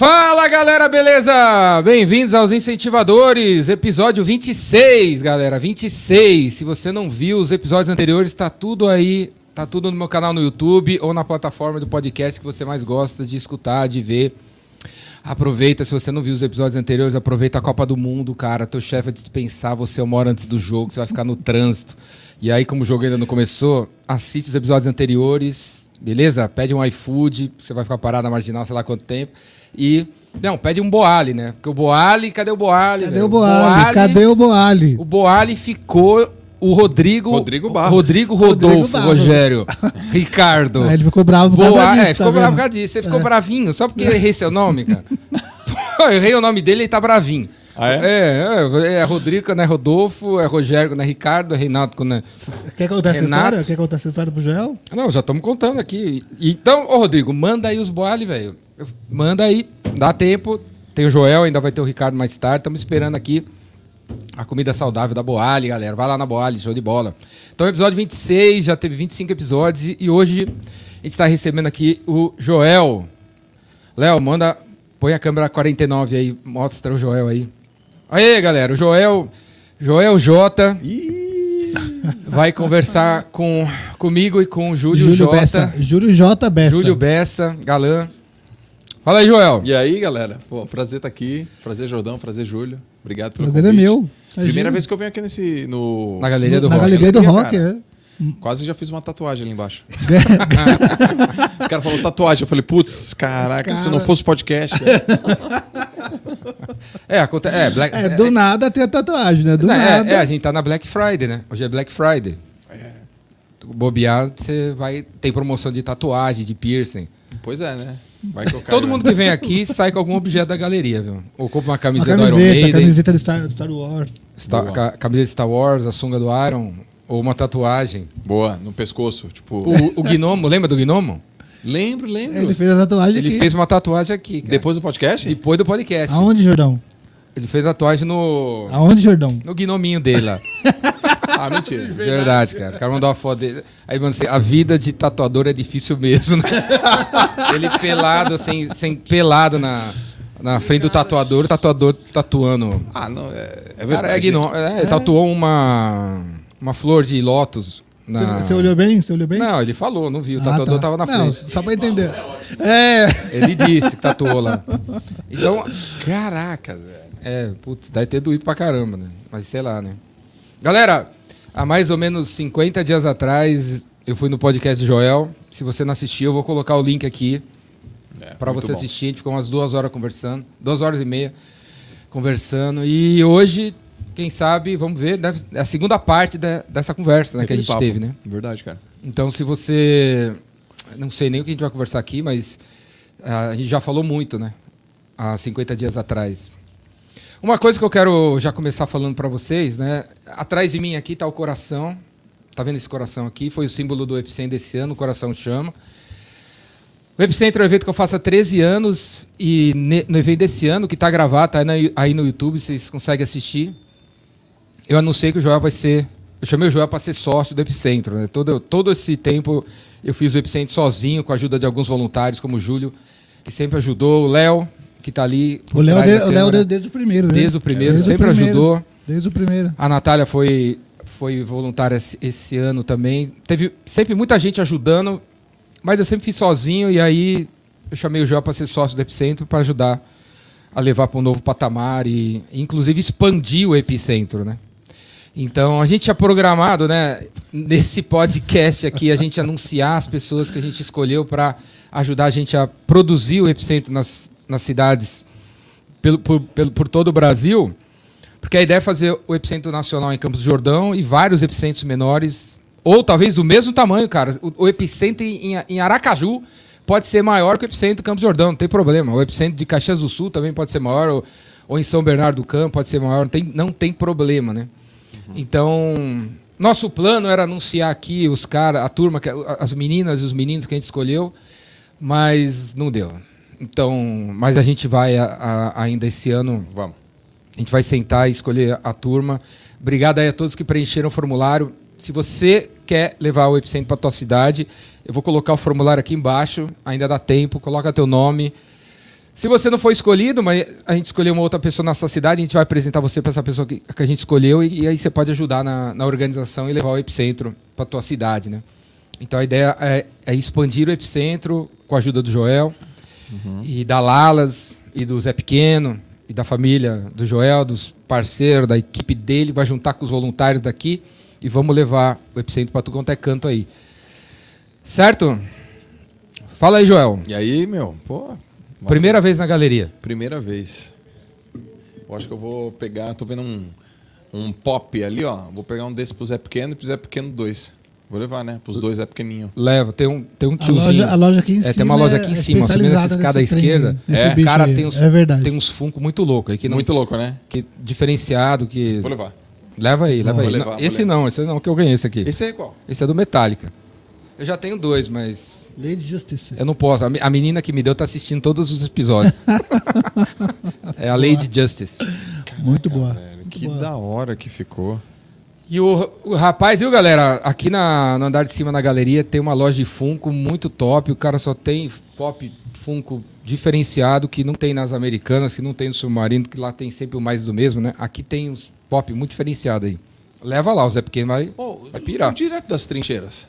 Fala galera, beleza? Bem-vindos aos Incentivadores, episódio 26, galera, 26. Se você não viu os episódios anteriores, tá tudo aí, tá tudo no meu canal no YouTube ou na plataforma do podcast que você mais gosta de escutar, de ver. Aproveita, se você não viu os episódios anteriores, aproveita a Copa do Mundo, cara. Teu chefe vai dispensar você uma hora antes do jogo, você vai ficar no trânsito. E aí, como o jogo ainda não começou, assiste os episódios anteriores, beleza? Pede um iFood, você vai ficar parado na marginal, sei lá quanto tempo. E. Não, pede um Boali, né? Porque o Boali, cadê o Boali? Cadê velho? o Boali? Cadê o Boali? O Boali ficou o Rodrigo. Rodrigo Barros. Rodrigo Rodrigo Rodolfo, Barros. Rogério. Ricardo. Aí ele ficou bravo por Boa, disso, é, ficou tá bravo por causa disso. Você ficou bravinho, só porque eu errei seu nome, cara. Pô, eu errei o nome dele e ele tá bravinho. Ah, é? É, é, é Rodrigo quando é Rodolfo, é Rogério quando é Ricardo, é Reinaldo quando é. Quer contar essa Renato. história? Quer contar essa história pro Joel? Não, já estamos contando aqui. Então, ô Rodrigo, manda aí os boali, velho. Manda aí, dá tempo. Tem o Joel, ainda vai ter o Ricardo mais tarde. Estamos esperando aqui a comida saudável da Boali, galera. Vai lá na Boali, show de bola. Então, episódio 26, já teve 25 episódios e, e hoje a gente está recebendo aqui o Joel. Léo, manda, põe a câmera 49 aí, mostra o Joel aí. Aí, galera, o Joel, Joel J vai conversar com comigo e com o Júlio, J. Bessa. Júlio J. Bessa. Júlio Bessa, galã. Fala aí, Joel. E aí, galera? Pô, prazer estar aqui. Prazer, Jordão. Prazer, Júlio. Obrigado pelo Prazer é convite. meu. Primeira vez que eu venho aqui nesse. No... Na galeria do Na rock. galeria do rock, cara. é. Quase já fiz uma tatuagem ali embaixo. o cara falou tatuagem. Eu falei, putz, caraca, se Cara. não fosse podcast. cara. É, aconte- é, Black, É, do nada tem a tatuagem, né? Do Não, é, nada. é, a gente tá na Black Friday, né? Hoje é Black Friday. Bobear, você vai. Tem promoção de tatuagem, de piercing. pois é, né? Todo né? mundo que vem aqui sai com algum objeto da galeria, viu? Ou compra uma Uma camiseta, do Iron camiseta, Maiden, camiseta do Star, do Star Wars. Star- ca- camiseta de Star Wars, a sunga do Iron, ou uma tatuagem. Boa, no pescoço. Tipo. O, o Gnomo, lembra do Gnomo? Lembro, lembro. Ele fez a tatuagem Ele aqui. fez uma tatuagem aqui, cara. Depois do podcast? Depois do podcast. Aonde, Jordão? Ele fez tatuagem no. Aonde, Jordão? No gnominho dele lá. Ah, mentira. Verdade, cara. O cara mandou uma foto dele. Aí, mano, assim, a vida de tatuador é difícil mesmo, né? Ele pelado, sem, sem pelado na, na frente do tatuador, o tatuador tatuando. Ah, não, é, é Cara, verdade. é gnomo. É, ele tatuou uma, uma flor de lótus. Na... Você, olhou bem? Você olhou bem? Não, ele falou, não viu. O Ah, tatuador tá. tava na Não, frente. só pra entender. É. Ele disse que tatuou lá. Então, Caracas, velho. É, putz, deve ter doído pra caramba, né? Mas sei lá, né? Galera, há mais ou menos 50 dias atrás, eu fui no podcast do Joel. Se você não assistiu, eu vou colocar o link aqui É, pra muito você bom. assistir. A gente ficou umas duas horas conversando, duas horas e meia conversando. E hoje, quem sabe, vamos ver, deve- é a segunda parte dessa conversa né, que a gente papo. teve, né? Verdade, cara. Então, se você. Não sei nem o que a gente vai conversar aqui, mas ah, a gente já falou muito, né? Há 50 dias atrás. Uma coisa que eu quero já começar falando para vocês, né? Atrás de mim aqui está o coração. Tá vendo esse coração aqui? Foi o símbolo do Epicentro desse ano, o coração chama. O Epicentro é um evento que eu faço há 13 anos e no evento desse ano, que está gravado, tá aí no YouTube, vocês conseguem assistir. Eu anunciei que o Joel vai ser. Eu chamei o Joel para ser sócio do Epicentro. Né? Todo, todo esse tempo eu fiz o Epicentro sozinho, com a ajuda de alguns voluntários, como o Júlio, que sempre ajudou, o Léo, que está ali. O Léo, de- o Léo desde o primeiro, né? desde o primeiro, Desde o sempre primeiro. ajudou. Desde o primeiro. A Natália foi, foi voluntária esse, esse ano também. Teve sempre muita gente ajudando, mas eu sempre fiz sozinho e aí eu chamei o Joel para ser sócio do Epicentro para ajudar a levar para um novo patamar e inclusive expandir o Epicentro, né? Então a gente tinha programado, né, nesse podcast aqui a gente anunciar as pessoas que a gente escolheu para ajudar a gente a produzir o Epicentro nas, nas cidades pelo, por, pelo, por todo o Brasil. Porque a ideia é fazer o epicentro nacional em Campos do Jordão e vários epicentros menores, ou talvez do mesmo tamanho, cara. O, o epicentro em, em Aracaju pode ser maior que o epicentro de Campos do Jordão, não tem problema. O epicentro de Caxias do Sul também pode ser maior, ou, ou em São Bernardo do Campo pode ser maior, não tem, não tem problema, né? Então, nosso plano era anunciar aqui os caras, a turma, as meninas e os meninos que a gente escolheu, mas não deu. Então, mas a gente vai a- a- ainda esse ano Vamos. a gente vai sentar e escolher a turma. Obrigado aí a todos que preencheram o formulário. Se você quer levar o Epicentro para tua cidade, eu vou colocar o formulário aqui embaixo, ainda dá tempo, coloca teu nome. Se você não for escolhido, mas a gente escolheu uma outra pessoa na sua cidade, a gente vai apresentar você para essa pessoa que, que a gente escolheu e, e aí você pode ajudar na, na organização e levar o Epicentro para tua cidade, né? Então a ideia é, é expandir o Epicentro com a ajuda do Joel e da Lalas e do Zé Pequeno e da família do Joel, dos parceiros, da equipe dele, vai juntar com os voluntários daqui e vamos levar o Epicentro para tudo quanto é canto aí. Certo? Fala aí, Joel. E aí, meu, pô. Nossa, Primeira vez na galeria. Primeira vez. Eu acho que eu vou pegar, tô vendo um, um pop ali, ó. Vou pegar um desse pro Zé Pequeno e pro Zé Pequeno 2. Vou levar, né? Pros dois Zé Pequeninho. Leva, tem um, tem um A tiozinho. loja, a loja aqui em É, cima. tem uma loja é- aqui em é cima, subindo essa escada esquerda. É, bicho cara, aí. tem uns, É verdade. tem uns Funko muito louco aí, que não, Muito louco, né? que diferenciado, que... Vou levar. Leva aí, leva Vou aí. levar, Não, esse levar. não, esse não, que eu ganhei esse aqui. Esse, Esse aí é qual? é do Metallica. Eu já tenho dois, mas Lady Justice. eu não posso. A, me- a menina que me deu tá assistindo todos os episódios. é a Lady Justice. Muito boa. Velho, que boa. da hora que ficou. E o, o rapaz, viu, galera? Aqui na, no andar de cima na galeria tem uma loja de Funko muito top. O cara só tem pop Funko diferenciado que não tem nas americanas, que não tem no submarino, que lá tem sempre o mais do mesmo, né? Aqui tem uns pop muito diferenciado aí. Leva lá, o Zé Pequeno vai, vai pirar. Direto das trincheiras.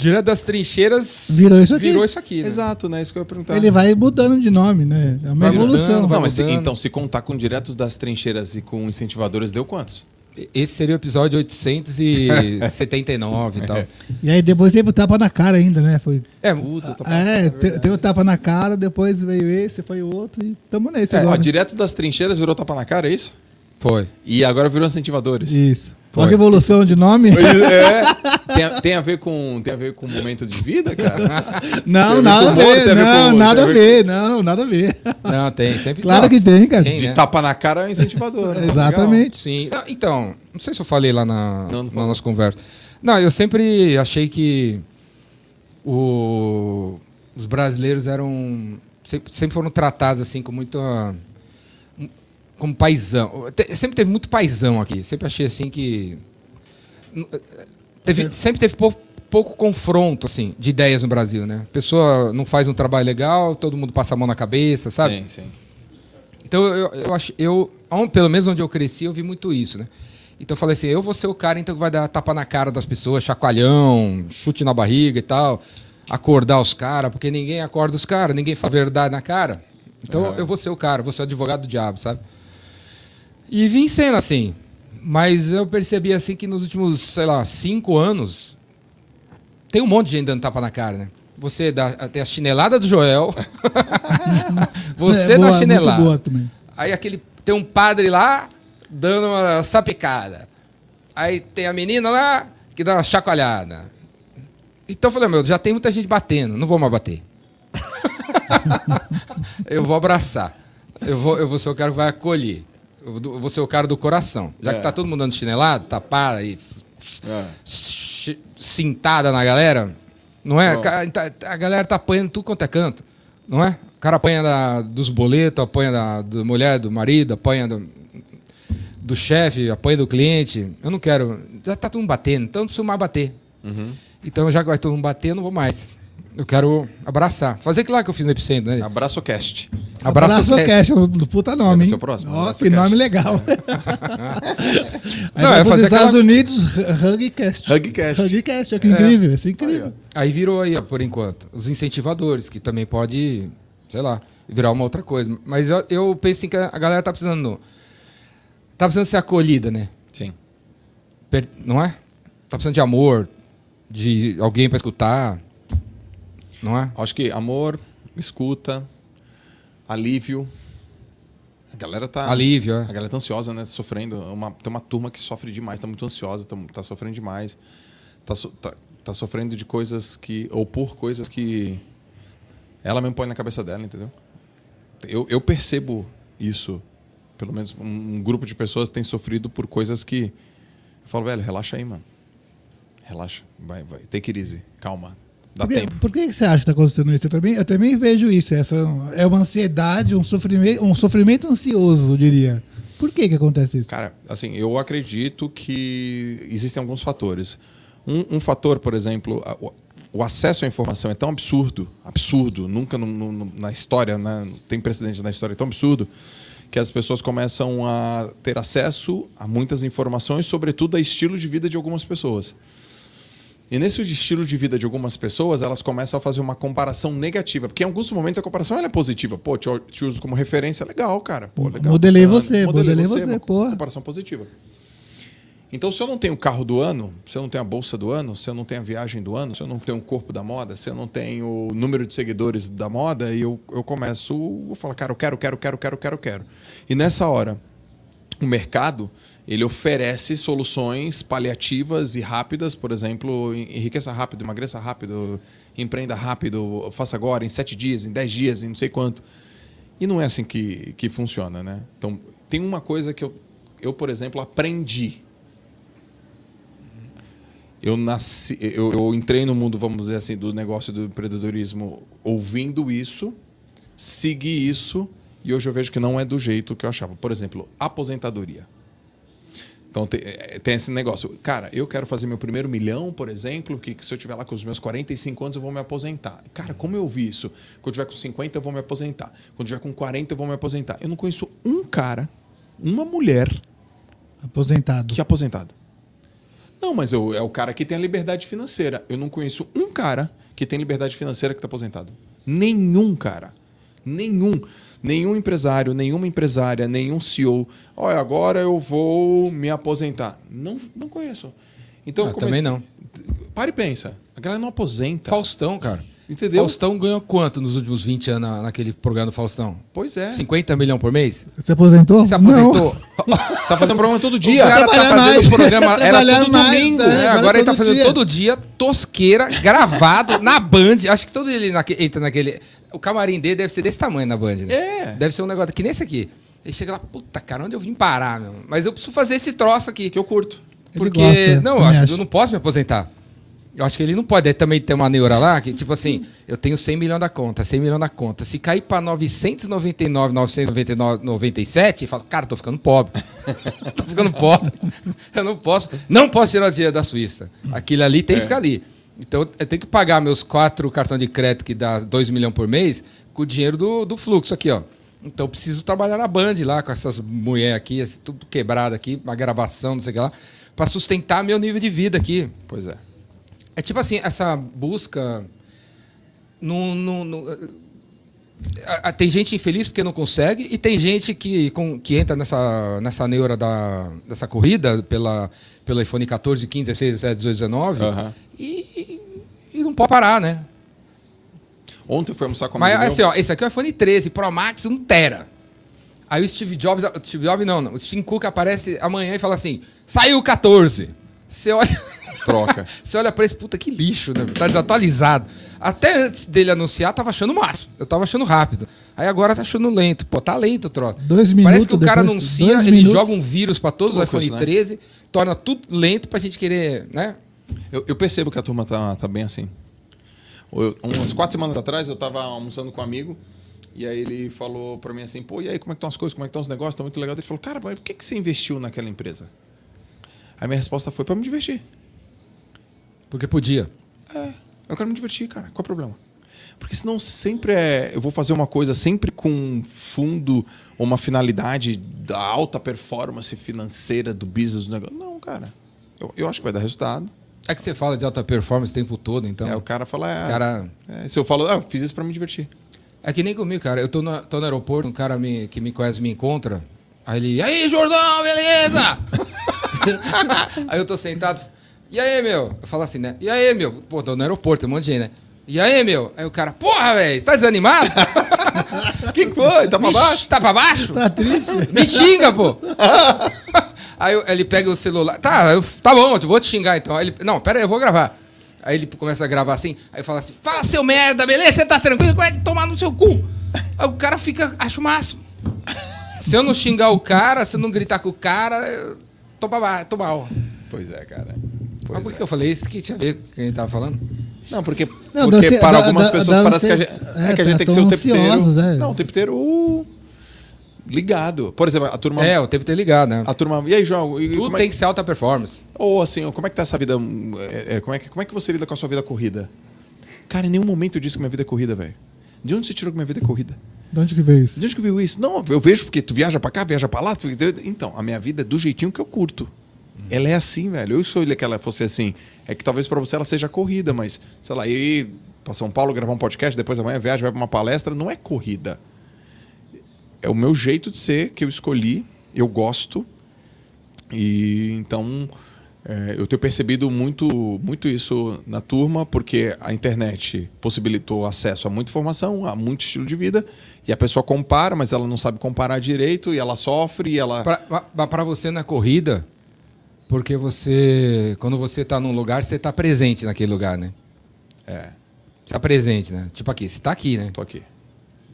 Direto das trincheiras. Virou isso aqui. Virou isso aqui. né? Exato, né? Isso que eu ia perguntar. Ele vai mudando de nome, né? É uma Vai mudando, evolução. vai Não, mas se- mudando. então, se contar com diretos das trincheiras e com incentivadores, deu quantos? Esse seria o episódio 879 e tal. E aí depois teve o tapa na cara ainda, né? Foi. É, eu tô É, te- teve o tapa na cara, depois veio esse, foi o outro e tamo nesse É, ó, agora. direto das trincheiras virou tapa na cara, é isso? foi. E agora virou incentivadores. Isso. Olha que evolução de nome. É, tem, a, tem a ver com tem a ver com o momento de vida, cara? Não, nada a ver. Não, com- nada a ver. Não, nada a ver. Não, tem. Sempre Claro que tem, cara. Tem, De né? tapa na cara é um incentivador. né? Exatamente. Sim. Não, então, não sei se eu falei lá na, Não, não na nossa conversa. Não, eu sempre achei que o- os brasileiros eram. Sempre, sempre foram tratados assim com muita. Como paisão. Sempre teve muito paisão aqui. Sempre achei assim que. Teve, sempre teve pouco, pouco confronto assim, de ideias no Brasil, né? A pessoa não faz um trabalho legal, todo mundo passa a mão na cabeça, sabe? Sim, sim. Então eu, eu acho, eu, pelo menos onde eu cresci, eu vi muito isso, né? Então eu falei assim, eu vou ser o cara então que vai dar tapa na cara das pessoas, chacoalhão, chute na barriga e tal, acordar os caras, porque ninguém acorda os caras, ninguém fala verdade na cara. Então Aham. eu vou ser o cara, vou ser o advogado do diabo, sabe? E vim sendo assim, mas eu percebi assim que nos últimos, sei lá, cinco anos tem um monte de gente dando tapa na cara, né? Você dá, tem a chinelada do Joel, você É, dá boa, chinelada. Boa também. Aí aquele tem um padre lá dando uma sapecada. Aí tem a menina lá que dá uma chacoalhada. Então eu falei, meu, já tem muita gente batendo, não vou mais bater. eu vou abraçar. Eu vou, eu vou ser o cara que vai acolher. Eu vou- ser o cara do coração. Já É. que tá todo mundo dando chinelado, tapada e É. cintada na galera, não é? Bom. Tá- A galera tá apanhando tudo quanto é canto, não é? O cara apanha da- dos boletos, apanha da, da mulher, do marido, apanha do, do chefe, apanha do cliente. Eu não quero. Já tá todo mundo batendo, então não preciso mais bater. Uhum. Então, já que vai todo mundo bater, eu não vou mais. Eu quero abraçar. Fazer aquilo lá que eu fiz no Epicentro, né? Abraço cast. Abraço, Abraço Cash. Cash, o do puta nome, hein? próximo, Ó, que Cash. nome legal. Aí Não, vai é fazer Estados aquela- Unidos, Hugcast. Hugcast. Hugcast, olha que incrível, isso é incrível. Aí virou aí, ó, por enquanto, os incentivadores, que também pode, sei lá, virar uma outra coisa. Mas eu, eu penso em que a galera tá precisando. Tá precisando ser acolhida, né? Sim. Per- não é? Tá precisando de amor, de alguém pra escutar. Não é? Acho que amor, escuta, alívio. A galera tá. Alívio, é. A galera tá ansiosa, né? Sofrendo. Uma, tem uma turma que sofre demais, tá muito ansiosa, tá, tá sofrendo demais. Tá, tá, tá sofrendo de coisas que. Ou por coisas que. Ela mesmo põe na cabeça dela, entendeu? Eu, eu percebo isso. Pelo menos um, um grupo de pessoas tem sofrido por coisas que. Eu falo, velho, relaxa aí, mano. Relaxa. Vai, vai. Take it easy. Calma. Dá Por que, tempo. por que você acha que está acontecendo isso? Eu também, eu também vejo isso. Essa é uma ansiedade, um sofrimento, um sofrimento ansioso, eu diria. Por que que acontece isso? Cara, assim, eu acredito que existem alguns fatores. Um, um fator, por exemplo, a- o- o acesso à informação é tão absurdo, absurdo, nunca no, no, na história, né, tem precedente na história, é tão absurdo, que as pessoas começam a ter acesso a muitas informações, sobretudo a estilo de vida de algumas pessoas. E nesse estilo de vida de algumas pessoas, elas começam a fazer uma comparação negativa. Porque em alguns momentos a comparação é positiva. Pô, te, te uso como referência, legal, cara. Pô, legal. Modelei você, modelei, você, você porra. Comparação positiva. Então, se eu não tenho o carro do ano, se eu não tenho a bolsa do ano, se eu não tenho a viagem do ano, se eu não tenho o corpo da moda, se eu não tenho o número de seguidores da moda, e eu, eu começo a falar, cara, eu quero, quero, quero, quero, quero, quero. E nessa hora, o mercado ele oferece soluções paliativas e rápidas, por exemplo, enriqueça rápido, emagreça rápido, empreenda rápido, faça agora, em sete dias, em dez dias, em não sei quanto. E não é assim que, que funciona, né? Então, tem uma coisa que eu, eu por exemplo, aprendi eu nasci, eu, eu, entrei no mundo, vamos dizer assim, do negócio do empreendedorismo ouvindo isso, segui isso e hoje eu vejo que não é do jeito que eu achava. Por exemplo, aposentadoria. Então tem, é, tem esse negócio. Cara, eu quero fazer meu primeiro milhão, por exemplo, que, que se eu tiver lá com os meus 45 anos eu vou me aposentar. Cara, como eu vi isso? Quando eu tiver com 50 eu vou me aposentar. Quando eu tiver com 40 eu vou me aposentar. Eu não conheço um cara, uma mulher aposentado. Que é aposentado. Não, mas eu, é o cara que tem a liberdade financeira. Eu não conheço um cara que tem liberdade financeira que está aposentado. Nenhum cara. Nenhum. Nenhum empresário, nenhuma empresária, nenhum CEO. Olha, agora eu vou me aposentar. Não, não conheço. Então, ah, comecei... Também não. Para e pensa. A galera não aposenta. Faustão, cara. Entendeu? Faustão ganhou quanto nos últimos 20 anos naquele programa do Faustão? Pois é. 50 milhões por mês? Você aposentou? Você aposentou? tá fazendo programa todo dia. O cara tá fazendo mais. programa, era todo mais, domingo. É, é, agora ele tá fazendo dia. todo dia, tosqueira, gravado, na Band. Acho que todo ele naque, entra naquele... O camarim dele deve ser desse tamanho na Band, né? É. Deve ser um negócio que nem esse aqui. Ele chega lá, puta, cara, onde eu vim parar, meu? Mas eu preciso fazer esse troço aqui. Que eu curto. Porque, gosta, não, eu, eu não posso me aposentar. Eu acho que ele não pode também ter uma neura lá, que tipo assim, eu tenho 100 milhões da conta, 100 milhões da conta. Se cair para 999, 999, 97, fala, cara, tô ficando pobre. tô ficando pobre. eu não posso, não posso tirar o dinheiro da Suíça. Aquilo ali tem que é. ficar ali. Então eu tenho que pagar meus quatro cartões de crédito que dá 2 milhões por mês com o dinheiro do, do fluxo aqui, ó. Então eu preciso trabalhar na Band lá com essas mulheres aqui, tudo quebrado aqui, uma gravação, não sei o que lá, para sustentar meu nível de vida aqui. Pois é. É tipo assim, essa busca. No, no, no, tem gente infeliz porque não consegue e tem gente que, com, que entra nessa, nessa neura da, dessa corrida pela, pelo iPhone 14, 15, 16, 17, 18, 19 uhum. E, e, não pode parar, né? Ontem foi almoçar com Mas assim, ó, esse aqui é o iPhone 13 Pro Max 1 tera. Aí o Steve Jobs, Steve Jobs não, não, o Steve Cook aparece amanhã e fala assim: saiu o 14. Você olha. Troca. Você olha pra esse puta que lixo, né? Tá desatualizado. Até antes dele anunciar, tava achando máximo. Eu tava achando rápido. Aí agora tá achando lento. Pô, tá lento o troço. Dois minutos. Parece que o cara anuncia, ele minutos. joga um vírus para todos os iPhone né? 13, torna tudo lento pra gente querer, né? Eu, eu percebo que a turma tá, tá bem assim. Eu, umas quatro semanas atrás, eu tava almoçando com um amigo. E aí ele falou para mim assim, pô, e aí como é que estão as coisas, como é que estão os negócios, tá muito legal. Ele falou, cara, mas por que, que você investiu naquela empresa? Aí minha resposta foi para me divertir. Porque podia. É, eu quero me divertir, cara. Qual é o problema? Porque senão sempre é. Eu vou fazer uma coisa sempre com fundo ou uma finalidade da alta performance financeira do business do negócio. Não, cara. Eu, eu acho que vai dar resultado. É que você fala de alta performance o tempo todo, então. É, o cara fala. É, cara... É, se eu falo, ah, eu fiz isso pra me divertir. É que nem comigo, cara. Eu tô no, tô no aeroporto, um cara me, que me conhece me encontra. Aí ele, aí, Jordão, beleza? aí eu tô sentado. E aí, meu? Eu falo assim, né? E aí, meu? Pô, tô no aeroporto, um monte de gente, né? E aí, meu? Aí o cara, porra, velho, tá desanimado? que foi? Tá pra baixo? Tá pra baixo? Tá triste? Me xinga, pô. aí eu, ele pega o celular. Tá, eu, tá bom, eu vou te xingar então. Aí ele, não, pera aí, eu vou gravar. Aí ele começa a gravar assim, aí fala assim: fala seu merda, beleza? Você tá tranquilo? Vai tomar no seu cu. Aí o cara fica, acho o máximo. Se eu não xingar o cara, se eu não gritar com o cara, toma, toma mal. Pois é, cara. Pois Mas por que é. eu falei isso? que tinha a ver com o que a gente tava falando? Não, porque, não, porque para algumas da, pessoas da, parece que a gente, é, é que a gente tem que ser o tempo inteiro. É. Não, o tempo inteiro ligado. Por exemplo, a turma. É, o tempo inteiro ligado, né? A turma. E aí, João? E, Tudo é tem que ser alta performance. Ou assim, como é que tá essa vida? É, como, é que, como é que você lida com a sua vida corrida? Cara, em nenhum momento eu disse que minha vida é corrida, velho. De onde você tirou que minha vida é corrida? De onde que veio isso? De onde que viu isso? Não, eu vejo porque tu viaja pra cá, viaja pra lá. tu- Então, a minha vida é do jeitinho que eu curto. Ela é assim, velho. Eu escolhi que ela fosse assim. É que talvez pra você ela seja corrida, mas, sei lá, ir pra São Paulo gravar um podcast, depois amanhã viaja, vai pra uma palestra, não é corrida. É o meu jeito de ser que eu escolhi, eu gosto. E então é, eu tenho percebido muito, muito isso na turma, porque a internet possibilitou acesso a muita informação, a muito estilo de vida, e a pessoa compara, mas ela não sabe comparar direito, e ela sofre, e ela. Para você na corrida, porque você, quando você tá num lugar, você tá presente naquele lugar, né? É, Você tá presente, né? Tipo aqui, você tá aqui, né? tô aqui.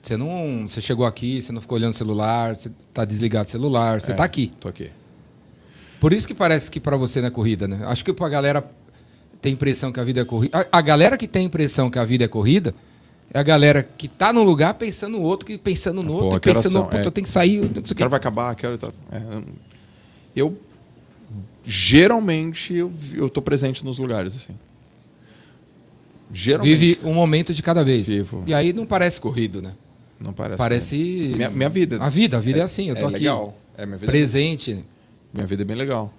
Você não, você chegou aqui, você não ficou olhando o celular, você tá desligado o celular, você É, tá aqui. Tô aqui. Por isso que parece que para você não é corrida, né? Acho que pra galera tem impressão que a vida é corrida. A, a galera que tem impressão que a vida é corrida é a galera que tá num lugar pensando no outro, que pensando no Pô, outro, e que pensando no é. eu tenho que sair, não sei o O cara vai acabar, quero. é, eu geralmente eu, eu tô presente nos lugares assim. Geralmente. Vive um momento de cada vez. Vivo. E aí não parece corrido, né? Não parece. Parece Minha, minha vida. a vida, a vida é, assim, eu tô é aqui legal. É, minha vida é presente. Minha vida é bem legal.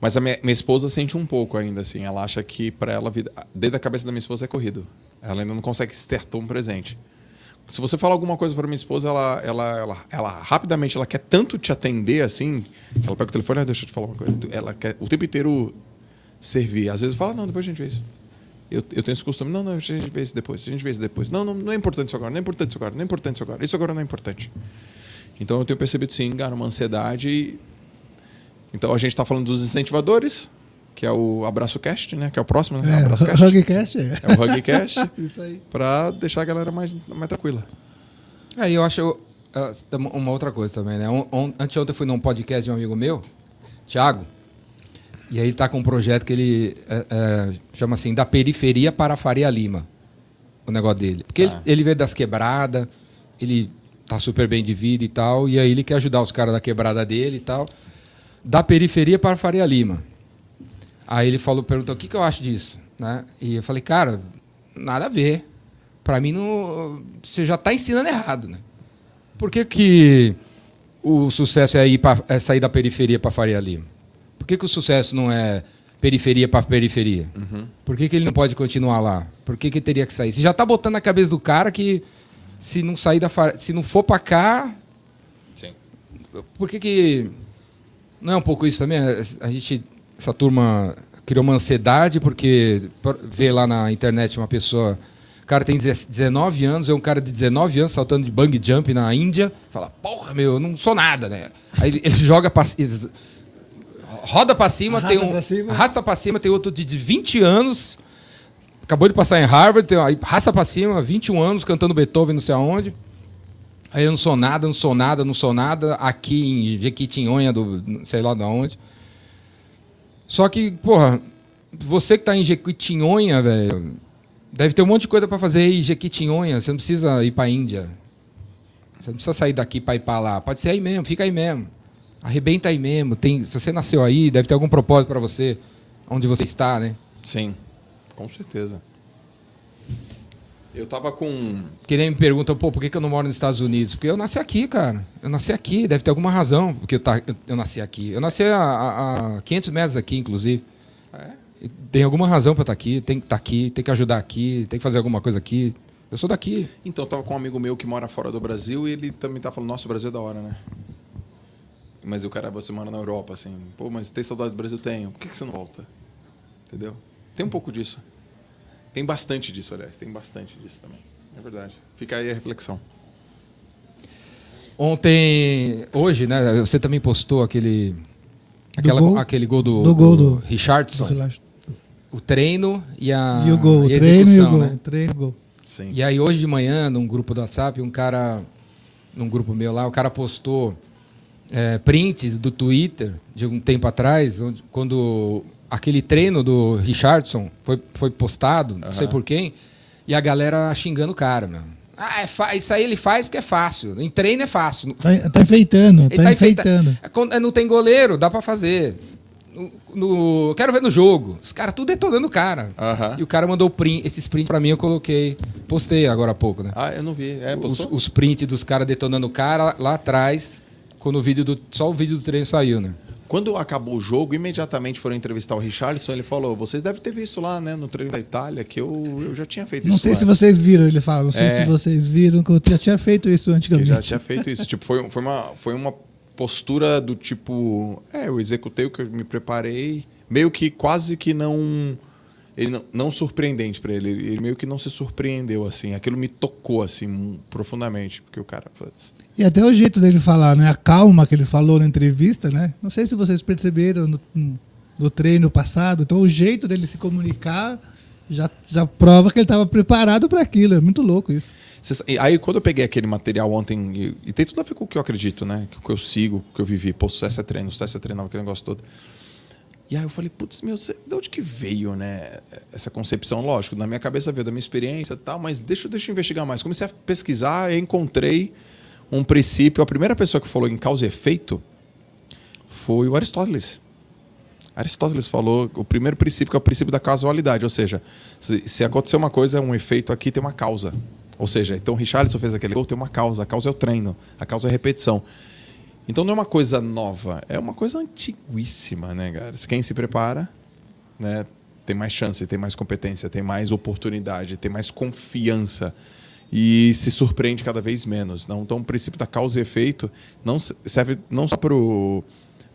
Mas a minha, minha esposa sente um pouco ainda, assim. Ela acha que pra ela a vida. Dentro da cabeça da minha esposa é corrido. Ela ainda não consegue se ter tão presente. Se você falar alguma coisa pra minha esposa, ela, ela, ela, ela rapidamente, ela quer tanto te atender assim. Ela pega o telefone, ah, deixa eu te falar uma coisa. Ela quer o tempo inteiro servir. Às vezes fala, não, depois a gente vê isso. Eu, eu tenho esse costume, não, não, a gente vê isso depois, a gente vê isso depois. Não, não, não é importante isso agora, não é importante isso agora, não é importante isso agora. Isso agora não é importante. Então eu tenho percebido sim, cara, uma ansiedade. Então a gente está falando dos incentivadores, que é o Abraço Cast, né? Que é o próximo, né? É, Abraço Cast. Hugcast é. É o Hugcast, Isso aí. para deixar a galera mais, mais tranquila. Aí eu acho ah, uma outra coisa também, né? On, on, anteontem eu fui num podcast de um amigo meu, Thiago, e aí ele tá com um projeto que ele é, é, chama assim, da periferia para a Faria Lima, o negócio dele. Porque Tá. ele, ele veio das quebradas, ele tá super bem de vida e tal, e aí ele quer ajudar os caras da quebrada dele e tal, da periferia para a Faria Lima. Aí ele falou, perguntou, o que, que eu acho disso? Né? E eu falei, cara, nada a ver. Pra mim, não, você já tá ensinando errado, né? Por que, que o sucesso é, ir pra, é sair da periferia para Faria Lima? Por que, que o sucesso não é periferia para periferia? Por que, que ele não pode continuar lá? Por que, que ele teria que sair? Você já tá botando na cabeça do cara que se não sair da se não for para cá, Sim. por que que não é um pouco isso também? A gente essa turma criou uma ansiedade porque por- vê lá na internet uma pessoa, o cara tem 19 anos, é um cara de 19 anos saltando de bungee jump na Índia, fala: "Porra, meu, eu não sou nada, né?" Aí ele, joga roda pra cima, Arrasta tem um pra cima. arrasta pra cima, tem outro de, de 20 anos acabou de passar em Harvard, tem, aí arrasta pra cima, 21 anos cantando Beethoven, não sei aonde. Aí eu não sou nada, não sou nada, não sou nada, aqui em Jequitinhonha, do sei lá de onde. Só que, porra, você que tá em Jequitinhonha, velho, deve ter um monte de coisa pra fazer aí em Jequitinhonha, você não precisa ir pra Índia. Você não precisa sair daqui pra ir pra lá. Pode ser aí mesmo, fica aí mesmo. Arrebenta aí mesmo. Tem, se você nasceu aí, deve ter algum propósito pra você, onde você está, né? Sim, com certeza. Eu tava com. Que nem me perguntam, pô, por que, que eu não moro nos Estados Unidos? Porque eu nasci aqui, cara. Eu nasci aqui, deve ter alguma razão porque eu, tá, eu, nasci aqui. Eu nasci a, a, a 500 metros daqui, inclusive. É? E Tem alguma razão pra estar aqui, tem que estar aqui, tem que ajudar aqui, tem que fazer alguma coisa aqui. Eu sou daqui. Então, eu tava com um amigo meu que mora fora do Brasil e ele também tá falando, nossa, o Brasil é da hora, né? Mas o cara, você mora na Europa, assim, pô, mas tem saudade do Brasil? Tenho. Por que, que você não volta? Entendeu? Tem um pouco disso. Tem bastante disso, aliás, tem bastante disso também. É verdade. Fica aí a reflexão. Ontem, hoje, né? Você também postou aquele. Aquela, gol? aquele gol do, Do gol do- Richardson. Relaxa. O treino e a, E o gol, o e a treino e o execução, gol. né? Treino e o gol. Sim. E aí hoje de manhã, num grupo do WhatsApp, um cara, num grupo meu lá, o cara postou é, prints do Twitter de um tempo atrás, onde- quando aquele treino do Richardson foi, foi postado, não sei por quem, e a galera xingando o cara, meu. Ah, é isso aí ele faz porque é fácil. Em treino é fácil. Tá, tá enfeitando, Ele tá, tá enfeita- enfeitando. É é, não tem goleiro, dá pra fazer. no, no- quero ver no jogo. Os caras tudo detonando o cara. Aham. E o cara mandou print, esses prints pra mim, eu coloquei. Postei agora há pouco, né? Ah, eu não vi. É, os, os prints dos caras detonando o cara lá atrás, quando o vídeo do. Só o vídeo do treino saiu, né? Quando acabou o jogo, imediatamente foram entrevistar o Richarlison. Ele falou: Vocês devem ter visto lá, né, no treino da Itália, que eu, eu já tinha feito Não isso. sei se antes." vocês viram, ele fala. Não sei É. se vocês viram que eu já tinha feito isso Que antigamente. já tinha feito isso. tipo, foi, foi, uma, foi uma postura do tipo. É, eu executei o que eu me preparei. Meio que quase que não. Ele não, não surpreendente pra ele. Ele meio que não se surpreendeu, assim. Aquilo me tocou, assim, profundamente. Porque o cara. Putz, E até o jeito dele falar, né? A calma que ele falou na entrevista, né? Não sei se vocês perceberam no, no treino passado. Então, o jeito dele se comunicar já, já prova que ele estava preparado para aquilo. É muito louco isso. Aí, quando eu peguei aquele material ontem, e, e tem tudo a ver com o que eu acredito, né? Com o que eu sigo, com o que eu vivi. Pô, sucesso é treino, sucesso é treinar, aquele negócio todo. E aí eu falei, putz, meu, de onde que veio, né? Essa concepção, lógico, na minha cabeça veio da minha experiência e tal, mas deixa, deixa eu investigar mais. Comecei a pesquisar e encontrei um princípio. A primeira pessoa que falou em causa e efeito foi o Aristóteles. Aristóteles falou o primeiro princípio, que é o princípio da casualidade, ou seja, se, se acontecer uma coisa, um efeito aqui, tem uma causa. Ou seja, então o Richarlison fez aquele gol, tem uma causa. A causa é o treino, a causa é a repetição. Então não é uma coisa nova, é uma coisa antiguíssima, né, cara? Quem se prepara, né, tem mais chance, tem mais competência, tem mais oportunidade, tem mais confiança e se surpreende cada vez menos. Não? Então o princípio da causa e efeito não se- serve não só para o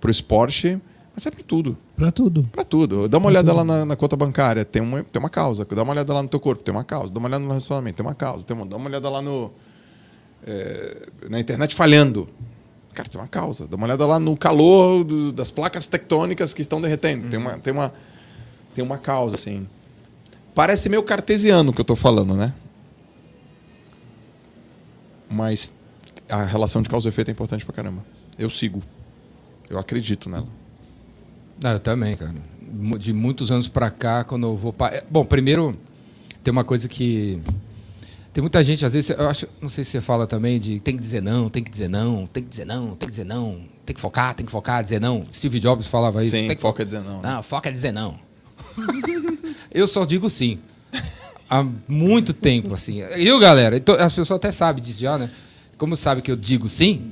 esporte, mas serve para tudo. Para tudo. Pra tudo. Dá uma olhada lá na, na conta bancária, tem uma, tem uma causa. Dá uma olhada lá no teu corpo, tem uma causa. Dá uma olhada no relacionamento, tem uma causa. Tem uma, dá uma olhada lá no. é, na internet falhando. Cara, tem uma causa. Dá uma olhada lá no calor do- das placas tectônicas que estão derretendo. Tem, uma, tem, uma, tem uma causa, assim. Parece meio cartesiano o que eu tô falando, né? Mas a relação de causa e efeito é importante pra caramba. Eu sigo. Eu acredito nela. Ah, eu também, cara. De muitos anos pra cá, quando eu vou. pa- é, Bom, primeiro, tem uma coisa que. Tem muita gente, às vezes, eu acho, não sei se você fala também de tem que dizer não, tem que dizer não, tem que dizer não, tem que dizer não, tem que focar, tem que focar, dizer não. Steve Jobs falava isso. Sim, tem que foca dizer não. né? Não, foca é dizer não. eu só digo sim. Há muito tempo, assim. Eu, galera, então, as pessoas até sabem disso já, né? Como sabe que eu digo sim,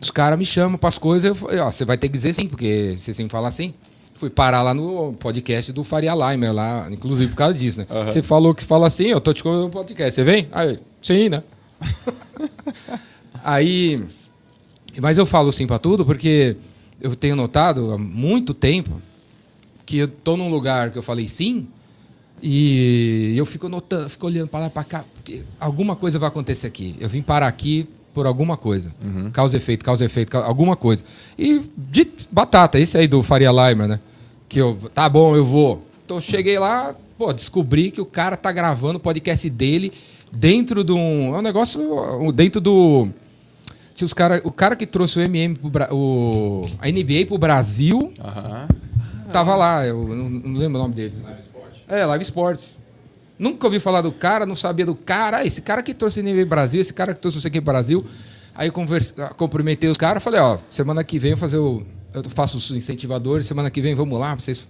os caras me chamam para as coisas, eu ó, você vai ter que dizer sim, porque você sempre fala sim. Fui parar lá no podcast do Faria Limer, lá, inclusive por causa disso, né? Você falou que fala assim, eu tô te convidando no podcast, você vem? Aí, sim, né? Aí, mas eu falo sim para tudo porque eu tenho notado há muito tempo que eu tô num lugar que eu falei sim e eu fico notando, fico olhando para lá para cá, porque alguma coisa vai acontecer aqui. Eu vim parar aqui por alguma coisa. Causa e efeito, causa efeito, cau- alguma coisa. E de batata, esse aí do Faria Limer, né? Que eu, tá bom, eu vou. Então eu cheguei lá, pô, descobri que o cara tá gravando o podcast dele dentro de um, é um negócio dentro do tinha os cara, o cara que trouxe o MM pro, o a NBA pro Brasil, Aham. Tava lá, eu não, não lembro o nome dele. Live Sports. É, Live Sports. Nunca ouvi falar do cara, não sabia do cara. Ah, esse cara que trouxe nível Brasil, esse cara que trouxe o que Brasil. Aí eu converse, cumprimentei os caras, falei, ó, semana que vem eu fazer o. Eu faço os incentivadores, semana que vem vamos lá, pra vocês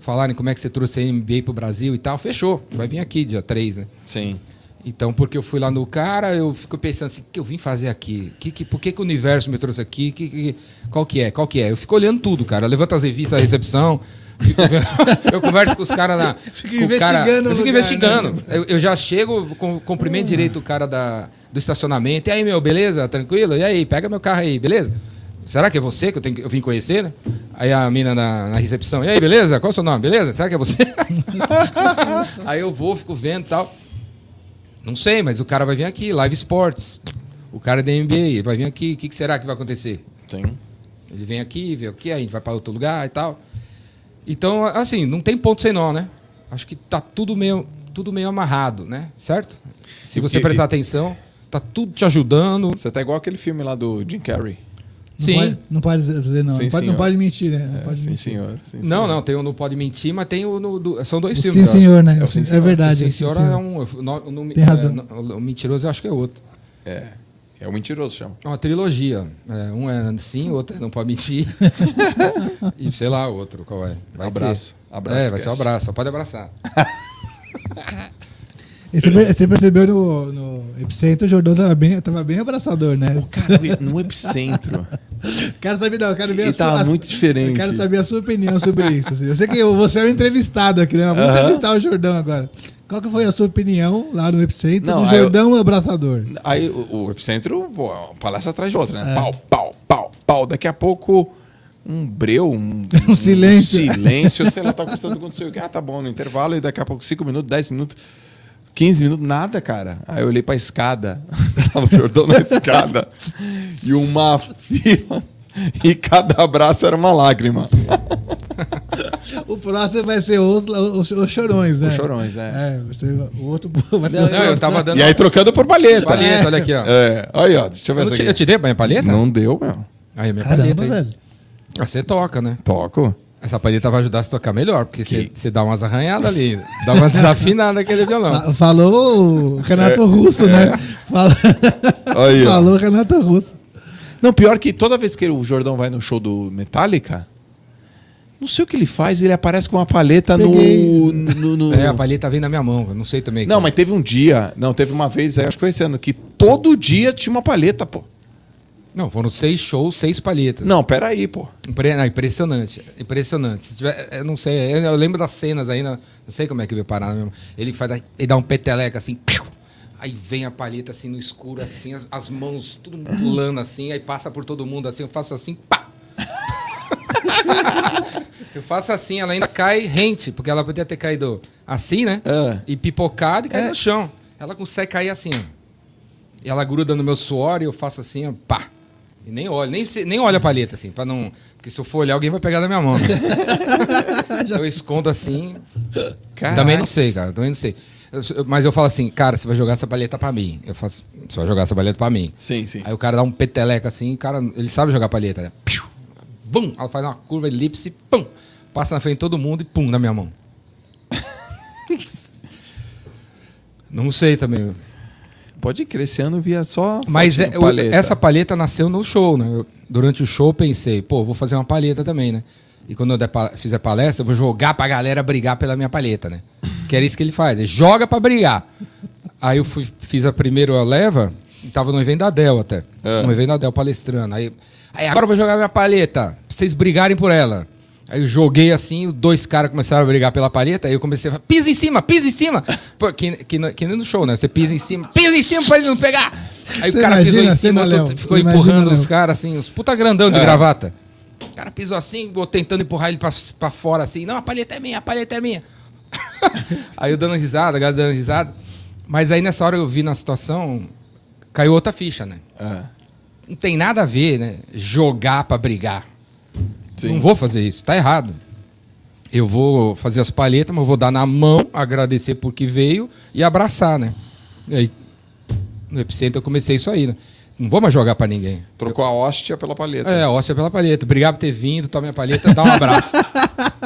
falarem como é que você trouxe a NBA pro Brasil e tal. Fechou. Vai vir aqui dia 3, né? Sim. Então, porque eu fui lá no cara, eu fico pensando assim, o que eu vim fazer aqui? Que, que, por que, que o universo me trouxe aqui? Que, que- qual que é? Qual que é? Eu fico olhando tudo, cara. Eu levanto as revistas da recepção, fico vendo- eu converso com os caras na. Fica com o cara- investigando o Eu fico lugar, investigando. né? Eu, eu já chego, com, cumprimento direito o cara da, do estacionamento. E aí, meu, beleza? Tranquilo? E aí, pega meu carro aí, beleza? Será que é você que eu, tenho, que- eu vim conhecer, né? Aí a mina na, na recepção, e aí, beleza? Qual é o seu nome? Beleza? Será que é você? aí eu vou, fico vendo e tal. Não sei, mas o cara vai vir aqui, Live Sports. O cara é da NBA, ele vai vir aqui, o que, que será que vai acontecer? Sim. Ele vem aqui, vê o que, aí a gente vai para outro lugar e tal. Então, assim, não tem ponto sem nó, né? Acho que tá tudo meio, tudo meio amarrado, né? Certo? Se E- você e- prestar atenção, tá tudo te ajudando. Você tá igual aquele filme lá do Jim Carrey. Não Sim. Pode, não pode dizer não. Sim, não, pode, senhor. não pode mentir, né? Não É, pode sim, mentir. senhor. Sim, Não, senhor. não, tem o Não Pode Mentir, mas tem o no, do, são dois O filmes. sim, senhor, né? É o Sim, É Senhor. acho. verdade. Sim, Sim, senhora senhor. é um. o no- o nome- Tem razão. é, o mentiroso eu acho que é outro. É. É o mentiroso, chama. É uma trilogia. É, um é sim, outro é não pode mentir. e sei lá, outro qual é. Vai Abraço. ter. Abraço, É, vai ser um abraço, só pode abraçar. E você, você percebeu no, no Epicentro, o Jordão tava bem, tava bem abraçador, né? Cara, no epicentro. Quero saber, não, quero ver Ele a sua, tava a- muito diferente. Quero saber a sua opinião sobre isso. assim. Eu sei que você é o entrevistado aqui, né? Vamos entrevistar o Jordão agora. Qual que foi a sua opinião lá no Epicentro Não, do aí eu- Jordão abraçador? Aí o, o epicentro, pô, uma palestra atrás de outra, né? É. Pau, pau, pau, pau. Daqui a pouco, um breu, um, Um silêncio. Um silêncio, sei lá, tá conversando com não sei o que. Ah, tá bom, no intervalo, e daqui a pouco 5 minutos, 10 minutos, 15 minutos, nada, cara. Aí eu olhei pra escada, tava o Jordão na escada, e uma fila, e cada abraço era uma lágrima. O próximo vai ser os, os, os Chorões, né? Os Chorões, é. É, vai ser o outro. Vai ter Não, eu tava dando E aí trocando por palheta. palheta, olha aqui, ó. É, aí, ó, deixa eu ver Eu, te, aqui. eu te dei a minha palheta? Não deu, meu. Aí, minha Caramba, palheta aí. velho. Ah, Você toca, né? Toco. Essa palheta vai ajudar a tocar melhor, porque você dá umas arranhadas ali, dá uma desafinada naquele violão. Fa- Falou o É. Renato Russo, né? Fala- Aí. Falou o Renato Russo. Não, pior que toda vez que o Jordão vai no show do Metallica, não sei o que ele faz, ele aparece com uma paleta no, no- no- É, a palheta vem na minha mão, eu não sei também. Não, mas teve um dia, não, teve uma vez, aí acho que foi esse ano, que todo dia tinha uma paleta, pô. Não, foram seis shows, seis palhetas. Não, peraí, pô. Impre- não, impressionante, impressionante. Se tiver, eu não sei, eu, lembro das cenas ainda, não sei como é que veio parar mesmo. Ele faz, ele dá um peteleca assim, piu, aí vem a palheta assim no escuro, assim, as, as mãos tudo pulando assim, aí passa por todo mundo assim, eu faço assim, pá! eu faço assim, ela ainda cai rente, porque ela podia ter caído assim, né? É. E pipocado e cai É. no chão. Ela consegue cair assim, ó. E ela gruda no meu suor e eu faço assim, ó, pá. E nem olho, nem, se- nem olho a palheta, assim, pra não. Porque se eu for olhar, alguém vai pegar na minha mão. Né? eu escondo assim. Caraca. Também não sei, cara. Também não sei. Eu- mas eu falo assim, cara, você vai jogar essa palheta pra mim. Eu faço. Você vai jogar essa palheta pra mim. Sim, sim. Aí o cara dá um peteleca assim, cara, ele sabe jogar palheta, né? Piu! Bum! Ela faz uma curva, elipse, pum! Passa na frente de todo mundo e pum, na minha mão. Não sei também. Pode crer, esse ano via só. Mas é- essa palheta nasceu no show, né? Eu- durante o show eu pensei, pô, vou fazer uma palheta também, né? E quando eu der pa- fizer palestra, eu vou jogar pra galera brigar pela minha palheta, né? Que era isso que ele faz, ele joga pra brigar. Aí eu fui- fiz a primeira leva, e tava no evento da Dell até. É. No evento da Dell palestrando. Aí, aí agora eu vou jogar minha palheta, pra vocês brigarem por ela. Aí eu joguei assim, os dois caras começaram a brigar pela palheta, aí eu comecei a falar, pisa em cima, pisa em cima. Pô, que, que, no- que nem no show, né? Você pisa em cima, pisa em cima pra ele não pegar. Aí Você o cara pisou imagina em a cima, Léo? ficou Você imagina, empurrando os caras assim, os puta grandão de É. gravata. O cara pisou assim, tentando empurrar ele pra, pra fora assim. Não, a palheta é minha, a palheta é minha. aí eu dando risada, a galera dando risada. Mas aí nessa hora eu vi na situação, caiu outra ficha, né? É. Não tem nada a ver, né? Jogar pra brigar. Sim. Não vou fazer isso, tá errado. Eu vou fazer as palhetas, mas eu vou dar na mão, agradecer por que veio e abraçar, né? E aí, no Epicentro eu comecei isso aí, né? Não vou mais jogar pra ninguém. Trocou a hóstia pela palheta. É, óssea pela palheta. Obrigado por ter vindo, toma minha palheta, dá um abraço.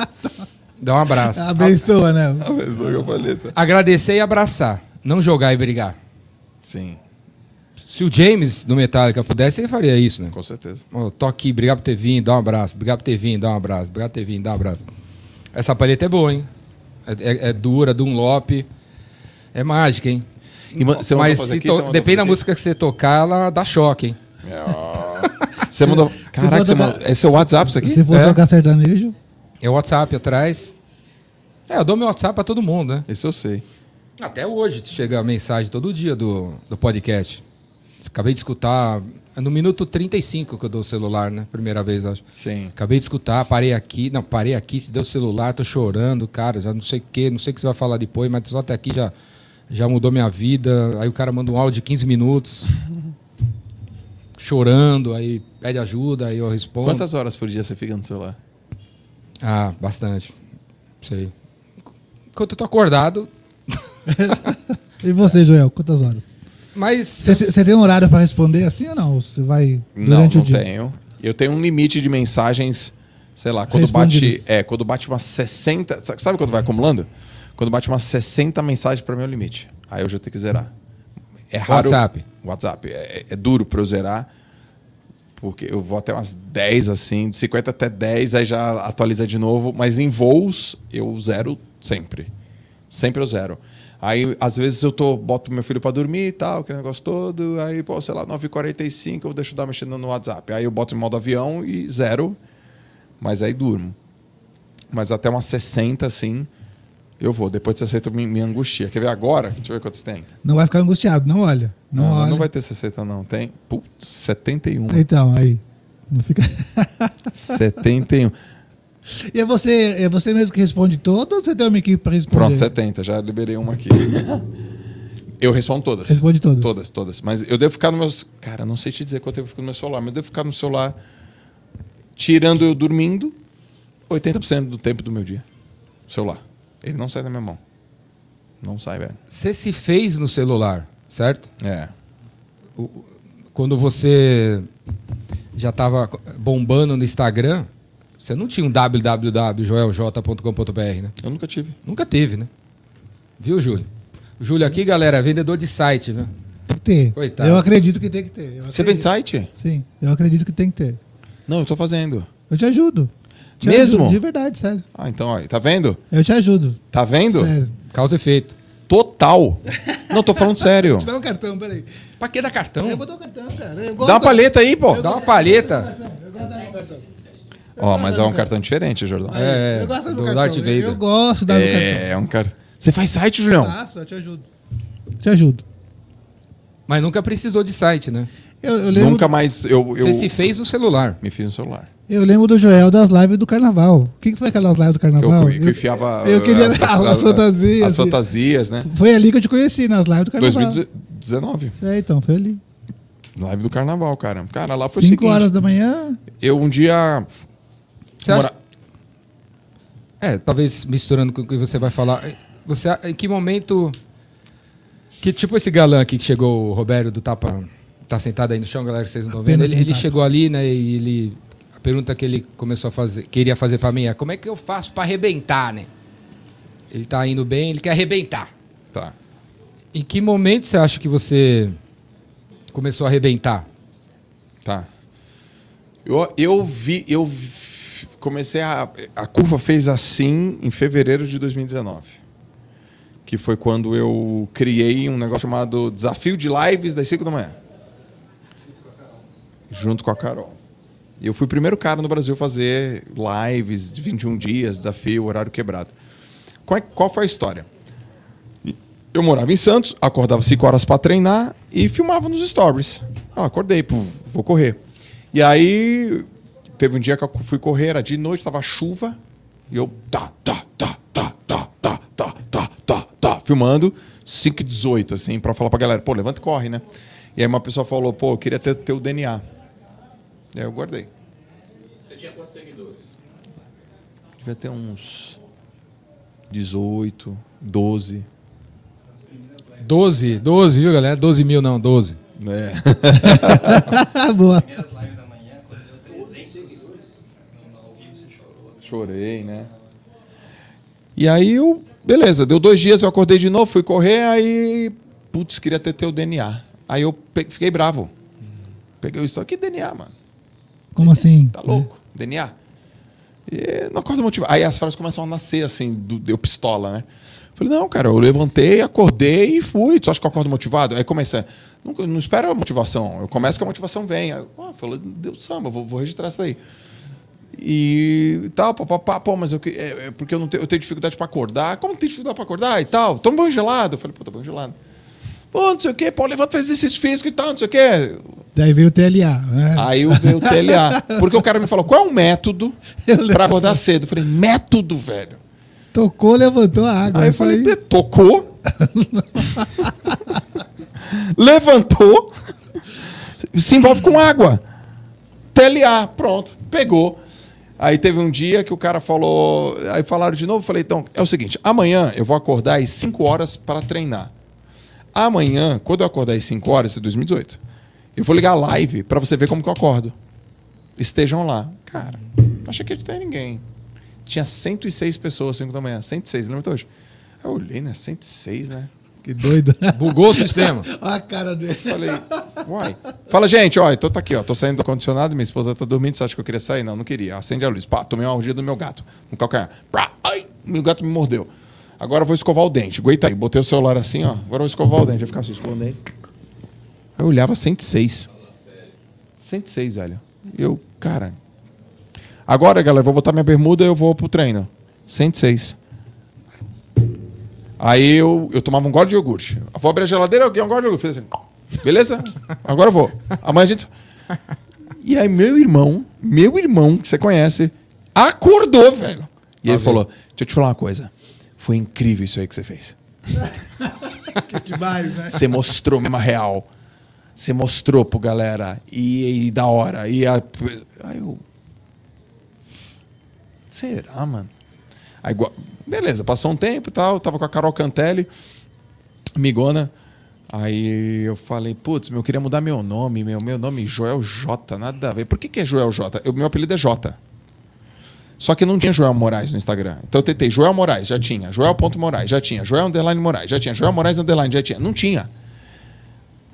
dá um abraço. Abençoa, né? Abençoa com a palheta. Agradecer e abraçar. Não jogar e brigar. Sim, Se o James do Metallica pudesse, ele faria isso, né? com certeza. Ó, tô aqui, obrigado por ter vindo, dá um abraço. Obrigado por ter vindo, dá um abraço. Obrigado por ter vindo, dá um abraço. Essa palheta é boa, hein? É, é- é dura, Dunlop. É mágica, hein? E você Mas se aqui, to- você depende da música que você tocar, ela dá choque, hein? É. Você mandou. Caraca, você tocar- mandou... esse é o WhatsApp isso aqui? Se for É. tocar sertanejo, É o WhatsApp atrás. É, eu dou meu WhatsApp pra todo mundo, né? Esse eu sei. Até hoje chega a mensagem todo dia do, do podcast. Acabei de escutar. É no minuto 35 que eu dou o celular, né? Primeira vez, acho. Sim. Acabei de escutar, parei aqui. Não, parei aqui, se deu o celular, tô chorando, cara. Já não sei o que, não sei o que você vai falar depois, mas só até aqui já, já mudou minha vida. Aí o cara manda um áudio de 15 minutos. chorando, aí pede ajuda, aí eu respondo. Quantas horas por dia você fica no celular? Ah, bastante. Sei. Enquanto eu tô acordado. e você, Joel, quantas horas? Mas. Você te- você tem um horário pra responder assim ou não? Você vai Não, durante não o dia? tenho. Eu tenho um limite de mensagens, sei lá, quando bate, é, quando bate umas 60, sa- sabe quando vai acumulando? Quando bate umas 60 mensagens para mim é o limite. Aí eu já tenho que zerar. é raro. WhatsApp. WhatsApp. É, é duro pra eu zerar. Porque eu vou até umas 10, assim, de 50 até 10, aí já atualiza de novo. Mas em voos, eu zero sempre. Sempre eu zero. Aí, às vezes, eu tô, boto meu filho pra dormir e tal, aquele negócio todo. Aí, pô, sei lá, 9h45, eu deixo dar mexendo no WhatsApp. Aí eu boto em modo avião e zero. Mas aí durmo. Mas até umas 60, assim, eu vou. Depois de 60 me, me angustia. Quer ver agora? Deixa eu ver quantos tem. Não vai ficar angustiado, não olha. Não, Não, olha. não vai ter 60, não. Tem. Putz, 71. Então, aí. Não fica... 71. E é você, é você mesmo que responde todo ou você tem uma equipe para responder? Pronto, 70. Já liberei uma aqui. Eu respondo todas. Responde todas. Todas, todas. Mas eu devo ficar no meu. Cara, não sei te dizer quanto eu fico no meu celular, mas eu devo ficar no celular, tirando eu dormindo, 80% do tempo do meu dia. Celular. Ele não sai da minha mão. Não sai, velho. Você se fez no celular, certo? É. Quando você já estava bombando no Instagram, você não tinha um www.joelj.com.br, né? Eu nunca tive. Nunca teve, né? Viu, Júlio? O Júlio aqui, galera, é vendedor de site, né? Tem que ter. Coitado. Eu acredito que tem que ter. Você vende site? Sim, eu acredito que tem que ter. Não, eu tô fazendo. Eu te ajudo. Te Mesmo? ajudo, de verdade, sério. Ah, então, ó, tá vendo? Eu te ajudo. Tá vendo? Sério. Causa e efeito. Total. Não, tô falando sério. Dá um cartão, peraí. Pra que dar cartão? Eu vou dar um cartão, cara. Eu gosto Dá uma palheta aí, pô. Dá uma palheta. Eu gosto da- do cartão. Ó, mas é um cartão diferente, Jordão. Aí, É, eu gosto do, do cartão. Darth Vader. Eu gosto da do cartão. É, é um cartão. Você faz site, Julião? Faço, eu te ajudo. Te ajudo. Mas nunca precisou de site, né? Eu, eu lembro, Nunca mais eu, eu Você se fez no celular. me fiz no celular. eu lembro do Joel das lives do carnaval. O que, que foi aquelas lives do Que eu, carnaval? que eu enfiava eu queria as, as, as fantasias. As fantasias, né? Foi ali que eu te conheci, nas lives do carnaval. 2019. É, então, foi ali. Live do carnaval, cara. Cara, lá foi 5 o seguinte. horas da manhã. Eu um dia. Acha- mora- É, talvez misturando com o que você vai falar. Você, em que momento. Que tipo esse galã aqui que chegou, o Roberto do Tapa. Tá sentado aí no chão, galera, que vocês não estão vendo. Ele, ele chegou ali, né? E ele. A pergunta que ele começou a fazer, queria fazer pra mim é: como é que eu faço pra arrebentar, né? Ele tá indo bem, ele quer arrebentar. Tá. Em que momento você acha que você começou a arrebentar? Tá. Eu, eu vi. Eu vi- comecei a. A curva fez assim em fevereiro de 2019. Que foi quando eu criei um negócio chamado Desafio de Lives das 5 da manhã. Junto com a Carol. E eu fui o primeiro cara no Brasil a fazer lives de 21 dias, desafio, horário quebrado. Qual, é- qual foi a história? Eu morava em Santos, acordava 5 horas para treinar e filmava nos stories. Ah, acordei, pô, vou correr. E aí, teve um dia que eu fui correr, era de noite, tava chuva, e eu tá, tá, tá, tá, tá, tá, tá, tá, tá, tá, filmando 5 e 18, assim, pra falar pra galera, pô, levanta e corre, né? E aí uma pessoa falou, pô, eu queria ter teu DNA. E aí eu guardei. Você tinha quantos seguidores? Devia ter uns 18, 12. 12, 12, viu, galera? 12 mil não, 12. né? Boa. Primeiras lives da manhã, quando deu 300 seguidores, no ao vivo você chorou. Chorei, né? E aí eu. Beleza, deu dois dias, eu acordei de novo, fui correr, aí. Putz, queria ter teu DNA. Aí eu pe- fiquei bravo. Peguei o história. Que DNA, mano? Como assim? Tá louco? DNA? E não acordo motivado. Aí as frases começam a nascer, assim, do, deu pistola, né? Falei, não, cara, eu levantei, acordei e fui. Tu acha que eu acordo motivado? Aí comecei. Não, não espera a motivação. Eu começo que a motivação vem. Aí, ah, falou, deu samba, vou, vou registrar isso aí. E tal, papapá, pô, mas eu, que- é, é porque eu, não tenho, eu tenho dificuldade para acordar. Como tem dificuldade para acordar e tal? Toma banho gelado. Eu falei, pô, tá banho gelado. Pô, não sei o quê, pô, levanta, faz exercício físico e tal, não sei o quê. Daí veio o TLA. Né? Aí veio o TLA. Porque o cara me falou, qual é o método para acordar cedo? Eu falei, método, velho. Tocou, levantou a água. Aí eu falei, aí- "Bê, tocou, levantou, se envolve com água. TLA, pronto, pegou. Aí teve um dia que o cara falou, aí falaram de novo, falei, então, é o seguinte, amanhã eu vou acordar às 5 horas para treinar. Amanhã, quando eu acordar às 5 horas, é 2018, eu vou ligar a live para você ver como que eu acordo. Estejam lá. Cara, não achei que não tem ninguém. Tinha 106 pessoas às 5 da manhã. 106, lembra até hoje? Eu olhei, né? 106, né? Que doido. Bugou o sistema. Olha a cara dele. Falei, uai. Fala, gente, ó, então tá aqui, ó. Tô saindo do ar-condicionado, minha esposa tá dormindo. Você acha que eu queria sair? Não, não queria. Acende a luz. Pá, tomei uma mordida do meu gato. No calcanhar. Pá, ai, meu gato me mordeu. Agora eu vou escovar o dente. Aguenta aí. Botei o celular assim, ó. Agora eu vou escovar o dente. Eu ficar assim, escovando o dente. Aí eu olhava 106. 106, velho. Eu, cara. Agora, galera, eu vou botar minha bermuda e eu vou pro treino. 106. Aí eu, eu tomava um gole de iogurte. Eu vou abrir a geladeira, alguém um gole de iogurte. Fiz assim, beleza? Agora eu vou. Amanhã a gente. E aí, meu irmão, meu irmão, que você conhece, acordou, velho. E ele ver. falou: Deixa eu te falar uma coisa. Foi incrível isso aí que você fez. Que demais, né? Você mostrou mesmo a real. Você mostrou pro galera. E, e da hora. E a... Aí eu. Será, mano? Aí, beleza, passou um tempo e tal. Tava com a Carol Cantelli, amigona. Aí eu falei, putz, eu queria mudar meu nome. Meu, meu nome Joel J, nada a ver. Por que, que é Joel J? O meu apelido é J. Só que não tinha Joel Moraes no Instagram. Então eu tentei Joel Moraes, já tinha. Joel.moraes, já tinha. Joel Underline Moraes, já tinha. Joel Moraes Underline, já tinha. Não tinha.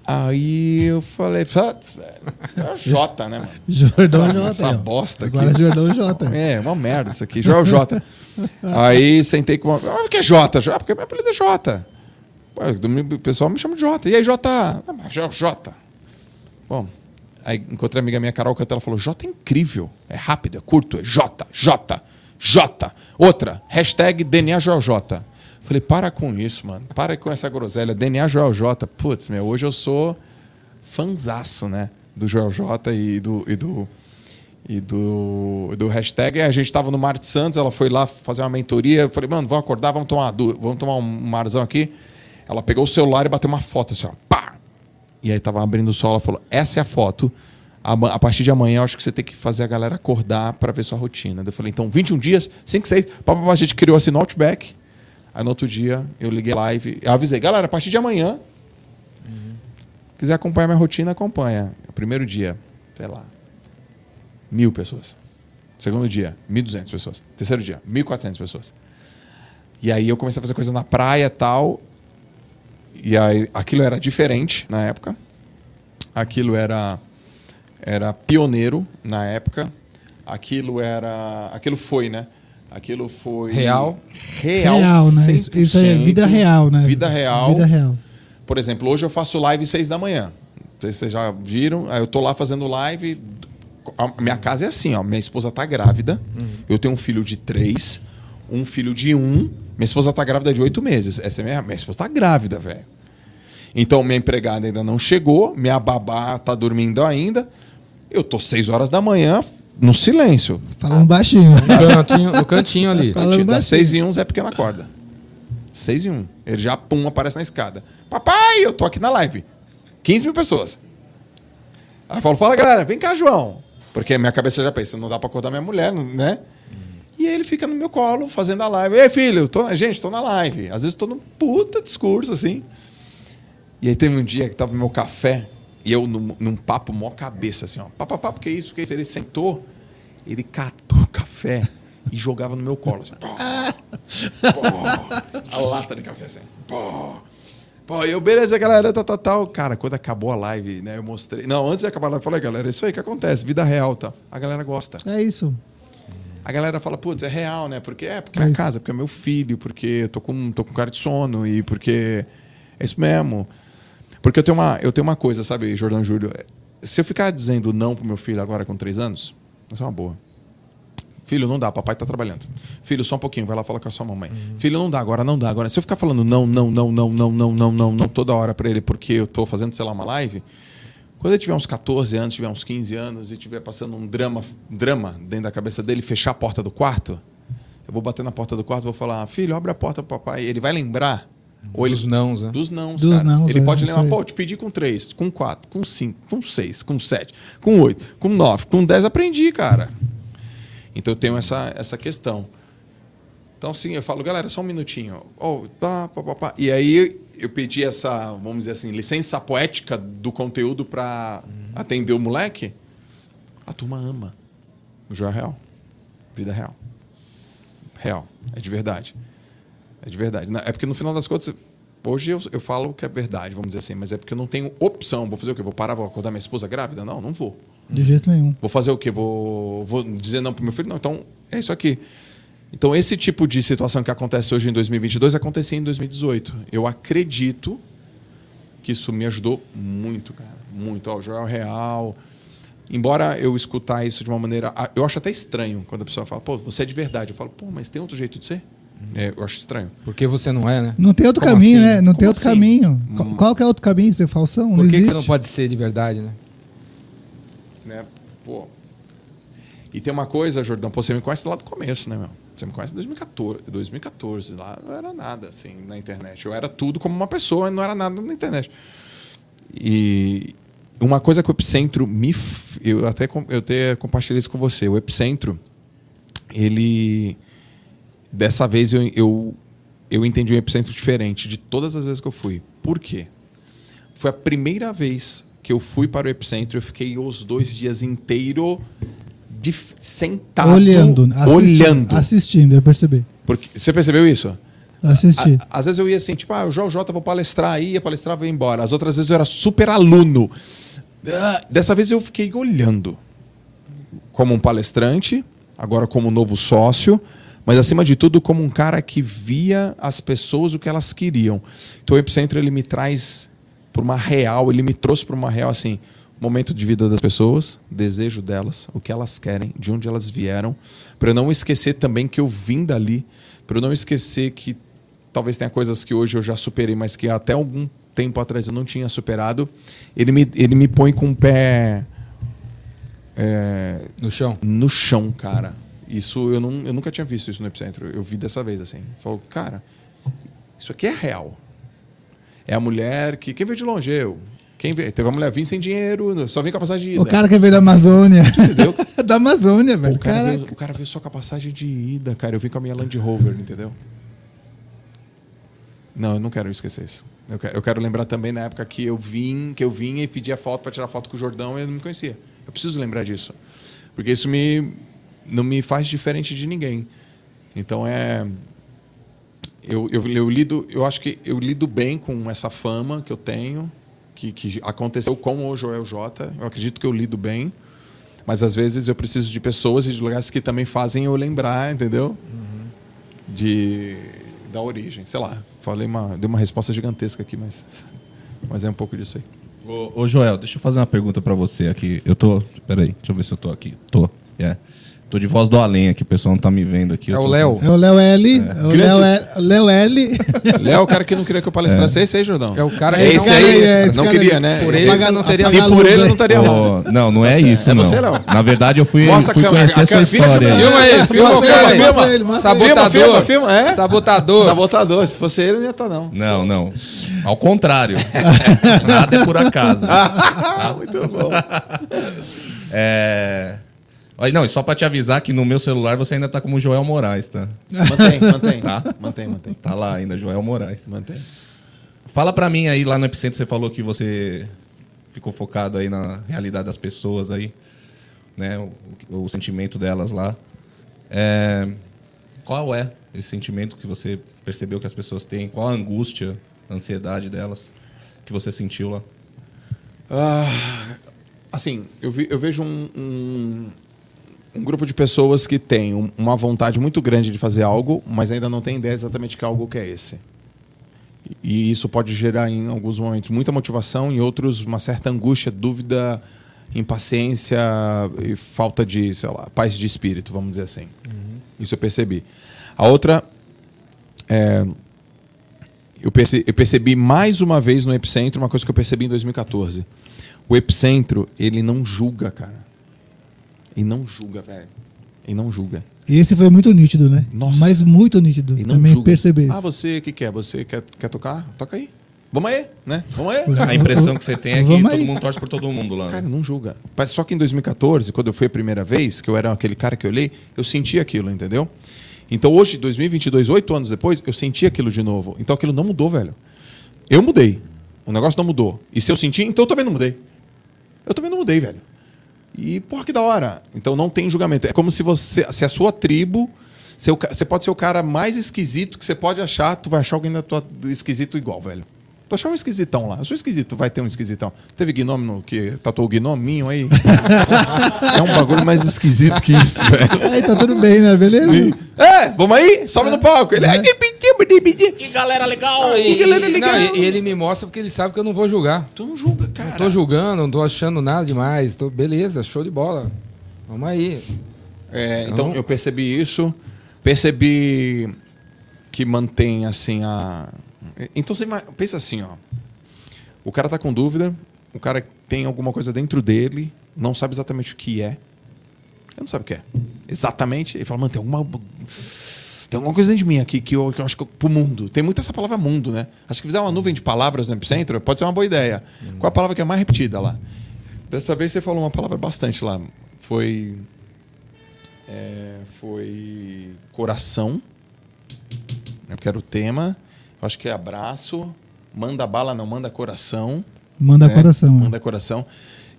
Aí eu falei, putz, velho. É o J, né, mano? Jordão Essa- J. essa bosta aqui. Agora é Jordão J. É, uma merda isso aqui. Joel J. Aí sentei com uma. Ah, o que é J? Ah, porque meu apelido é J. Pô, O pessoal me chama de J. E aí, J? Ah, mas é o J. Bom, aí encontrei a amiga minha, Carol Cantela, falou: J é incrível. É rápido, é curto, é J, J, J. Outra, hashtag DNA Joel J. Falei, para com isso, mano. Para com essa groselha. DNA Joel J. Putz, meu, hoje eu sou fanzaço, né? Do Joel J e do. E do e do, do hashtag. A gente tava no Mar de Santos, ela foi lá fazer uma mentoria. Eu falei, mano, vamos acordar, vamos tomar, vamos tomar um marzão aqui. Ela pegou o celular e bateu uma foto assim, ó. Pá! E aí tava abrindo o sol, ela falou: essa é a foto. Ama- A partir de amanhã, eu acho que você tem que fazer a galera acordar para ver sua rotina. Eu falei, então, 21 dias, 5, 6. Pá, pá, pá, A gente criou assim no Outback. Aí no outro dia, eu liguei a live. Eu avisei, galera, a partir de amanhã, quiser acompanhar minha rotina, acompanha. Primeiro dia, sei lá, mil pessoas. Segundo dia, 1.200 pessoas. Terceiro dia, 1.400 pessoas. E aí eu comecei a fazer coisa na praia e tal. E aí aquilo era diferente na época. Aquilo era era pioneiro na época. Aquilo era, aquilo foi, né? Aquilo foi Real. real, Real, né? Isso, é 100%. vida real, né? Vida real. Vida real. Por exemplo, hoje eu faço live seis da manhã. Vocês já viram. Aí eu tô lá fazendo live. A minha casa é assim, ó. Minha esposa tá grávida. Eu tenho um filho de três, um filho de um. Minha esposa tá grávida de oito meses. Essa é minha, minha esposa tá grávida, velho. Então minha empregada ainda não chegou, minha babá tá dormindo ainda. Eu tô seis horas da manhã no silêncio. Falando baixinho. No cantinho, no cantinho ali. Falando baixinho. seis e um, Zé Pequena acorda. Seis e um. Ele já, pum, aparece na escada. Papai, eu tô aqui na live. 15 mil pessoas. Aí eu falo, fala galera, vem cá, João. Porque minha cabeça já pensa, não dá pra acordar minha mulher, né? E aí ele fica no meu colo, fazendo a live. Ei, filho, tô, gente, tô na live. Às vezes tô num puta discurso, assim. E aí teve um dia que tava no meu café, e eu num, num papo mó cabeça, assim, ó. Papo, papo, que isso? Porque isso? Ele sentou, ele catou o café e jogava no meu colo. Assim, pô, pô, a lata de café, assim. Pô, pô, eu, beleza, galera, tal, tal, tal. Cara, quando acabou a live, né, eu mostrei. Não, antes de acabar a live, eu falei, galera, é isso aí que acontece, vida real, tá? A galera gosta. É isso. A galera fala, putz, é real, né? Porque é porque é minha casa, porque é meu filho, porque eu tô com, tô com cara de sono e porque é isso mesmo. Porque eu tenho uma, eu tenho uma coisa, sabe, Jordão Júlio? Se eu ficar dizendo não pro meu filho agora com três anos, essa é uma boa. Filho, não dá, papai tá trabalhando. Filho, só um pouquinho, vai lá falar com a sua mamãe. Filho, não dá agora, não dá agora. Se eu ficar falando não, não, não, não, não, não, não, não, não toda hora pra ele porque eu tô fazendo, sei lá, uma live, quando ele tiver uns 14 anos, tiver uns 15 anos e tiver passando um drama, drama dentro da cabeça dele, fechar a porta do quarto, eu vou bater na porta do quarto e vou falar: "Filho, abre a porta pro papai". Ele vai lembrar ou ele Dos nãos, né? dos não, Dos cara. nãos, ele é, pode aí. pô, eu te pedi com 3, com 4, com 5, com 6, com 7, com 8, com 9, com 10, aprendi, cara. Então eu tenho essa, essa questão. Então, sim, eu falo, galera, só um minutinho. Oh, pá, pá, pá, pá. E aí eu pedi essa, vamos dizer assim, licença poética do conteúdo para atender o moleque. A turma ama. O João é real. Vida real. Real. É de verdade. É de verdade. É porque no final das contas, Hoje eu, eu falo que é verdade, vamos dizer assim, mas é porque eu não tenho opção. Vou fazer o quê? Vou parar, vou acordar minha esposa grávida? Não, não vou. De jeito nenhum. Vou fazer o quê? Vou, vou dizer não pro meu filho? Não, então é isso aqui. Então, esse tipo de situação que acontece hoje em 2022 acontecia em 2018. Eu acredito que isso me ajudou muito, cara. Muito. Ó, o Joel Real. Embora eu escutar isso de uma maneira. Eu acho até estranho quando a pessoa fala, pô, você é de verdade. Eu falo, pô, mas tem outro jeito de ser? É, eu acho estranho. Porque você não é, né? Não tem outro Como caminho, assim? né? Não Como tem outro assim? caminho. Qual, Hum. qual que é outro caminho? Ser falsão? Por que, que você não pode ser de verdade, né? Né? Pô. E tem uma coisa, Jordão, pô, você me conhece lá do começo, né, meu? Você me conhece em 2014, 2014. Lá não era nada, assim, na internet. Eu era tudo como uma pessoa e não era nada na internet. E uma coisa que o Epicentro me... f- Eu até, com- eu até compartilhei isso com você. O Epicentro, ele... Dessa vez eu, eu, eu entendi um Epicentro diferente de todas as vezes que eu fui. Por quê? Foi a primeira vez que eu fui para o Epicentro. Eu fiquei os dois dias inteiros de, sentado. Olhando, assistindo, olhando. assistindo, eu percebi. Porque, você percebeu isso? Assisti. Às vezes eu ia assim, tipo, ah, o João J vou palestrar aí, ia palestrar, vou embora. As outras vezes eu era super aluno. Ah, Dessa vez eu fiquei olhando. Como um palestrante, agora como novo sócio, mas acima de tudo como um cara que via as pessoas o que elas queriam. Então o Epicentro ele me traz para uma real, ele me trouxe para uma real assim, momento de vida das pessoas, desejo delas, o que elas querem, de onde elas vieram, para eu não esquecer também que eu vim dali, para eu não esquecer que talvez tenha coisas que hoje eu já superei, mas que até algum tempo atrás eu não tinha superado. Ele me, ele me põe com o pé é, No chão. no chão, cara. Isso eu, não, eu nunca tinha visto isso no Epicentro. Eu vi dessa vez, assim. Falou, cara, isso aqui é real. É a mulher que. Quem veio de longe? Eu. Quem veio? Teve uma mulher vir sem dinheiro, só vem com a passagem de ida. O cara que veio da Amazônia. Entendeu? da Amazônia, velho. o, cara veio, o cara veio só com a passagem de ida, cara. Eu vim com a minha Land Rover, entendeu? Não, eu não quero esquecer isso. Eu quero, eu quero lembrar também na época que eu vim, que eu vinha e pedia foto para tirar foto com o Jordão e ele não me conhecia. Eu preciso lembrar disso. Porque isso me não me faz diferente de ninguém. Então é eu, eu, eu lido, eu acho que eu lido bem com essa fama que eu tenho, que, que aconteceu com o Joel J. Eu acredito que eu lido bem. Mas às vezes eu preciso de pessoas e de lugares que também fazem eu lembrar, entendeu? De da origem, sei lá. Falei uma, dei uma resposta gigantesca aqui, mas mas é um pouco disso aí. Ô, ô, Joel, deixa eu fazer uma pergunta pra você aqui. Eu tô. Peraí, deixa eu ver se eu tô aqui. Tô. É. Tô de voz do além aqui, o pessoal não tá me vendo aqui. É o Léo. É o Léo L. É o Léo L. Léo L. Léo, é o cara que não queria que eu palestrasse, é esse aí, Jordão. É o cara É que esse não- aí, é, esse não cara queria, aí. né? Por ele não teria Se por ele, não estaria lá. Ô, não, não é isso, É não. você, Léo? Na verdade, eu fui, Mostra a fui câmera, conhecer a a sua câmera, vira a história. Filma aí, filma o cara ele, mostra ele, ele. Sabotador. Filma, filma, filma, é? Sabotador. Sabotador. Se fosse ele, não ia estar, não. Não, não. Ao contrário. Nada é por acaso. Muito bom. É. Olha, Não, e só pra te avisar que no meu celular você ainda tá como Joel Moraes, tá? Mantém, mantém. Tá. Mantém, mantém. Tá lá ainda, Joel Moraes. Mantém. Fala pra mim aí, lá no Epicentro, você falou que você ficou focado aí na realidade das pessoas aí, né? O, o sentimento delas lá. É, qual é esse sentimento que você percebeu que as pessoas têm? Qual a angústia, a ansiedade delas que você sentiu lá? Ah, assim, eu, vi- eu vejo um, um, um grupo de pessoas que tem um- uma vontade muito grande de fazer algo, mas ainda não tem ideia exatamente que algo que é esse. E isso pode gerar, em alguns momentos, muita motivação, em outros, uma certa angústia, dúvida, impaciência e falta de, sei lá, paz de espírito, vamos dizer assim. Isso eu percebi. A outra, é, eu, perce- eu percebi mais uma vez no Epicentro uma coisa que eu percebi em 2014. O Epicentro, ele não julga, cara. Ele não julga, velho. Ele não julga. E esse foi muito nítido, né? Nossa. Mas muito nítido. Ele não Também julga. percebi isso. Ah, você o que quer? Você quer, quer tocar? Toca aí. Vamos aí, né? Vamos aí. A impressão que você tem é que Vamos todo aí. mundo torce por todo mundo lá. né? Cara, não julga. Mas Só que em 2014, quando eu fui a primeira vez, que eu era aquele cara que eu olhei, eu senti aquilo, entendeu? Então hoje, 2022, oito anos depois, eu senti aquilo de novo. Então aquilo não mudou, velho. Eu mudei. O negócio não mudou. E se eu senti, então eu também não mudei. Eu também não mudei, velho. E, porra, que da hora. Então não tem julgamento. É como se você, se a sua tribo, ca- Você pode ser o cara mais esquisito que você pode achar, tu vai achar alguém da tua esquisito igual, velho. Tu um esquisitão lá. Eu sou esquisito, vai ter um esquisitão. Teve gnome no que tatuou o gnominho aí? é um bagulho mais esquisito que isso, velho. Aí tá tudo bem, né? Beleza? É, vamos aí? Sobe no palco. Ele. "Ai, Que galera legal! E, que é e- legal. não, e- e ele me mostra porque ele sabe que eu não vou julgar. Tu não julga, cara. Não tô julgando, não tô achando nada demais. Tô, beleza, show de bola. Vamos aí. É, então Então- eu percebi isso, percebi que mantém assim a. Então você pensa assim, ó. O cara tá com dúvida, o cara tem alguma coisa dentro dele, não sabe exatamente o que é. Ele não sabe o que é. Exatamente. Ele fala, mano, tem alguma. Tem alguma coisa dentro de mim aqui que eu, que eu acho que eu, pro mundo. Tem muito essa palavra mundo, né? Acho que fizer uma nuvem de palavras no epicentro pode ser uma boa ideia. Qual a palavra que é mais repetida lá? Dessa vez você falou uma palavra bastante lá. Foi. É, foi coração, né, porque era o tema. Eu acho que é abraço. Manda bala, não manda coração. Manda né? coração. né? Manda coração.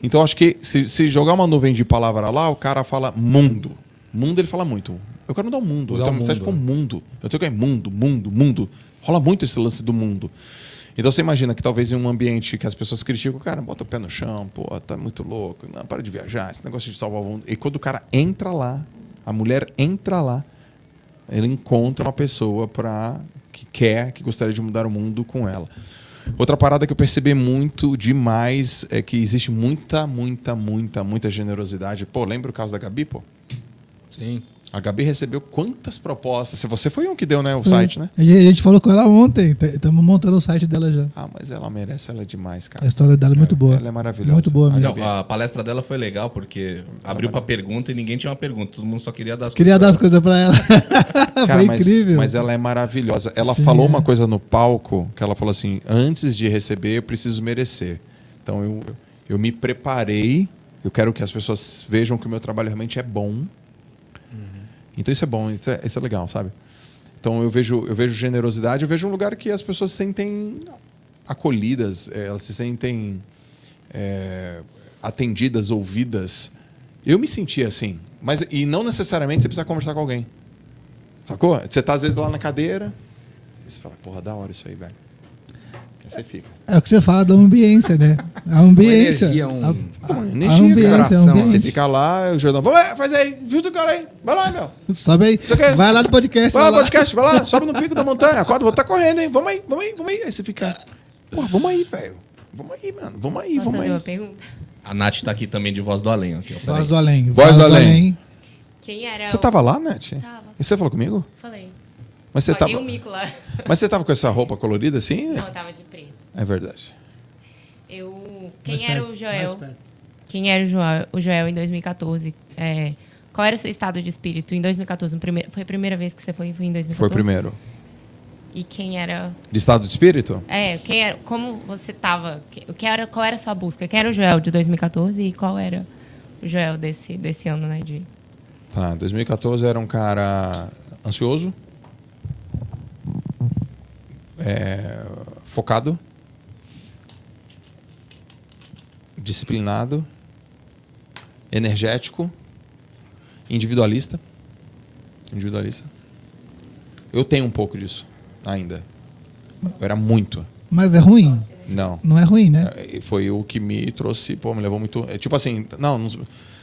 Então acho que se, se jogar uma nuvem de palavra lá, o cara fala mundo. Mundo ele fala muito. Eu quero mudar o mundo. Eu Mudar quero o mensagem mundo. com mundo. Eu tenho que é mundo, mundo, mundo. Rola muito esse lance do mundo. Então você imagina que talvez em um ambiente que as pessoas criticam, cara, bota o pé no chão, pô, tá muito louco, não, para de viajar, esse negócio de salvar o mundo. E quando o cara entra lá, a mulher entra lá, ele encontra uma pessoa para que quer, que gostaria de mudar o mundo com ela. Outra parada que eu percebi muito demais é que existe muita, muita, muita, muita generosidade. Pô, lembra o caso da Gabi, pô? Sim. A Gabi recebeu quantas propostas? Se você foi um que deu, né, o Foi. site, né? A gente a gente falou com ela ontem. Estamos montando o site dela já. Ah, mas ela merece, ela é demais, cara. A história dela é muito boa. Ela é maravilhosa. Muito boa mesmo. Não, a palestra dela foi legal porque abriu pra pergunta e ninguém tinha uma pergunta. Todo mundo só queria dar as Queria dar as coisas. coisas pra ela. Cara, Foi mas, incrível. mas ela é maravilhosa. Ela Sim, falou é. uma coisa no palco que ela falou assim: antes de receber, eu preciso merecer. Então eu, eu me preparei. Eu quero que as pessoas vejam que o meu trabalho realmente é bom. Então isso é bom, isso é, isso é legal, sabe? Então eu vejo, eu vejo generosidade, eu vejo um lugar que as pessoas se sentem acolhidas, eh, elas se sentem eh, atendidas, ouvidas. Eu me senti assim, mas e não necessariamente você precisa conversar com alguém. Sacou? Você tá às vezes lá na cadeira, você fala, porra, da hora isso aí, velho. Aí você fica. É o que você fala da ambiência, né? A ambiência. energia, um- a, a, Uma a energia, ambiência, a Vibração, ambiente. Você fica lá, o Jordão, vamos, é, faz aí, justo o cara aí, vai lá, meu. Sobe aí. Quer- Vai lá no podcast. Vai lá, vai lá. podcast, vai lá, sobe no pico da montanha, acorda, vou tá correndo, hein, vamos aí, vamos aí, vamos aí. Aí você fica, porra, vamos aí, velho. Vamos aí, mano, vamos aí, Posso vamos aí. uma pergunta? A Nath tá aqui também de voz do além. Aqui, ó. Voz do além. Voz do além. Quem era Você o... tava lá, Nath? Tava. E você falou comigo? Falei. Mas você Paguei tava, um mico lá. mas você tava com essa roupa colorida assim? Não, eu tava de preto. É verdade. Eu... Quem Mais era perto, o Joel? Quem era o Joel, o Joel em 2014? É, qual era o seu estado de espírito em 2014? No primeiro, foi a primeira vez que você foi, foi em 2014? Foi o primeiro. E quem era... De estado de espírito? É, quem era... Como você tava... que era, qual era a sua busca? Quem era o Joel de 2014 e qual era o Joel desse, desse ano, né? De... Tá, 2014 era um cara ansioso, é, focado, disciplinado, energético, individualista. Individualista. Eu tenho um pouco disso ainda. Eu era muito. Mas é ruim. Não. Não é ruim, né? É, Foi o que me trouxe, pô, me levou muito. É, tipo assim, não, não.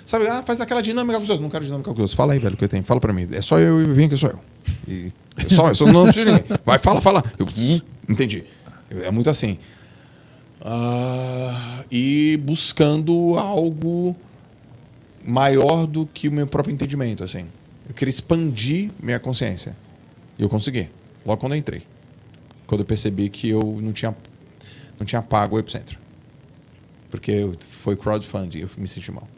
Sabe, ah, faz aquela dinâmica com os outros. Não quero dinâmica com os outros. Fala aí, velho, o que eu tenho. Fala pra mim. É só eu e vem aqui, sou eu. E, é só, eu sou, não preciso de ninguém. Vai, fala, fala. Eu, hum, entendi. É muito assim. Ah, e buscando algo maior do que o meu próprio entendimento, assim. Eu queria expandir minha consciência. E eu consegui. Logo quando eu entrei. Quando eu percebi que eu não tinha, não tinha pago o Epicentro. Porque foi crowdfunding, eu me senti mal.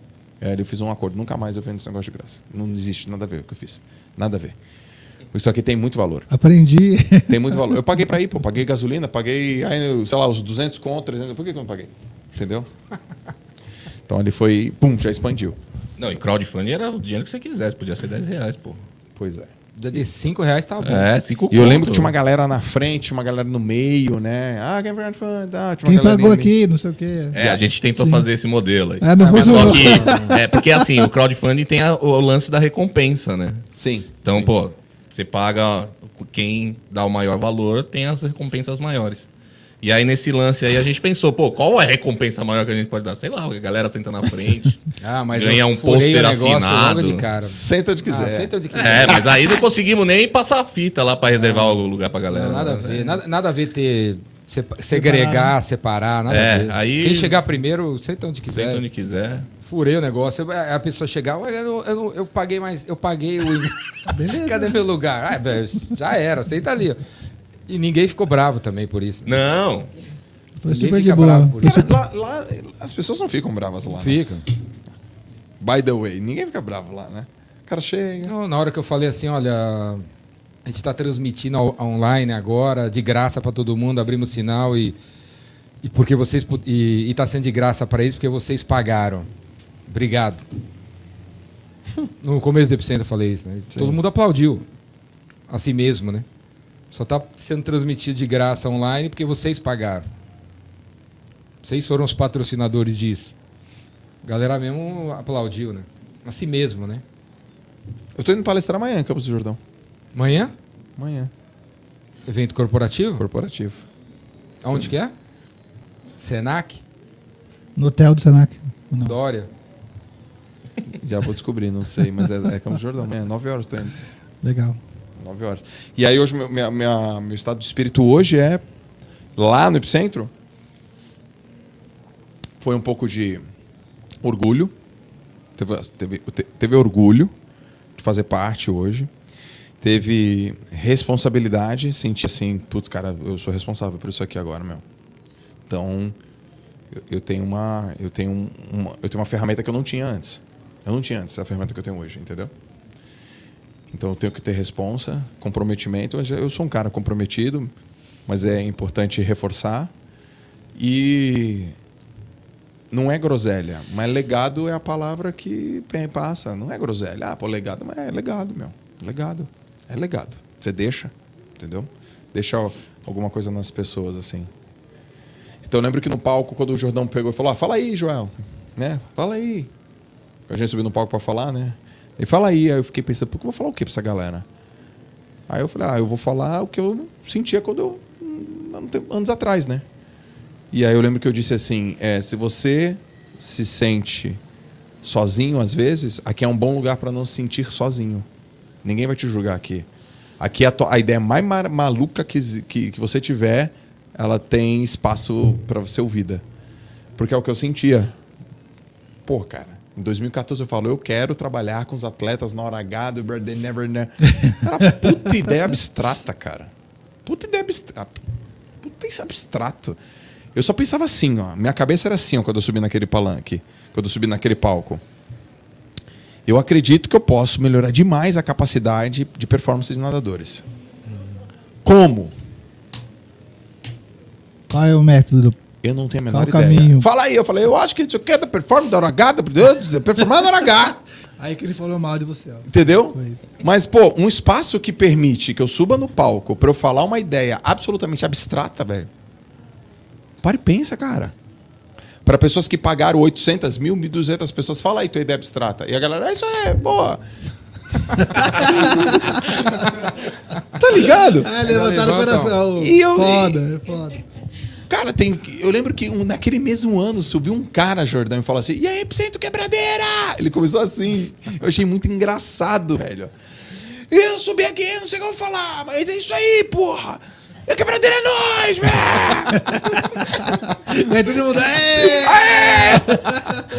Aí eu fiz um acordo, nunca mais eu vendo esse negócio de graça. Não existe nada a ver o que eu fiz. Nada a ver. Isso aqui tem muito valor. Aprendi. Tem muito valor. Eu paguei pra ir, pô. Paguei gasolina, paguei, aí, sei lá, os 200 conto, 300. Por que que eu não paguei? Entendeu? Então ele foi, pum, já expandiu. Não, e crowdfunding era o dinheiro que você quisesse. Podia ser 10 reais, pô. Pois é. De 5 reais tá bom. É, 5 E eu lembro que tinha uma galera na frente, uma galera no meio, né? Ah, quem? Ah, tinha uma Quem galerinha pagou aqui, não sei o quê. É, a gente tentou Sim. fazer esse modelo aí. É, não Só funcionou. que, é, porque assim, o crowdfunding tem a- o lance da recompensa, né? Sim. Então, Sim. pô, Você paga quem dá o maior valor tem as recompensas maiores. E aí nesse lance aí a gente pensou, pô, qual é a recompensa maior que a gente pode dar? Sei lá, a galera senta na frente. Ah, mas Ganha um pôster assinado. de cara. Senta onde quiser. Ah, senta onde quiser. é, mas aí não conseguimos nem passar a fita lá pra reservar o lugar pra galera. Não, nada a né? ver. Nada, nada a ver ter. Segregar, separar, nada É, a ver. aí- Quem chegar primeiro, senta onde quiser. Senta onde quiser. Furei o negócio. Aí A pessoa chegar, olha, eu, eu, eu paguei mais. Eu paguei o. Beleza. Cadê meu lugar? Ah, velho, já era, senta ali. E ninguém ficou bravo também por isso. Não. Foi Ninguém super de fica boa. bravo por Foi isso. super- Lá, lá, as pessoas não ficam bravas lá. né? Fica. By the way, ninguém fica bravo lá, né? O cara chega. Não, na hora que eu falei assim, olha, a gente está transmitindo ao- online agora, de graça para todo mundo, abrimos sinal e, e porque vocês e está sendo de graça para eles porque vocês pagaram. Obrigado. No começo do Epicentro eu falei isso, né? Todo mundo aplaudiu a si mesmo, né? Só está sendo transmitido de graça online porque vocês pagaram. Vocês foram os patrocinadores disso. A galera mesmo aplaudiu, né? A si mesmo, né? Eu tô indo palestrar amanhã em Campos do Jordão. Amanhã? Amanhã. Evento corporativo? Corporativo. Aonde que é? Senac? No hotel do Senac. Não. Dória? Já vou descobrir, não sei, mas é, é Campos do Jordão. Amanhã, 9 horas tô indo. Legal. 9 horas. E aí hoje, meu, minha- minha- meu estado de espírito hoje é lá no Epicentro. Foi um pouco de orgulho. Teve, teve, te- teve orgulho de fazer parte hoje. Teve responsabilidade. Senti assim, putz, cara, eu sou responsável por isso aqui agora, meu. Então, eu, tenho uma, eu tenho um- uma, eu tenho uma ferramenta que eu não tinha antes. Eu não tinha antes a ferramenta que eu tenho hoje, entendeu? Então eu tenho que ter responsa, comprometimento. Eu sou um cara comprometido, mas é importante reforçar. E não é groselha, mas legado é a palavra que passa. Não é groselha. Ah, pô, legado, mas é legado, meu. Legado. É legado. Você deixa, entendeu? Deixa alguma coisa nas pessoas, assim. Então eu lembro que no palco, quando o Jordão pegou e falou: ah, fala aí, Joel. Né? Fala aí. A gente subiu no palco pra falar, né? Ele fala aí. Aí eu fiquei pensando, pô, eu vou falar o que pra essa galera? Aí eu falei, ah, eu vou falar o que eu sentia quando eu. hum, um tempo- anos atrás, né? E aí eu lembro que eu disse assim: é, se você se sente sozinho às vezes, aqui é um bom lugar para não se sentir sozinho. Ninguém vai te julgar aqui. Aqui a, a ideia mais maluca que, que, que você tiver, ela tem espaço para ser ouvida. Porque é o que eu sentia. Pô, cara, em 2014 eu falo, eu quero trabalhar com os atletas na hora H do Birthday Never Never. Era puta ideia abstrata, cara. Puta ideia abstrata. Puta isso abstrato. Eu só pensava assim, ó. Minha cabeça era assim, ó, quando eu subi naquele palanque. Quando eu subi naquele palco. Eu acredito que eu posso melhorar demais a capacidade de performance de nadadores. Como? Qual é o método? Eu não tenho a menor Qual ideia. caminho? Fala aí, eu falei, eu acho que isso aqui é da performance da hora H, da performance da hora H. Aí que ele falou mal de você, ó. Entendeu? Mas, pô, um espaço que permite que eu suba no palco pra eu falar uma ideia absolutamente abstrata, velho. Para e pensa, cara. Para pessoas que pagaram 800 mil, 1.200 pessoas, fala aí tua ideia abstrata. E a galera, "Ah, isso é boa. tá ligado? Ah, levantaram o coração. E eu- foda, é foda. Cara, tem, eu lembro que um- naquele mesmo ano subiu um cara, Jordão, e falou assim: E aí, Epicentro Quebradeira? Ele começou assim. Eu achei muito engraçado, velho. Eu subi aqui, não sei o que eu vou falar, mas é isso aí, porra! A quebradeira é nós, velho! Aí todo mundo. "Ê!"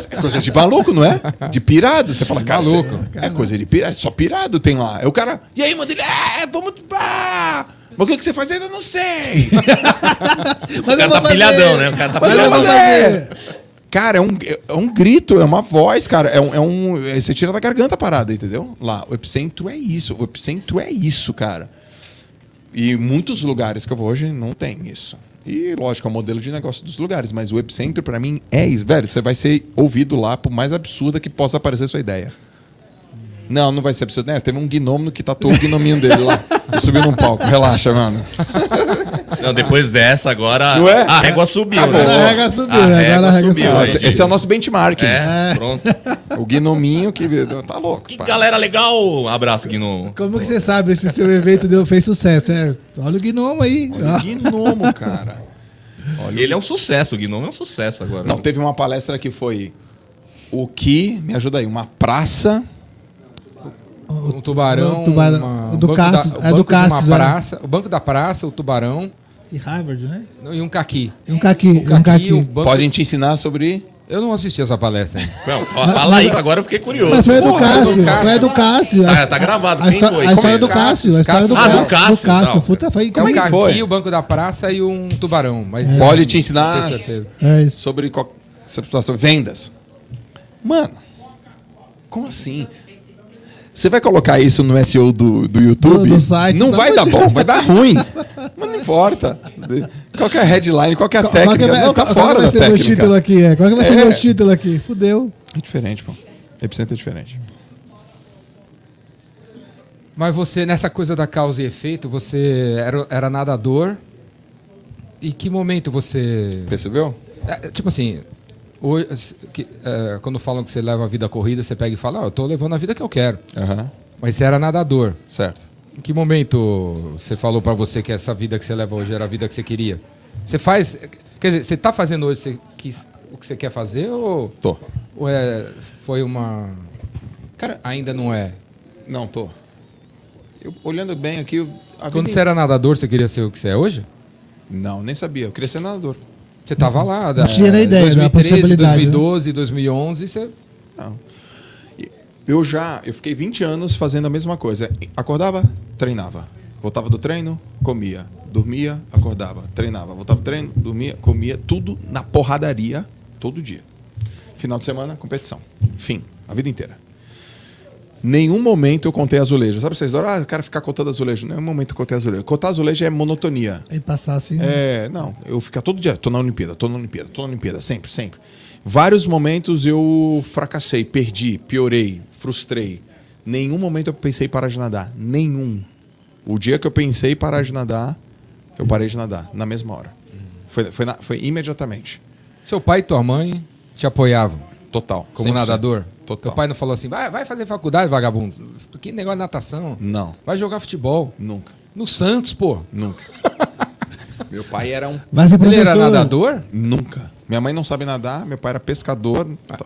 É coisa de maluco, não é? De pirado. Você fala, cara, Maluco. é coisa de pirado. Só pirado tem lá. É o cara. E aí, mano, ele. É, vamos. Ah, mas o que, que você faz ainda não sei. Mas O cara tá fazer. pilhadão, né? O cara tá Mas pilhadão. Cara, é um, é um grito, é uma voz, cara. É um, é um- é- Você tira da garganta a parada, entendeu? Lá, o epicentro é isso. O epicentro é isso, cara. E muitos lugares que eu vou hoje não tem isso. E, lógico, é o modelo de negócio dos lugares. Mas o epicentro, pra mim, é isso. Velho, você vai ser ouvido lá, por mais absurda que possa parecer sua ideia. Não, não vai ser absurdo. Né? Teve um gnomo que tatuou o gnominho dele lá. Subiu num palco. Relaxa, mano. Não, depois dessa, agora Não é? a régua subiu. Acabou. né? Agora a régua subiu, A agora régua a régua subiu. subiu. Esse, é o nosso benchmark. É, pronto. O gnominho que. Tá louco. Que pai. galera legal. Abraço, Guino. Como que você sabe se seu evento deu, fez sucesso? É, olha o gnomo aí. Olha o gnomo, cara. E ele é um sucesso, o Gnome é um sucesso agora. Não, teve uma palestra que foi. O que. Me ajuda aí. Uma praça. Um tubarão. O tubarão- uma- um do banco Cássio- da- o é do Cássio, é. praça, O banco da praça, o tubarão E Harvard, né? e um caqui. E um caqui. O e um caqui, caqui. o banco. Podem te ensinar sobre. Eu não assisti essa palestra ainda. Não, ó, fala aí que agora eu fiquei curioso. Mas foi a do Porra, Cássio. Foi do Cássio. Tá- A- tá gravado, A, quem foi? a história Como do é? Cássio. A história do Cássio. Ah, do Cássio. Do Cássio. não. Puta, foi Como é que um incrível. foi? caqui, o banco da praça e um tubarão. Mas Pode te ensinar Não. É isso. sobre qual- sobre vendas. Mano, como assim? Você vai colocar isso no SEO do, do YouTube? Do- do site, não tá vai dar bom, vai dar ruim. Mas não importa. Qual que é a headline, qual que é a Qual técnica? que vai, não, tá qual fora que vai da ser meu técnica. título aqui? É? Qual que vai ser É. meu título aqui? Fudeu. É diferente, pô. Epicentro é diferente. Mas você, nessa coisa da causa e efeito, você era, era nadador. E que momento você. Percebeu? É, tipo assim, hoje, que, é, quando falam que você leva a vida corrida, você pega e fala, ah, eu tô levando a vida que eu quero. Aham. Mas você era nadador. Certo. Em que momento você falou pra você que essa vida que você leva hoje era a vida que você queria? Você faz. Quer dizer, você tá fazendo hoje você quis- o que você quer fazer ou, Tô. ou é, foi uma. Cara, Ainda não é? não, tô. Eu, olhando bem aqui. Quando vida- você era nadador, você queria ser o que você é hoje? Não, nem sabia. Eu queria ser nadador. Você tava lá. Da, Não tinha nem ideia da 2013, possibilidade, né? 2012, 2011, você. Não. Eu já, eu fiquei 20 anos fazendo a mesma coisa. Acordava, treinava. Voltava do treino, comia. Dormia, acordava. Treinava. Voltava do treino, dormia, comia. Tudo na porradaria, todo dia. Final de semana, competição. Fim. A vida inteira. Nenhum momento eu contei azulejo. Sabe vocês adoram? Ah, eu quero ficar contando azulejo. Nenhum momento eu contei azulejo. Contar azulejo é monotonia. Aí passar assim. É, não, eu ficar todo dia, tô na Olimpíada, tô na Olimpíada, tô na Olimpíada, sempre, sempre. Vários momentos eu fracassei, perdi, piorei, frustrei. Nenhum momento eu pensei em parar de nadar, nenhum. O dia que eu pensei em parar de nadar, eu parei de nadar, na mesma hora. Foi, foi, na- foi imediatamente, Seu pai e tua mãe te apoiavam total. como 100%. nadador? Total. Teu pai não falou assim, vai, vai fazer faculdade, vagabundo. Que negócio de natação. Não, Vai jogar futebol. nunca, No Santos, pô. nunca. Meu pai era um... Vai ser Ele era nadador? Nunca. Minha mãe não sabe nadar, meu pai era pescador. tá.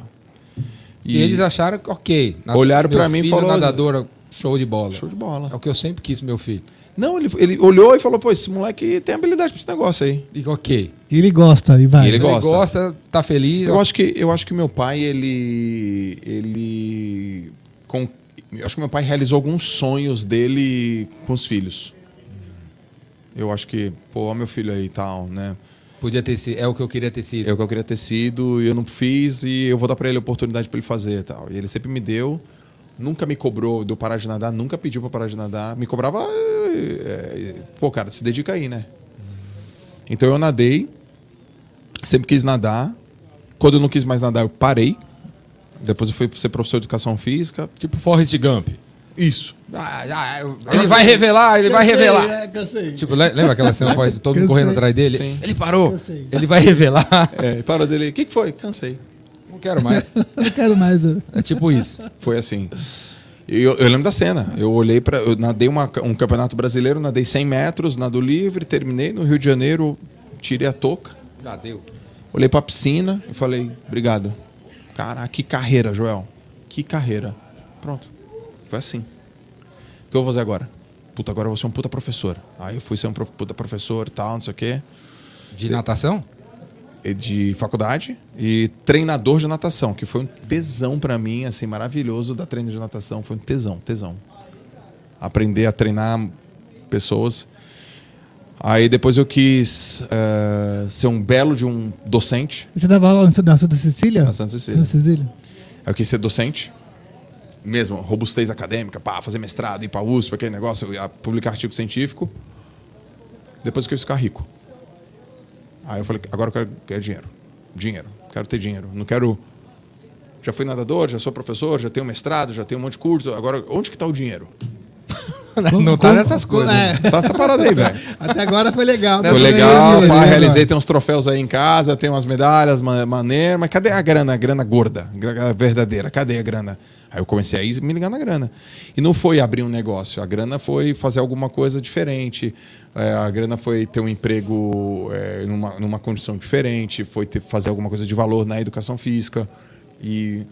E, eles acharam que, ok. na- Olharam pra mim e falou- nadador, show de bola. Show de bola. É o que eu sempre quis meu filho. Não, ele, ele olhou e falou, pô, esse moleque tem habilidade pra esse negócio aí. E ok. E ele gosta e vai. E ele Ele gosta. gosta, tá feliz. Eu acho que eu acho que meu pai ele ele com, eu acho que meu pai realizou alguns sonhos dele com os filhos. Eu acho que, pô, ó meu filho aí e tal, né? Podia ter sido. É o que eu queria ter sido. É o que eu queria ter sido e eu não fiz e eu vou dar pra ele a oportunidade pra ele fazer e tal. E ele sempre me deu, nunca me cobrou de eu parar de nadar, nunca pediu pra parar de nadar, me cobrava, é, pô, cara, se dedica aí, né? Então eu nadei, sempre quis nadar. Quando eu não quis mais nadar, eu parei. Depois eu fui ser professor de educação física. Tipo Forrest Gump. Isso. Ah, ah, eu- ele vai revelar, ele vai Cansei, revelar. é, cansei. Tipo, le- lembra aquela cena Forrest, todo mundo correndo atrás dele? Sim. Ele parou. Cansei. Ele vai revelar. É, parou dele. O que, que foi? Cansei. Não quero mais. Não quero mais. eu- É tipo isso. Foi assim. Eu, eu lembro da cena. Eu olhei para, eu nadei uma- um campeonato brasileiro, nadei 100 metros, nado livre, terminei no Rio de Janeiro, tirei a touca, Já deu. olhei para a piscina e falei, obrigado. Cara, que carreira, Joel. Que carreira. Pronto. Foi assim. O que eu vou fazer agora? Puta, agora eu vou ser um puta professor. Aí eu fui ser um puta professor e tal, não sei o quê. De natação? De faculdade e treinador de natação, que foi um tesão pra mim, assim, maravilhoso da treino de natação, foi um tesão, tesão. Aprender a treinar pessoas. Aí depois eu quis eh, ser um belo de um docente Você dava aula na Santa Cecília? na Santa Cecília. Santa Cecília. Eu quis ser docente, mesmo, robustez acadêmica, pá, fazer mestrado, ir pra USP, aquele negócio, publicar artigo científico. Depois eu quis ficar rico. Aí eu falei, agora eu quero, quero dinheiro. Dinheiro. Quero ter dinheiro. Não quero já fui nadador, já sou professor, já tenho mestrado, já tenho um monte de curso. Agora, onde que tá o dinheiro? Não tá Como- nessas coisas. É, Tá essa parada aí, velho. até agora foi legal. Foi Tá legal, pá, realizei, agora. tem uns troféus aí em casa, tem umas medalhas ma maneiras, mas cadê a grana? A grana gorda, gra- verdadeira, cadê a grana? Aí eu comecei a me ligar na grana. E não foi abrir um negócio, a grana foi fazer alguma coisa diferente, é, a grana foi ter um emprego é, numa, numa condição diferente, foi ter, fazer alguma coisa de valor na educação física e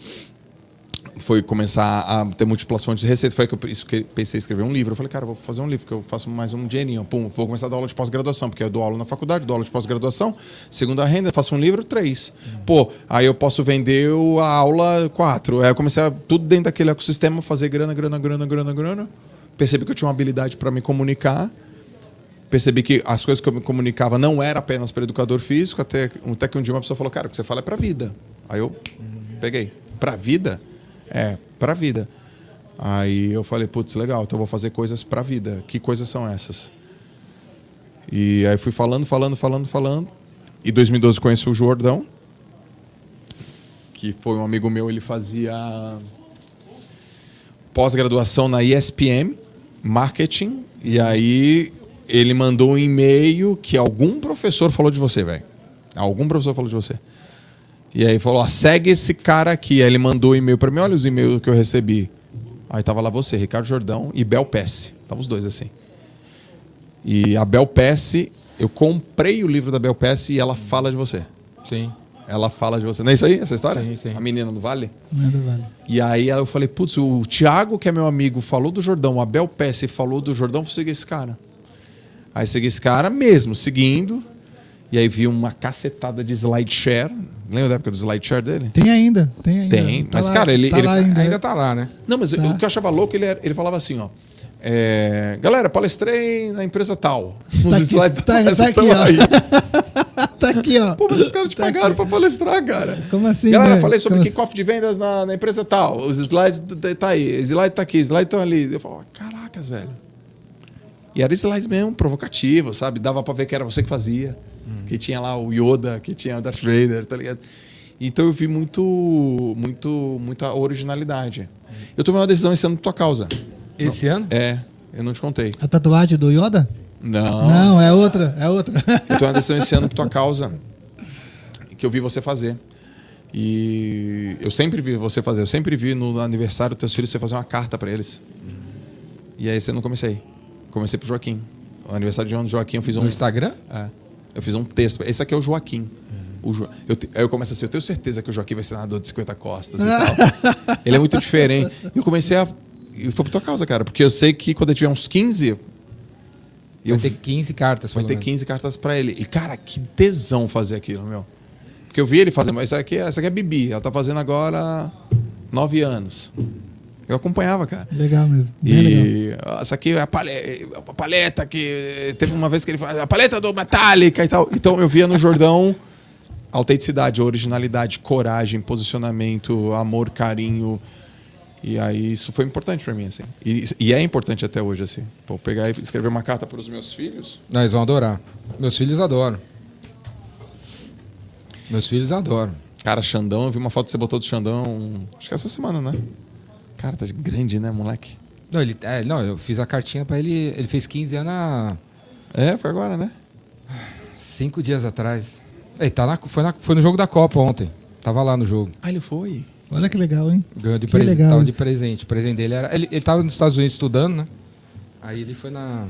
foi começar a ter múltiplas fontes de receita. Foi que eu pensei em escrever um livro. Eu falei, cara, eu vou fazer um livro, porque eu faço mais um dinheirinho. Pum, vou começar a dar aula de pós-graduação, porque eu dou aula na faculdade, dou aula de pós-graduação, segunda renda, faço um livro, três. Pô, aí eu posso vender a aula quatro. Aí eu comecei a, tudo dentro daquele ecossistema, fazer grana, grana, grana, grana, grana. Percebi que eu tinha uma habilidade para me comunicar. Percebi que as coisas que eu me comunicava não era apenas para educador físico, até, até que um dia uma pessoa falou, cara, o que você fala é para vida. Aí eu peguei. Para vida? É, para vida. Aí eu falei, putz, legal, então eu vou fazer coisas para vida. Que coisas são essas? E aí fui falando, falando, falando, falando. E 2012 conheci o Jordão, que foi um amigo meu, ele fazia pós-graduação na ESPM, marketing, e aí ele mandou um e-mail que algum professor falou de você, velho. Algum professor falou de você. E aí falou, ó, segue esse cara aqui. Aí ele mandou um e-mail para mim, olha os e-mails que eu recebi. Aí tava lá você, Ricardo Jordão e Bel Pesce. Tava os dois assim. E a Bel Pesce, eu comprei o livro da Bel Pesce e ela fala de você. Sim. Ela fala de você. Não é isso aí, essa história? Sim, sim. A menina do Vale? Nada vale. E aí eu falei, putz, o Thiago, que é meu amigo, falou do Jordão, o Abel Pesce falou do Jordão, vou seguir esse cara. Aí segui esse cara mesmo, seguindo. E aí vi uma cacetada de SlideShare. Lembra da época do SlideShare dele? Tem ainda, tem ainda. Tem, Tá mas, lá- cara, ele- tá ele ainda. Ainda tá lá, né? Não, mas Tá. o que eu achava louco, ele, era- ele falava assim, ó. é, galera, palestrei na empresa tal. Os aqui, slides tá- tá aqui, ó. aí. tá aqui, ó. Pô, mas os caras te Tá pagaram aqui. pra palestrar, cara. Como assim, Galera, né? falei sobre Como kickoff de vendas na, na empresa tal. Os slides tá aí, os slides tá aqui, slides estão ali. Eu falo, caracas, velho. E era slides mesmo, provocativo, sabe? Dava pra ver que era você que fazia. Que tinha lá o Yoda, que tinha o Darth Vader, tá ligado? Então eu vi muito, muito, muita originalidade. Eu tomei uma decisão esse ano por tua causa. Esse ano? É, eu não te contei. A tatuagem do Yoda? Não. Não, é outra, é outra. Eu tomei uma decisão esse ano por tua causa. Que eu vi você fazer. E eu sempre vi você fazer. Eu sempre vi no aniversário dos teus filhos você fazer uma carta para eles. E aí você não comecei. Comecei pro Joaquim. O aniversário de ano do Joaquim eu fiz um. No Instagram? É. Eu fiz um texto. Esse aqui é o Joaquim. O Jo- eu, te- aí eu começo assim, eu tenho certeza que o Joaquim vai ser nadador de 50 costas e tal. Ele é muito diferente. E eu comecei a. E foi por tua causa, cara. Porque eu sei que quando eu tiver uns 15. Eu Vai ter 15 cartas, Vai ter menos. 15 cartas pra ele. E, cara, que tesão fazer aquilo, meu. Porque eu vi ele fazendo, mas essa aqui, essa aqui é a Bibi. Ela tá fazendo agora 9 anos. Eu acompanhava, cara. Legal mesmo. Bem legal. E ah, essa aqui é a, pale- a paleta que. Teve uma vez que ele faz a paleta do Metallica e tal. Então eu via no Jordão autenticidade, originalidade, coragem, posicionamento, amor, carinho. E aí isso foi importante pra mim, assim. E, e é importante até hoje, assim. Pô, pegar e escrever uma carta para os meus filhos. Não, eles vão adorar. Meus filhos adoram. Meus filhos adoram. Cara, Xandão, eu vi uma foto que você botou do Xandão, acho que essa semana, né? Cara, tá grande, né, moleque? Não, ele, é, não, eu fiz a cartinha pra ele. Ele fez 15 anos há É, foi agora, né? cinco dias atrás. Ele tá na, foi, na- foi no jogo da Copa ontem. Tava lá no jogo. Ah, ele foi. Olha que legal, hein? Ganhou de Que presente. legal Tava de isso. presente. O presente dele era. Ele, ele tava nos Estados Unidos estudando, né? Aí ele foi na.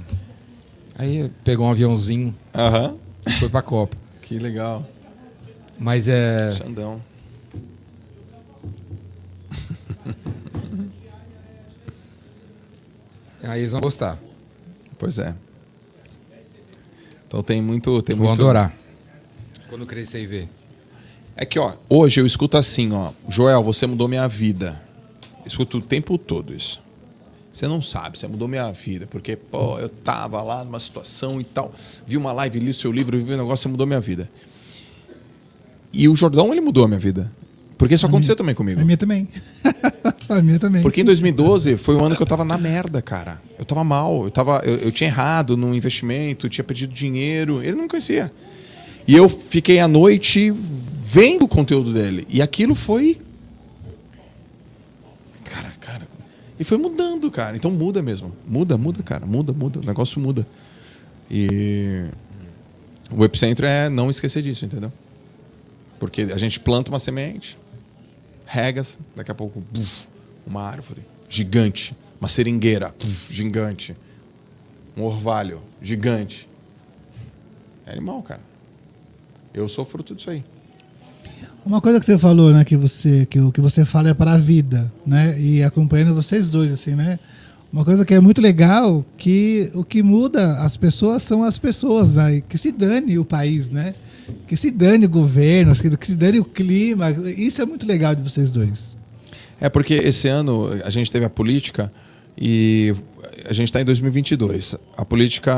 Aí pegou um aviãozinho Aham. e foi pra Copa. Que legal. Mas é. Xandão. Aí eles vão gostar. Pois é. Então tem muito. Tem Vão muito... adorar. Quando crescer e ver. É que, ó, hoje eu escuto assim, ó. Joel, você mudou minha vida. Eu escuto o tempo todo isso. Você não sabe, você mudou minha vida. Porque, pô, eu tava lá numa situação e tal. Vi uma live, li o seu livro, vi um negócio, você mudou minha vida. E o Jordão, ele mudou a minha vida. Porque isso aconteceu também comigo. A minha também. a minha também. Porque em 2012 foi o ano que eu tava na merda, cara. Eu tava mal, eu, tava, eu, eu tinha errado no investimento, tinha perdido dinheiro, ele não me conhecia. E eu fiquei à noite vendo o conteúdo dele. E aquilo foi E foi mudando, cara. Então muda mesmo. Muda, muda, cara. Muda, muda. O negócio muda. E o epicentro é não esquecer disso, entendeu? Porque a gente planta uma semente, rega, daqui a pouco, buf, uma árvore gigante, uma seringueira buf, gigante, um orvalho gigante. É animal, cara. Eu sou fruto disso aí. Uma coisa que você falou, né, que você que o que você fala é para a vida, né? E acompanhando vocês dois assim, né? Uma coisa que é muito legal que o que muda as pessoas são as pessoas, né? que se dane o país, né? Que se dane o governo, que que se dane o clima. Isso é muito legal de vocês dois. É porque esse ano a gente teve a política e a gente está em 2022. A política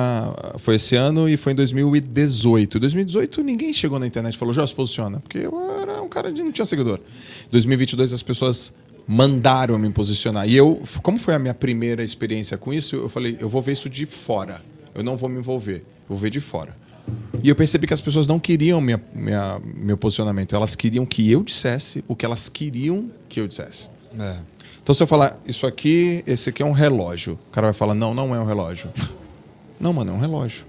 foi esse ano e foi em 2018. Em 2018 ninguém chegou na internet e falou, já se posiciona, porque eu era um cara de não tinha seguidor. Em 2022 as pessoas mandaram me posicionar. E eu, como foi a minha primeira experiência com isso, eu falei, eu vou ver isso de fora. Eu não vou me envolver, eu vou ver de fora. E eu percebi que as pessoas não queriam minha, minha, meu posicionamento, elas queriam que eu dissesse o que elas queriam que eu dissesse. É. Então, se eu falar, isso aqui, esse aqui é um relógio, o cara vai falar, não, não é um relógio. Não, mano, é um relógio.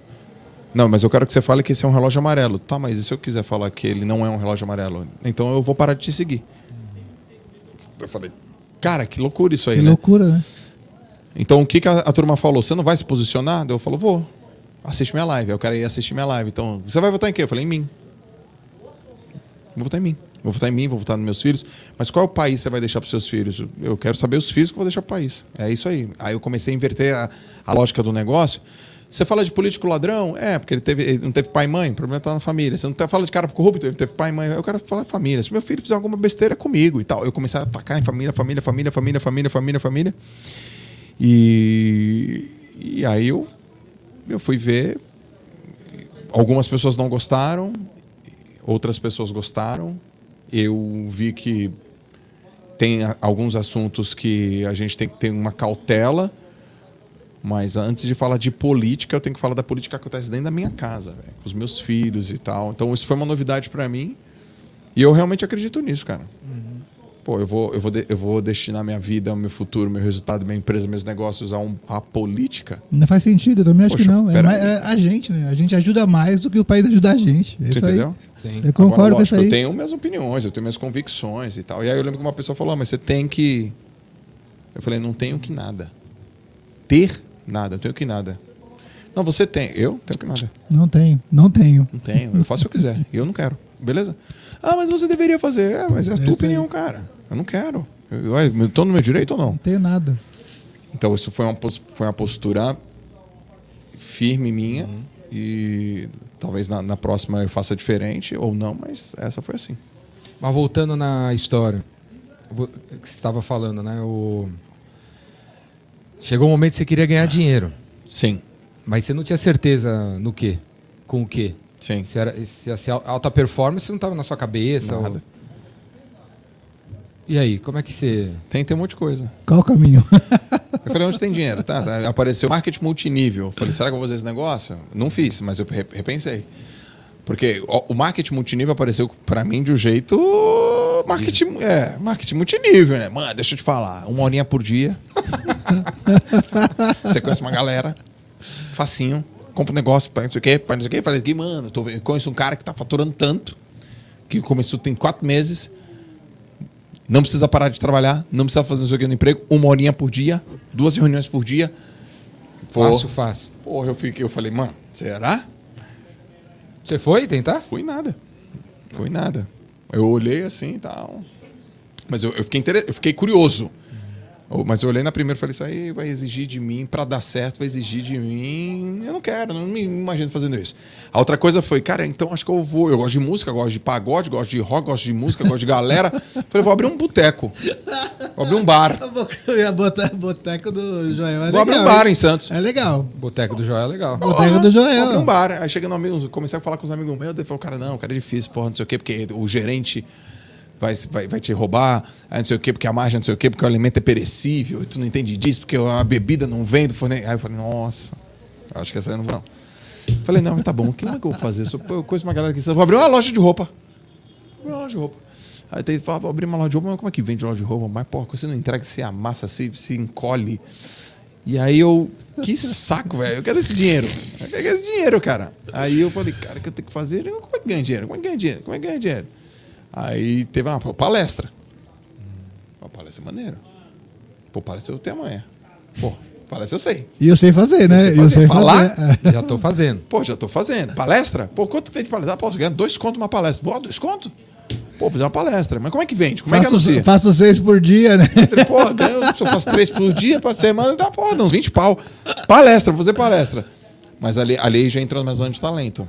Não, mas eu quero que você fale que esse é um relógio amarelo. Tá, mas e se eu quiser falar que ele não é um relógio amarelo? Então eu vou parar de te seguir. Eu falei, cara, que loucura isso aí, Que né? loucura, né? Então o que, que a, a turma falou? Você não vai se posicionar? Daí Eu falo, vou. Assiste minha live. Aí o cara ia assistir minha live. Então, você vai votar em quê? Eu falei, em mim. Vou votar em mim. Vou votar em mim, vou votar nos meus filhos. Mas qual é o país você vai deixar para seus filhos? Eu quero saber os filhos que eu vou deixar para o país. É isso aí. Aí eu comecei a inverter a, a lógica do negócio. Você fala de político ladrão? É, porque ele, teve, ele não teve pai e mãe, o problema está na família. Você não tá, fala de cara corrupto, ele teve pai e mãe. Eu quero falar família. Se meu filho fizer alguma besteira é comigo e tal. Eu comecei a atacar em família, família, família, família, família, família, família. E, e aí eu, eu fui ver. Algumas pessoas não gostaram, outras pessoas gostaram. Eu vi que tem alguns assuntos que a gente tem que ter uma cautela. Mas antes de falar de política, eu tenho que falar da política que acontece dentro da minha casa, velho, com os meus filhos e tal. Então isso foi uma novidade para mim. E eu realmente acredito nisso, cara. Pô, eu vou, eu, vou de- eu vou destinar minha vida, meu futuro, meu resultado, minha empresa, meus negócios a, um, a política. Não faz sentido, eu também acho Poxa, que não. É, mais- é a gente, né? A gente ajuda mais do que o país ajuda a gente. É entendeu? Sim. Eu concordo Agora, com isso lógico, aí. eu tenho minhas opiniões, eu tenho minhas convicções e tal. E aí eu lembro que uma pessoa falou, ah, mas você tem que... Eu falei, não tenho que nada. Ter nada, eu tenho que nada. Não, você tem. Eu tenho que nada. Não tenho, não tenho. Não tenho. Eu faço o que eu quiser. Eu não quero. Beleza? Ah, mas você deveria fazer. É, mas é a tua opinião, aí. cara. Eu não quero. Eu, tô no meu direito ou não? Não tenho nada. Então isso foi uma, foi uma postura firme minha. E talvez na, na próxima eu faça diferente ou não, mas essa foi assim. Mas voltando na história que você estava falando, né? O... Chegou um momento que você queria ganhar dinheiro, Sim. mas você não tinha certeza no quê? Com o quê? Sim. Se, era, se al- alta performance não estava na sua cabeça. ou- Nada. E aí, como é que você. Tem, tem um monte de coisa. Qual o caminho? Eu falei, onde tem dinheiro? Tá, tá. Apareceu marketing multinível. Falei, será que eu vou fazer esse negócio? Não fiz, mas eu re- repensei. Porque o marketing multinível apareceu pra mim de um jeito. Marketing, é, marketing multinível, né? Mano, deixa eu te falar. Uma horinha por dia. Você conhece uma galera. Facinho. Compra um negócio, pá, não sei o quê, pá, não sei o quê. Falei mano, tô, conheço um cara que tá faturando tanto. Que começou tem quatro meses. Não precisa parar de trabalhar, não precisa fazer não sei o que no emprego, uma horinha por dia, duas reuniões por dia. Fácil, fácil. Porra, eu fiquei, eu falei, mano, será? Você foi tentar? Fui nada. Foi nada. Eu olhei assim e tal. Mas eu, eu fiquei inter... eu fiquei curioso. Mas eu olhei na primeira e falei, isso aí vai exigir de mim, pra dar certo, vai exigir de mim. Eu não quero, não me imagino fazendo isso. A outra coisa foi, cara, então acho que eu vou. Eu gosto de música, gosto de pagode, gosto de rock, gosto de música, gosto de galera. falei, vou abrir um boteco. Vou abrir um bar. Eu ia botar boteco do Joel. É Vou abrir um legal, bar hein? em Santos. É legal. Boteco do Joel é legal. Boteco do Joel. Vou abrir um bar. Aí cheguei no amigo, comecei a falar com os amigos meus. Daí falou, cara, não, cara, é difícil, porra, não sei o quê, porque o gerente vai, vai, vai te roubar, aí não sei o quê, porque a margem não sei o quê, porque o alimento é perecível, e tu não entende disso, porque a bebida não vem do forne... Aí eu falei, nossa, acho que essa aí não vai. não. Falei, não, mas tá bom, o que é que eu vou fazer? Eu sou- eu conheço uma galera que vou abrir uma loja de roupa. Vou abrir uma loja de roupa. Aí tem fala, vou abrir uma loja de roupa, mas como é que vende loja de roupa? Mas, porra, você não entrega, se amassa, se, se encolhe. E aí eu, que saco, velho, eu quero esse dinheiro. Eu quero esse dinheiro, cara. Aí eu falei, cara, o que eu tenho que fazer? Eu, Como é que ganha dinheiro? Como é que ganha dinheiro? Como é que ganha dinheiro? Aí teve uma palestra. Uma palestra maneiro. Pô, palestra eu tenho amanhã. Pô, palestra eu sei. E eu sei fazer, né? Eu sei E eu sei fazer. Falar? fazer. É. Já tô fazendo. Pô, já tô fazendo. Palestra? Pô, quanto tem de palestra? Posso ganhar dois contos uma palestra. Pô, dois contos? Pô, vou fazer uma palestra. Mas como é que vende? Como é que Faço, anuncia? faço seis por dia, né? Pô, ganho, se eu faço três por dia, pra semana, dá porra, não, 20 pau. Palestra, vou fazer palestra. Mas ali, ali já entrou na minha zona de talento.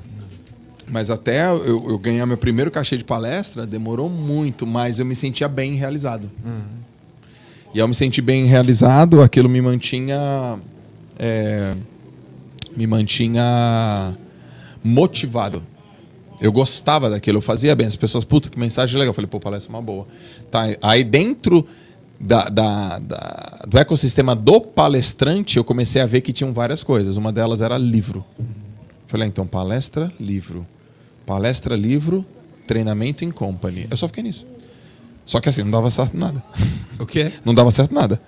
Mas até eu, eu ganhar meu primeiro cachê de palestra, demorou muito, mas eu me sentia bem realizado. E ao me sentir bem realizado, aquilo me mantinha. é, me mantinha motivado. Eu gostava daquilo, eu fazia bem. As pessoas, puta, que mensagem legal. Eu falei, pô, palestra é uma boa. Tá, aí dentro da, da- da- do ecossistema do palestrante, eu comecei a ver que tinham várias coisas. Uma delas era livro. Falei, ah, então, palestra, livro. Palestra, livro, treinamento em company. Eu só fiquei nisso. Só que assim, não dava certo nada. O quê? Não dava certo nada.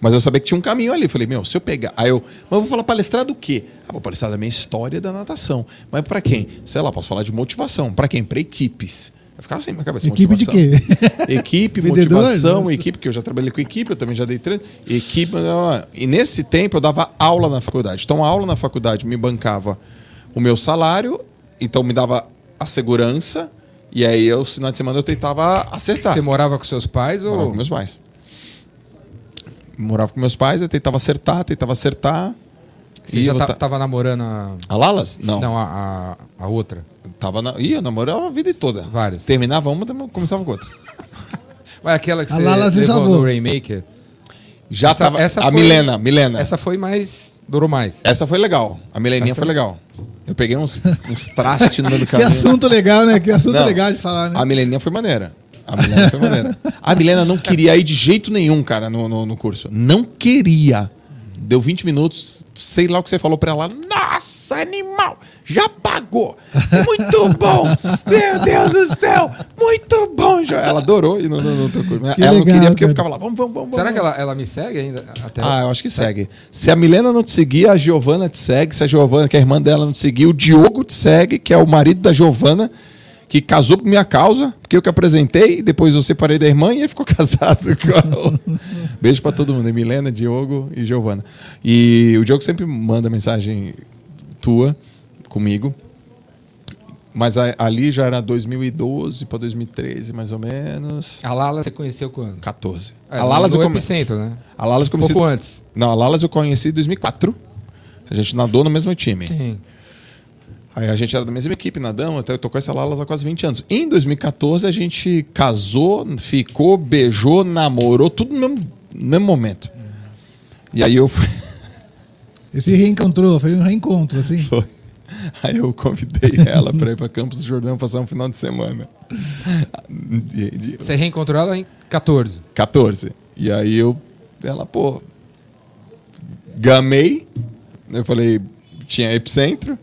Mas eu sabia que tinha um caminho ali. Falei, meu, se eu pegar. Aí eu. Mas eu vou falar palestrar do quê? Ah, vou palestrar da minha história da natação. Mas pra quem? Sei lá, posso falar de motivação. Pra quem? Pra equipes. Eu ficava assim na minha cabeça. Equipe de motivação. quê? Equipe, Vendedor? motivação, Nossa. equipe, que eu já trabalhei com equipe, eu também já dei treino. Equipe. E nesse tempo eu dava aula na faculdade. Então a aula na faculdade me bancava o meu salário, então me dava a segurança. E aí eu, final de semana, eu tentava acertar. Você morava com seus pais Morava ou. com meus pais. Morava com meus pais, eu tentava acertar, tentava acertar. Você E já ta- tava namorando a. A Lalas? Não. Não, a, a, a outra. Tava na... Ih, eu namorava a vida toda. Várias. Terminava uma, começava com outra. Mas aquela que A você Lala se levou no Rainmaker. Já Essa- tava. essa a foi- Milena, Milena. Essa foi mais. Durou mais. foi legal. A Mileninha Essa- foi legal. Eu peguei uns, uns trastes no meio do Que caminho. assunto legal, né? Que assunto Não. legal de falar, né? A Mileninha foi maneira. A Milena foi maneira. A Milena não queria ir de jeito nenhum, cara, no, no, no curso. Não queria. Deu 20 minutos, sei lá o que você falou pra ela. Nossa, animal! Já pagou! Muito bom! Meu Deus do céu! Muito bom, João! Ela adorou no, no teu curso. Que ela não legal, queria porque eu ficava lá. Vamos, vamos, vamos. Será vamos. que ela, ela me segue ainda? Até Ah, eu acho que segue. Se a Milena não te seguir, a Giovana te segue. Se a Giovana, que é a irmã dela, não te seguir, o Diogo te segue, que é o marido da Giovana, que casou por minha causa, porque eu que apresentei, depois eu separei da irmã e ele ficou casado. Beijo pra todo mundo, Milena, Diogo e Giovana. E o Diogo sempre manda mensagem tua comigo. Mas a- ali já era 2012 para 2013, mais ou menos. A Lala você conheceu quando? 14. É, a Lalas no eu come... Epicentro, né? A eu Um comecei... pouco antes. Não, a Lalas eu conheci em 2004. A gente nadou no mesmo time. Sim. Aí a gente era da mesma equipe, nadamos, até eu tô com essa Lalas há quase 20 anos. Em 2014 a gente casou, ficou, beijou, namorou, tudo no mesmo, no mesmo momento. E aí eu fui, Esse reencontrou, foi um reencontro, assim. foi. Aí eu convidei ela para ir para Campos do Jordão passar um final de semana. Você reencontrou ela em 14. 14. E aí eu, ela, pô, gamei. Eu falei, tinha epicentro.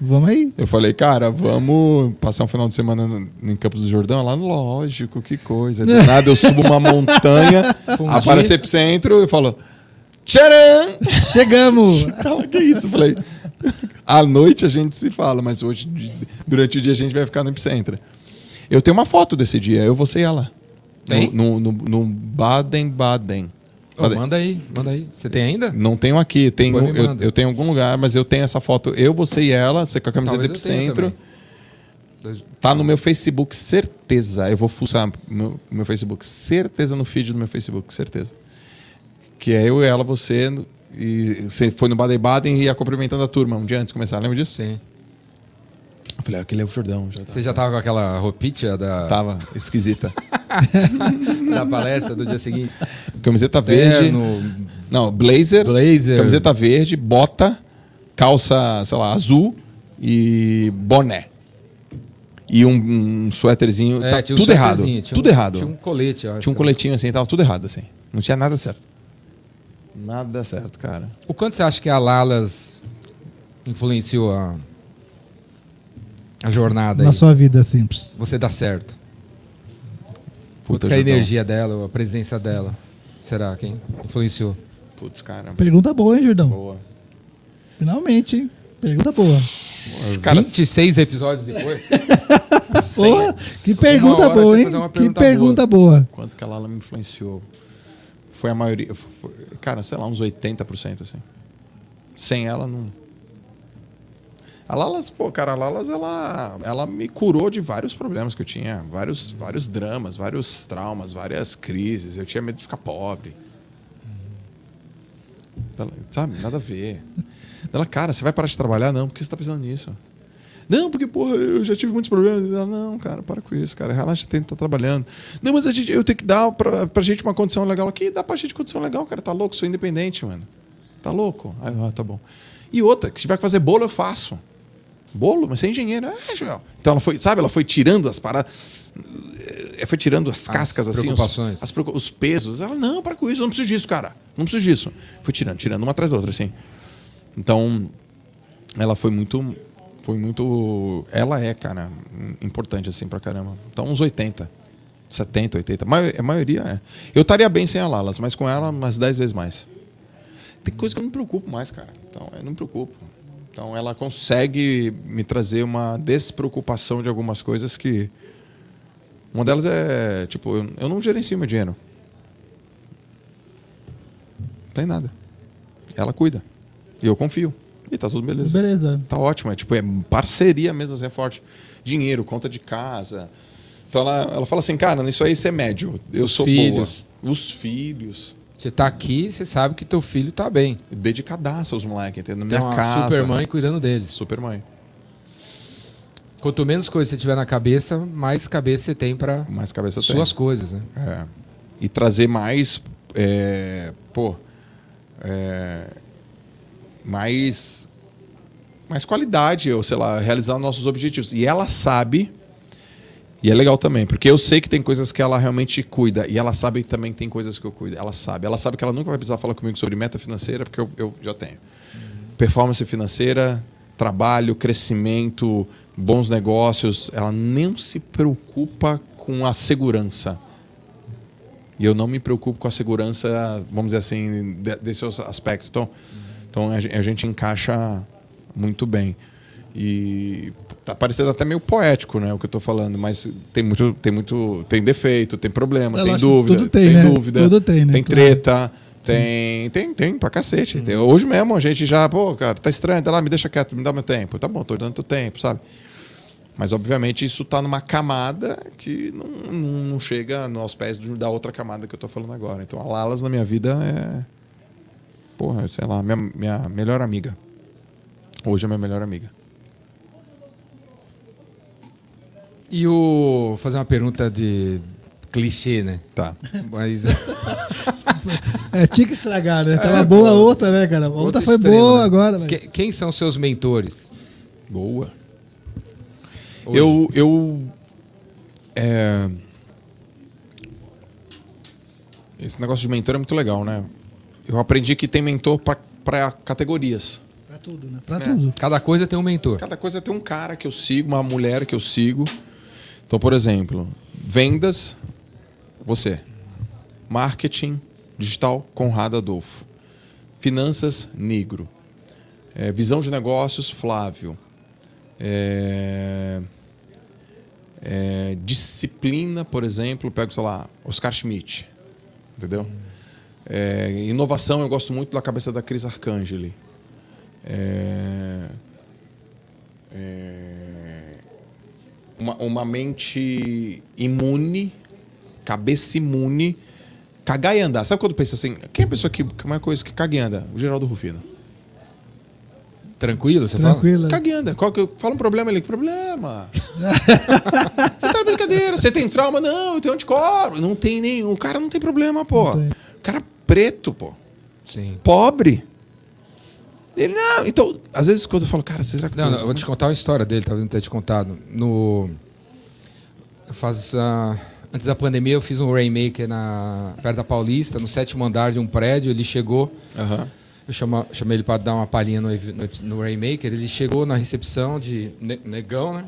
Vamos aí. Eu falei, cara, vamos passar um final de semana no- em Campos do Jordão? Lá, lógico, que coisa. Do nada eu subo uma montanha, Fundir. aparece epicentro e falo, tcharam! Chegamos! Ela, que isso? Eu falei, à noite a gente se fala, mas hoje, de- durante o dia a gente vai ficar no epicentro. Eu tenho uma foto desse dia, eu, você e ela. Tem? No, no, no- no Baden-Baden. Baden. manda aí, manda aí. Você tem ainda? Não tenho aqui, tenho, eu, eu tenho em algum lugar, mas eu tenho essa foto, eu, você e ela, você com a camiseta do epicentro. também. Tá no meu Facebook, certeza. Eu vou fuçar meu, meu Facebook, certeza no feed do meu Facebook, certeza. Que é eu e ela, você, e você foi no Baden-Baden e ia cumprimentando a turma um dia antes de começar, lembra disso? Sim. Eu falei, ah, aquele é o Jordão. Já tá. Você já tava com aquela roupinha da, Tava esquisita. da palestra do dia seguinte? Camiseta verde. Terno, Não, blazer. blazer. Camiseta verde, bota, calça, sei lá, azul e boné. E um, um suéterzinho. É, tá tinha um tudo errado. Tudo um- errado. Tinha um colete, eu acho. Tinha um coletinho assim, tava tudo errado, assim. Não tinha nada certo. Nada certo, cara. O quanto você acha que a Lalas influenciou a, a jornada Na aí? sua vida, ps. Você dá certo. Puta que a energia dela, a presença dela. Será? Quem influenciou? Putz, cara. Pergunta boa, hein, Jordão? Boa. Finalmente, hein? Pergunta boa. Cara, 26 episódios depois. Porra, que pergunta boa, hein? uma Que pergunta pergunta boa. Quanto que a Lala me influenciou? Foi a maioria. foi- cara, sei lá, uns 80%, assim. Sem ela, não. A Lalas, pô, cara, a Lalas, ela, ela me curou de vários problemas que eu tinha. Vários, vários dramas, vários traumas, várias crises. Eu tinha medo de ficar pobre. Sabe? Nada a ver. Ela, cara, você vai parar de trabalhar? Não, porque você tá pensando nisso. Não, porque, porra, eu já tive muitos problemas. Ela, não, cara, para com isso, cara. Relaxa, que estar trabalhando. Não, mas a gente, eu tenho que dar pra, pra gente uma condição legal aqui. Dá pra gente condição legal, cara. Tá louco, sou independente, mano. Tá louco? Aí, ah, tá bom. E outra, se tiver que fazer bolo, eu faço. Bolo? Mas você é engenheiro. É, Joel. Então ela foi, sabe, ela foi tirando as paradas. eh, Foi tirando as cascas, assim, os, preocupações. as preocu- os pesos. Ela, não, para com isso, não preciso disso, cara. Não preciso disso. Foi tirando, tirando, uma atrás da outra, assim. Então, ela foi muito. Foi muito. Ela é, cara, importante, assim, pra caramba. Então, uns 80. 70, 80. Mai- A maioria é. Eu estaria bem sem a Lalas, mas com ela, umas 10 vezes mais. Tem coisa que eu não me preocupo mais, cara. Então, eu não me preocupo. Então, ela consegue me trazer uma despreocupação de algumas coisas que. Uma delas é, tipo, eu, não gerencio meu dinheiro. Não tem nada. Ela cuida. E eu confio. E tá tudo beleza. Beleza. Tá ótimo, é tipo, é parceria mesmo, assim, é forte. Dinheiro, conta de casa. Então ela, ela fala assim, cara, nisso aí você é médio. Eu Os sou filhos. boa. Os filhos. Você tá aqui, você sabe que teu filho tá bem. Dedicadaça os moleques, entendeu? Na Tem minha uma casa. super mãe cuidando deles. Super mãe. Quanto menos coisa você tiver na cabeça, mais cabeça você tem pra Mais cabeça eu suas coisas, né? É. E trazer mais. é, pô. é, mais. Mais qualidade, ou sei lá, realizar nossos objetivos. E ela sabe. E é legal também, porque eu sei que tem coisas que ela realmente cuida. E ela sabe que também tem coisas que eu cuido. Ela sabe. Ela sabe que ela nunca vai precisar falar comigo sobre meta financeira, porque eu, eu já tenho. Performance financeira, trabalho, crescimento, bons negócios. Ela não se preocupa com a segurança. E eu não me preocupo com a segurança, vamos dizer assim, de- desse aspecto. Então, então a, gen- a gente encaixa muito bem. E tá parecendo até meio poético, né, o que eu tô falando, mas tem muito, tem muito, tem defeito, tem problema, É tem dúvida, tudo tem, né? dúvida, Tudo tem, né? tem Claro. treta, tem, tem, tem pra cacete. Tem- hoje mesmo a gente já, pô, cara, tá estranho, tá lá, me deixa quieto, me dá meu tempo. Tá bom, tô dando teu tempo, sabe? Mas, obviamente, isso está numa camada que não, não, chega aos pés da outra camada que eu estou falando agora. Então, a Lalas na minha vida é. Porra, sei lá, minha, minha melhor amiga. Hoje é minha melhor amiga. E o. Vou fazer uma pergunta de clichê, né? Tá. Mas. É, tinha que estragar, né? Tava É, boa a outra, né, cara? A outra foi extremo, boa né? agora, velho. que- quem são seus mentores? Boa. hoje? Eu. eu é, Esse negócio de mentor é muito legal, né? Eu aprendi que tem mentor para categorias. Pra tudo, né? Pra É. tudo. Cada coisa tem um mentor. Cada coisa tem um cara que eu sigo, uma mulher que eu sigo. Então, por exemplo, vendas, você. Marketing digital, Conrado Adolfo. Finanças, Negro. É, visão de negócios, Flávio. É, é, disciplina, por exemplo, pego, sei lá, Oscar Schmidt. Entendeu? É, inovação, eu gosto muito da cabeça da Cris Arcangeli. É, é, uma, uma mente imune, cabeça imune, cagar e andar. Sabe quando pensa assim, quem é a pessoa que, que uma coisa que caga e anda? O Geraldo Rufino. Tranquilo, você Tranquila. Caga e anda. Qual que, eu- fala um problema ali. Que problema? você tá na brincadeira. Você tem trauma? Não, eu tenho anticorpo. Não tem nenhum. O cara não tem problema, pô. Não tem. O cara preto, pô. fala? Sim. Pobre. Ele, não. Então, às vezes quando eu falo, cara, será que... Não, tu- não, eu vou te contar uma história dele, talvez não tenha te contado. No. Faz, ah, antes da pandemia, eu fiz um Rainmaker na, perto da Paulista, no sétimo andar de um prédio. Ele chegou, Aham. eu chama, chamei ele para dar uma palhinha no, no, no Rainmaker. Ele chegou na recepção de ne- negão, né?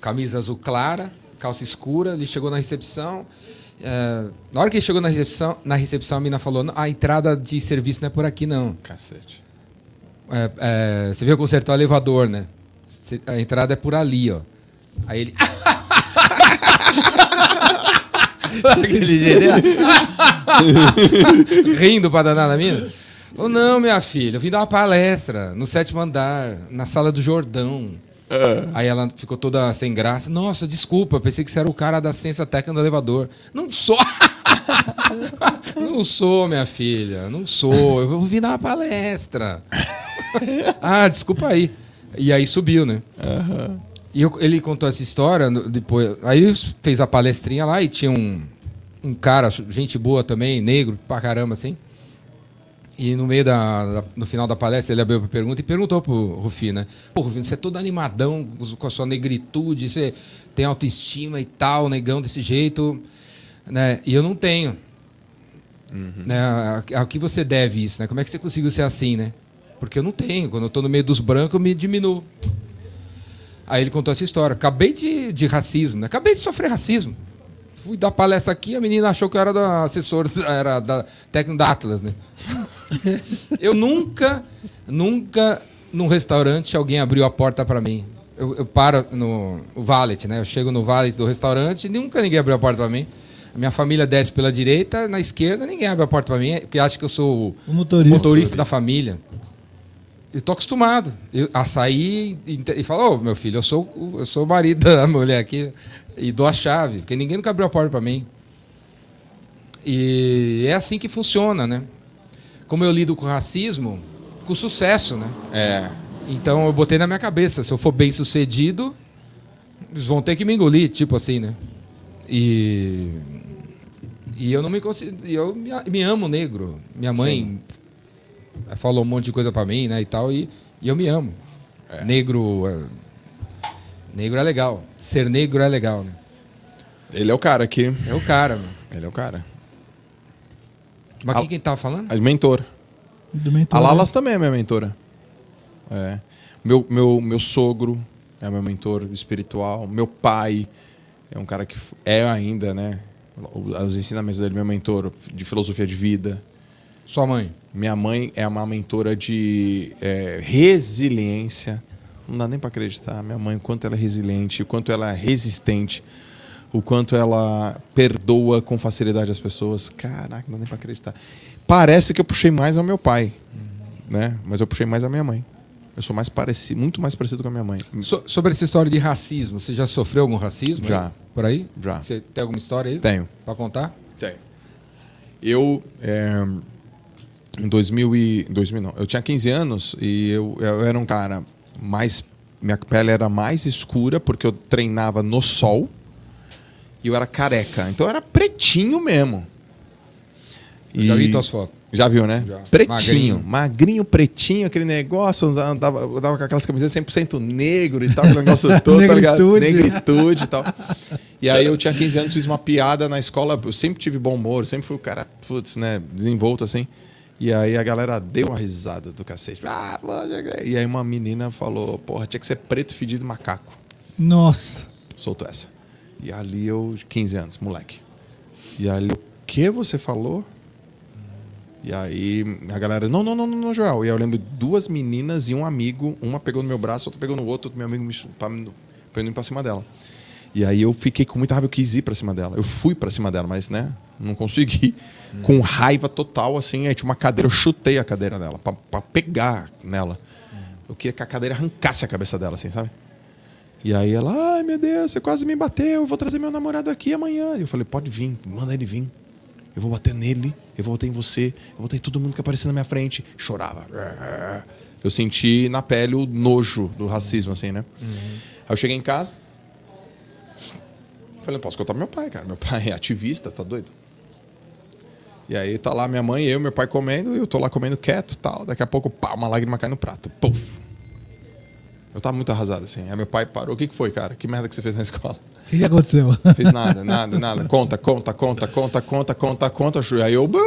Camisa azul clara, calça escura, ele chegou na recepção. é, na hora que ele chegou na recepção, na recepção a mina falou: "Não, a entrada de serviço não é por aqui, não. Cacete. É, é, você veio consertar o elevador, né? A entrada é por ali, ó. Aí ele. Aquele jeito, né? Rindo pra danar na mina. Falou, não, minha filha, eu vim dar uma palestra no sétimo andar, na sala do Jordão. Aí ela ficou toda sem graça. Nossa, desculpa, pensei que você era o cara da ciência técnica do elevador. Não sou. não sou, minha filha, não sou. Eu vou vir dar uma palestra. ah, desculpa aí. E aí subiu, né? E eu- ele contou essa história depois. Aí fez a palestrinha lá e tinha um, um cara, gente boa também, negro pra caramba, assim. E no meio da, da- no final da palestra ele abriu a pergunta e perguntou pro Rufino, né? Pô, Rufino, você é todo animadão com a sua negritude, você tem autoestima e tal, negão desse jeito, né? E eu não tenho. Né? A- que você deve isso, né? Como é que você conseguiu ser assim, né? Porque eu não tenho. Quando eu tô no meio dos brancos, eu me diminuo. Aí ele contou essa história. Acabei de, de racismo, né? Acabei de sofrer racismo. Fui dar palestra aqui, a menina achou que eu era da assessor, era da técnico da Atlas, né? eu nunca, nunca num restaurante alguém abriu a porta para mim. Eu, eu paro no valet, né? Eu chego no valet do restaurante e nunca ninguém abriu a porta para mim. A minha família desce pela direita, na esquerda ninguém abre a porta para mim, porque acha que eu sou o O motorista. motorista da família. Eu tô acostumado eu, a sair e, e falar, ô meu filho, eu sou, o- eu sou o marido da mulher aqui e dou a chave, porque ninguém nunca abriu a porta para mim. E é assim que funciona, né? Como eu lido com racismo, com sucesso, né? É. Então eu botei na minha cabeça, se eu for bem sucedido, eles vão ter que me engolir, tipo assim, né? E e eu não me consigo, eu me, me amo negro. Minha mãe falou um monte de coisa pra mim, né, e tal, e, e eu me amo. Negro é, negro é legal. Ser negro é legal, né? Ele é o cara aqui. É o cara, mano. Ele é o cara. Mas Ah. quem, tava falando? A mentor. Do mentor, A né? Lalas também é minha mentora. É. Meu, meu, meu sogro é meu mentor espiritual. Meu pai é um cara que é ainda, né? Os ensinamentos dele, meu mentor de filosofia de vida. Sua mãe. Minha mãe é uma mentora de é, resiliência. Não dá nem para acreditar. Minha mãe, o quanto ela é resiliente, o quanto ela é resistente, o quanto ela perdoa com facilidade as pessoas. Caraca, não dá nem para acreditar. Parece que eu puxei mais ao meu pai, né? Mas eu puxei mais a minha mãe. Eu sou mais parecido, muito mais parecido com a minha mãe. So- sobre essa história de racismo, você já sofreu algum racismo? Já. aí? Por aí? Já. Você tem alguma história aí? Tenho. Pra contar? Tenho. Eu, é, em 2000, e, 2000 não, eu tinha 15 anos e eu, eu era um cara mais. Minha pele era mais escura porque eu treinava no sol e eu era careca. Então eu era pretinho mesmo. Eu Já vi tuas fotos. Já viu, né? Já. Pretinho, Magrinho. magrinho. pretinho, aquele negócio, eu andava, eu andava com aquelas camisetas 100% negro e tal, aquele negócio todo, tá ligado? Negritude. Negritude e tal. E aí eu tinha 15 anos, fiz uma piada na escola, eu sempre tive bom humor, sempre fui o cara, putz, né, desenvolto assim. E aí a galera deu uma risada do cacete. Ah, pode crer. e aí uma menina falou, porra, tinha que ser preto fedido macaco. Nossa. Soltou essa. E ali eu, 15 anos, moleque. E ali, o que você falou? E aí a galera, não, não, não, não, Joel. E aí eu lembro duas meninas e um amigo, uma pegou no meu braço, outra pegou no outro, meu amigo me pra, pra indo pra cima dela. E aí eu fiquei com muita raiva, eu quis ir pra cima dela. Eu fui pra cima dela, mas né, não consegui. Com raiva total, assim, aí tinha uma cadeira, eu chutei a cadeira dela, pra, pra pegar nela. Eu queria que a cadeira arrancasse a cabeça dela, assim, sabe? E aí ela, ai meu Deus, você quase me bateu, eu vou trazer meu namorado aqui amanhã. E eu falei, pode vir, manda ele vir. Eu vou bater nele, eu vou bater em você, eu vou bater em todo mundo que aparecer na minha frente. Chorava. Eu senti na pele o nojo do racismo, assim, né? Aí eu cheguei em casa. Falei, não posso contar pro meu pai, cara. Meu pai é ativista, tá doido? E aí tá lá minha mãe, eu, meu pai comendo, e eu tô lá comendo quieto tal. Daqui a pouco, pá, uma lágrima cai no prato. Puf. Eu tava muito arrasado, assim. Aí meu pai parou. O que, que foi, cara? Que merda que você fez na escola? O que, que aconteceu? Fiz nada, nada, nada. Conta, conta, conta, conta, conta, conta, conta. Aí eu bah,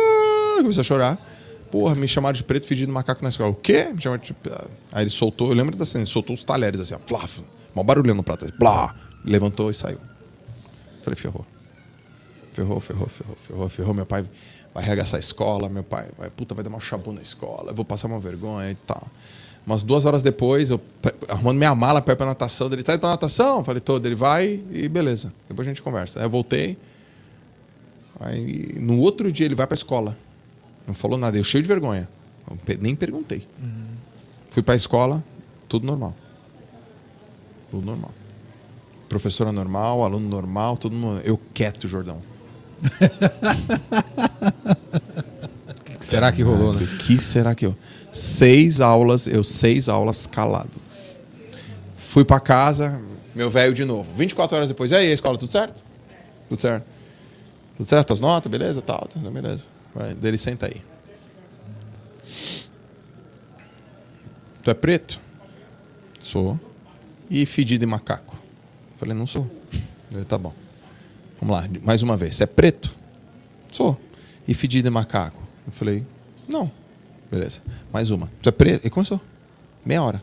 comecei a chorar. Porra, me chamaram de preto fedido macaco na escola. O quê? Me chamaram de. Aí ele soltou, eu lembro da cena, ele soltou os talheres assim, ó. Plaf. Mó barulhão no prato. Assim, blá. Levantou e saiu. Falei, ferrou. Ferrou, ferrou, ferrou, ferrou, ferrou. Meu pai vai arregaçar a escola, meu pai vai, puta, vai dar um chabu na escola, eu vou passar uma vergonha e tal. Umas duas horas depois, eu arrumando minha mala ir pra natação, dele, tá indo pra natação? Falei, todo, ele vai e beleza. Depois a gente conversa. Aí eu voltei. Aí no outro dia ele vai pra escola. Não falou nada, eu cheio de vergonha. Eu nem perguntei. Fui pra escola, tudo normal. Tudo normal. Professora normal, aluno normal, todo mundo. Eu quieto, Jordão. Será que rolou, né? O que será que eu. Seis aulas, eu seis aulas calado. Fui pra casa, meu velho de novo. 24 horas depois, aí, a escola, tudo certo? Tudo certo. Tudo certo? As notas, beleza? Tal, tal, beleza. Vai, dele senta aí. Tu é preto? Sou. E fedido de macaco? Falei, não sou. Ele, tá bom. Vamos lá, mais uma vez. Você é preto? Sou. E fedido de macaco? Eu falei, não. Beleza. Mais uma. Tu é preto? E começou. Meia hora.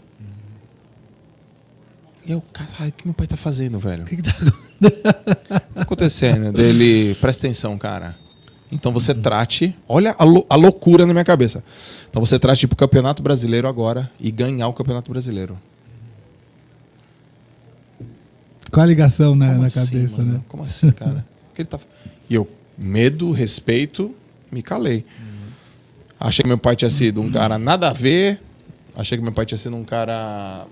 E eu, caralho, o que meu pai tá fazendo, velho? O que, que tá tá acontecendo? Dele, presta atenção, cara. Então você trate. Olha a, lou- a loucura na minha cabeça. Então você trate tipo, o Campeonato Brasileiro agora e ganhar o Campeonato Brasileiro. Qual a ligação na, Como na assim, cabeça, mano? né? Como assim, cara? Que ele tá... E eu, medo, respeito, me calei. Achei que meu pai tinha sido um cara nada a ver. Achei que meu pai tinha sido um cara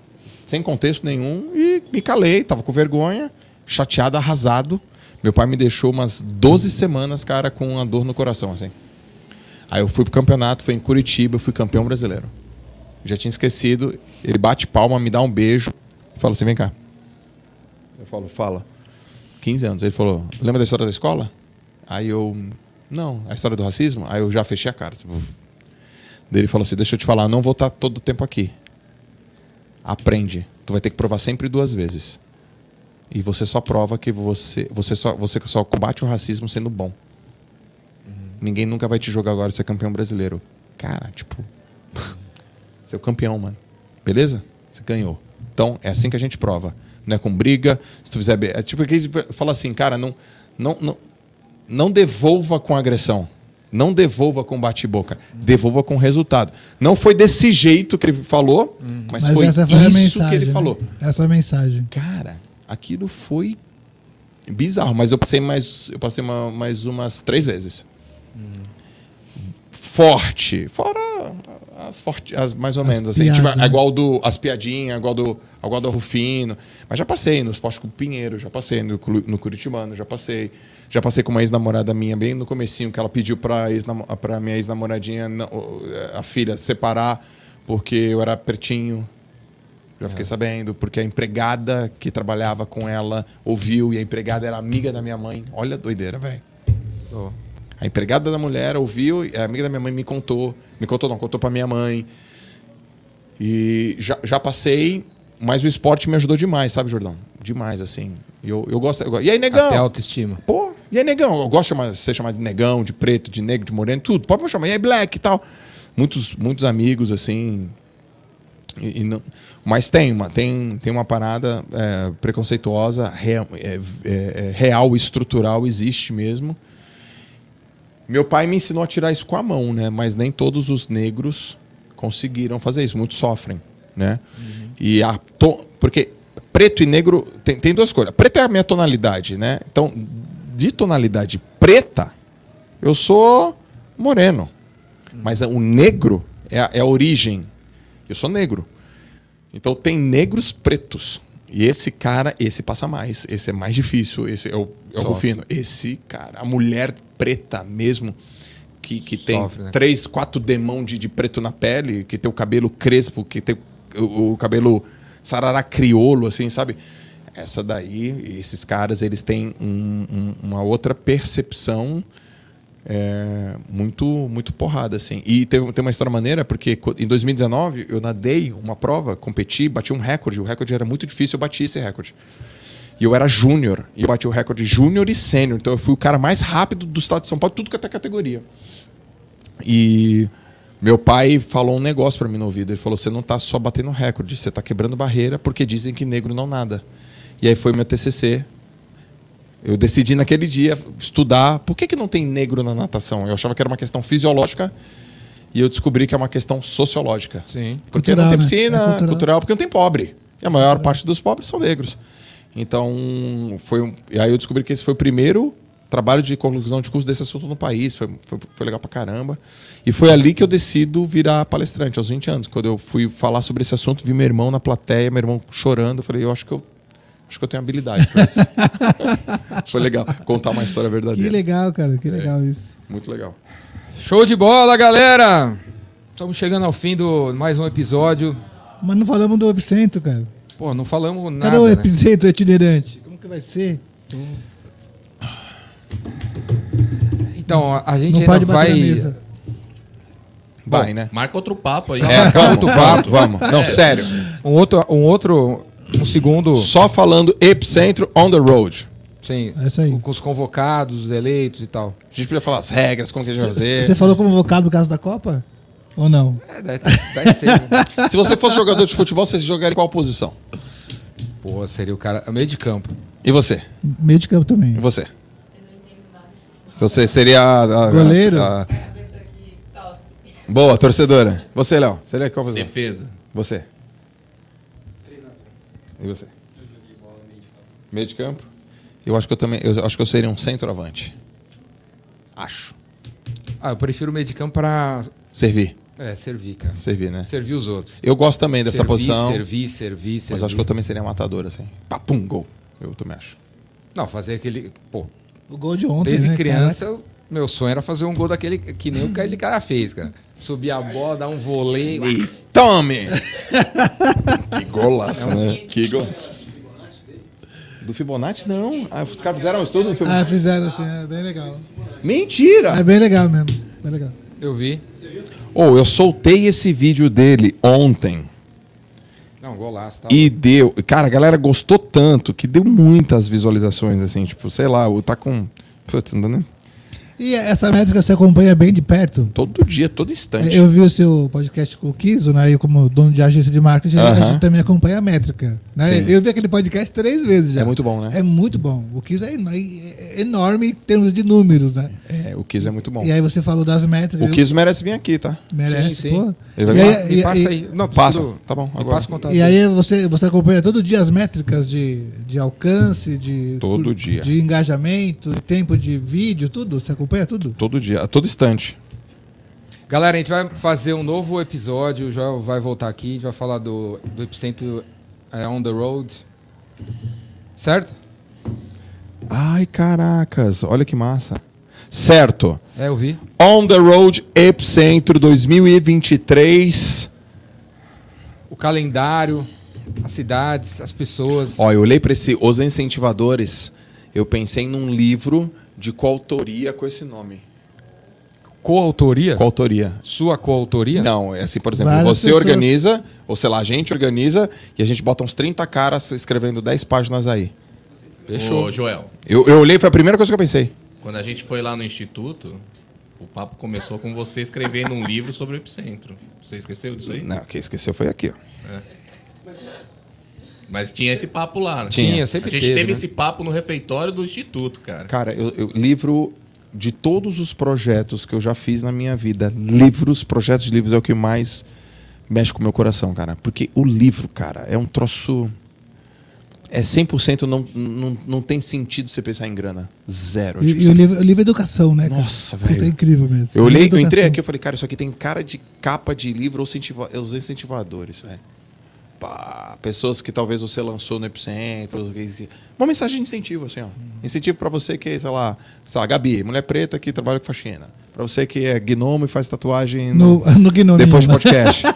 sem contexto nenhum. E me calei, tava com vergonha, chateado, arrasado. Meu pai me deixou umas 12 semanas, cara, com uma dor no coração, assim. Aí eu fui pro campeonato, foi em Curitiba, eu fui campeão brasileiro. Já tinha esquecido. Ele bate palma, me dá um beijo. e Fala assim, vem cá. Eu falo, fala. 15 anos. Ele falou, lembra da história da escola? Aí eu, não. A história do racismo? Aí eu já fechei a cara. Tipo, Daí ele falou assim, deixa eu te falar, eu não vou estar todo o tempo aqui. Aprende. Tu vai ter que provar sempre duas vezes. E você só prova que você, você, só, você só combate o racismo sendo bom. Ninguém nunca vai te jogar agora ser campeão brasileiro. Cara, tipo. Seu campeão, mano. Beleza? Você ganhou. Então, é assim que a gente prova. Não é com briga. Se tu fizer. É tipo que fala assim, cara, não, não, não, não devolva com agressão. Não devolva com bate-boca. Devolva com resultado. Não foi desse jeito que ele falou, mas, foi essa isso foi a mensagem. que ele né? falou. Essa é mensagem. Cara, aquilo foi bizarro, mas eu passei mais, eu passei uma- mais umas três vezes. Forte, fora as as mais ou As menos assim, tipo, igual do as piadinhas, igual do igual do Rufino, mas já passei no Esporte com Pinheiro, já passei no, no Curitibano, já passei, já passei com uma ex-namorada minha bem no comecinho que ela pediu para ex para minha ex-namoradinha a filha separar porque eu era pretinho, já fiquei sabendo, porque a empregada que trabalhava com ela ouviu e a empregada era amiga da minha mãe. Olha a doideira, velho. Ó. A empregada da mulher ouviu, e a amiga da minha mãe me contou. Me contou, não, contou pra minha mãe. E já, já passei, mas o esporte me ajudou demais, sabe, Jordão? Demais, assim. Eu, eu gosto. eu gosto- e aí, negão? Até autoestima. Pô, e aí, negão? Eu gosto de chamar, ser chamado de negão, de preto, de negro, de moreno, tudo. Pode me chamar. E aí, black e tal. Muitos, muitos amigos, assim. E, e não- mas tem uma, tem, tem uma parada é, preconceituosa, real, é, é, é, real, estrutural, existe mesmo. Meu pai me ensinou a tirar isso com a mão, né? Mas nem todos os negros conseguiram fazer isso. Muitos sofrem, né? E a to... porque preto e negro tem, tem duas coisas. Preto é a minha tonalidade, né? Então, de tonalidade preta, eu sou moreno. Mas o negro é a, é a origem. Eu sou negro. Então tem negros pretos. E esse cara, esse passa mais. Esse é mais difícil. Esse é o, é o. Esse cara, a mulher preta mesmo, que, que tem Sofre, né? três, quatro demão de, de preto na pele, que tem o cabelo crespo, que tem o, o cabelo sarará criolo, assim, sabe? Essa daí, esses caras, eles têm um- um- uma outra percepção é, muito muito porrada, assim. E teve, tem uma história maneira, porque em 2019 eu nadei uma prova, competi, bati um recorde. O recorde era muito difícil, eu bati esse recorde. E eu era júnior, e eu bati o recorde júnior e sênior. Então eu fui o cara mais rápido do estado de São Paulo, tudo que até categoria. E meu pai falou um negócio pra mim no ouvido. Ele falou: você não tá só batendo recorde, você tá quebrando barreira porque dizem que negro não nada. E aí foi meu TCC. Eu decidi naquele dia estudar por que, que não tem negro na natação. Eu achava que era uma questão fisiológica e eu descobri que é uma questão sociológica. Sim. Porque Cultural, não tem né? piscina, É cultural. cultural. porque não tem pobre. E a maior parte dos pobres são negros. Então, foi um... e aí eu descobri que esse foi o primeiro trabalho de conclusão de curso desse assunto no país. Foi, foi, foi legal pra caramba. E foi ali que eu decido virar palestrante, aos 20 anos. Quando eu fui falar sobre esse assunto, vi meu irmão na plateia, meu irmão chorando. Eu falei, eu acho que eu, acho que eu tenho habilidade pra isso. foi legal contar uma história Que verdadeira. legal, cara. Que legal isso. Muito legal. Show de bola, galera! Estamos chegando ao fim do mais um episódio. Mas não falamos do epicentro, cara. Pô, não falamos Cadê nada. o né? epicentro itinerante? Como que vai ser? Então, a, a gente Não ainda vai. Vai, né? Marca outro papo aí. É, Marcar vamos, outro vamos, vamos. Não, sério. Um outro, um outro, um segundo, Só falando Epicentro on the road. sim, É isso aí. com os convocados, os eleitos e tal. A gente podia falar as regras, como que a gente vai fazer. Você falou convocado por causa da Copa? Ou não? É, deve, deve ser. né? Se você fosse jogador de futebol, você jogaria em qual posição? Pô, seria o cara. Meio de campo. E você? Meio de campo também. E você? Você seria a, a- Goleiro? a- Boa, torcedora. Você, Léo? Seria qual posição? Defesa. Você? E você? Meio de campo. Eu acho que eu também. Eu acho que eu seria um centroavante. Acho. Ah, eu prefiro o meio de campo pra Servir. é, servir, cara. Servir, né? Servir os outros. Eu gosto também dessa servir, posição. Servir, servir, servir. Mas eu acho que eu também seria matador, assim. Papum, gol. Eu também acho. Não, fazer aquele. Pô, O gol de ontem, desde né, criança, eu- meu sonho era fazer um gol daquele que nem o cara fez, cara. Subir a bola, dar um voleio. E tome! que golaço, né? Que gol. Do Fibonacci, não. Ah, os caras fizeram um estudo do Ah, Fibonacci. fizeram assim, é bem legal. Mentira! É bem legal mesmo. Bem legal. Eu vi. Ou eu soltei esse vídeo dele ontem Não, golaço. Tá e deu. Cara, a galera gostou tanto que deu muitas visualizações, assim, tipo, sei lá, o tá com. Putz, não dá nem- E essa métrica você acompanha bem de perto? Todo dia, todo instante. Eu vi o seu podcast com o Kiso, né? Eu, como dono de agência de marketing, a Aham. gente também acompanha a métrica. Né? Sim. Eu vi aquele podcast três vezes já. É muito bom, né? É muito bom. O Kiso é, eno- é enorme em termos de números, né? É, o Kiso é muito bom. E aí você falou das métricas. O Kiso merece vir aqui, tá? merece, Sim, sim. pô. Ele vai E lá. Me e- passa e- aí. Não, Passa. Tá bom, agora. passa o contato. E aí você, você acompanha todo dia as métricas de, de alcance, de, Todo dia. de engajamento, de tempo de vídeo, tudo? Você acompanha tudo? Todo dia, a todo instante. Galera, a gente vai fazer um novo episódio. O Joel vai voltar aqui. A gente vai falar do, do Epicentro é, On the Road. Certo? Ai, caracas, olha que massa. Certo. É, eu vi. On the Road Epicentro 2023. O calendário, as cidades, as pessoas. Ó, eu olhei para esse Os Incentivadores, eu pensei num livro de coautoria com esse nome. Coautoria? Coautoria. Sua coautoria? Não, é assim, por exemplo, Várias você pessoas. organiza, ou sei lá, a gente organiza e a gente bota uns 30 caras escrevendo 10 páginas aí. Fechou. Ô, Joel, Eu, eu olhei, foi a primeira coisa que eu pensei. quando a gente foi lá no instituto, o papo começou com você escrevendo um livro sobre o Epicentro. Você esqueceu disso aí? Não, quem esqueceu foi aqui, ó. Mas tinha esse papo lá, né? Tinha, sempre A gente teve, teve né? esse papo no refeitório do instituto, cara. Cara, eu, eu- livro de todos os projetos que eu já fiz na minha vida, livros, projetos de livros é o que mais mexe com o meu coração, cara. Porque o livro, cara, é um troço. É 100% não, não, não tem sentido você pensar em grana. Zero. E, Tipo, e o, livro, o livro é educação, né? cara? Nossa, velho. É incrível mesmo. Eu olhei, eu entrei aqui e falei, cara, isso aqui tem cara de capa de livro ou incentivadores, velho. Pá, pessoas que talvez você lançou no Epicentro. Uma mensagem de incentivo, assim, ó. Incentivo pra você que, sei lá, sei lá, Gabi, mulher preta que trabalha com faxina. Pra você que é gnomo e faz tatuagem No, no, no depois do né? podcast.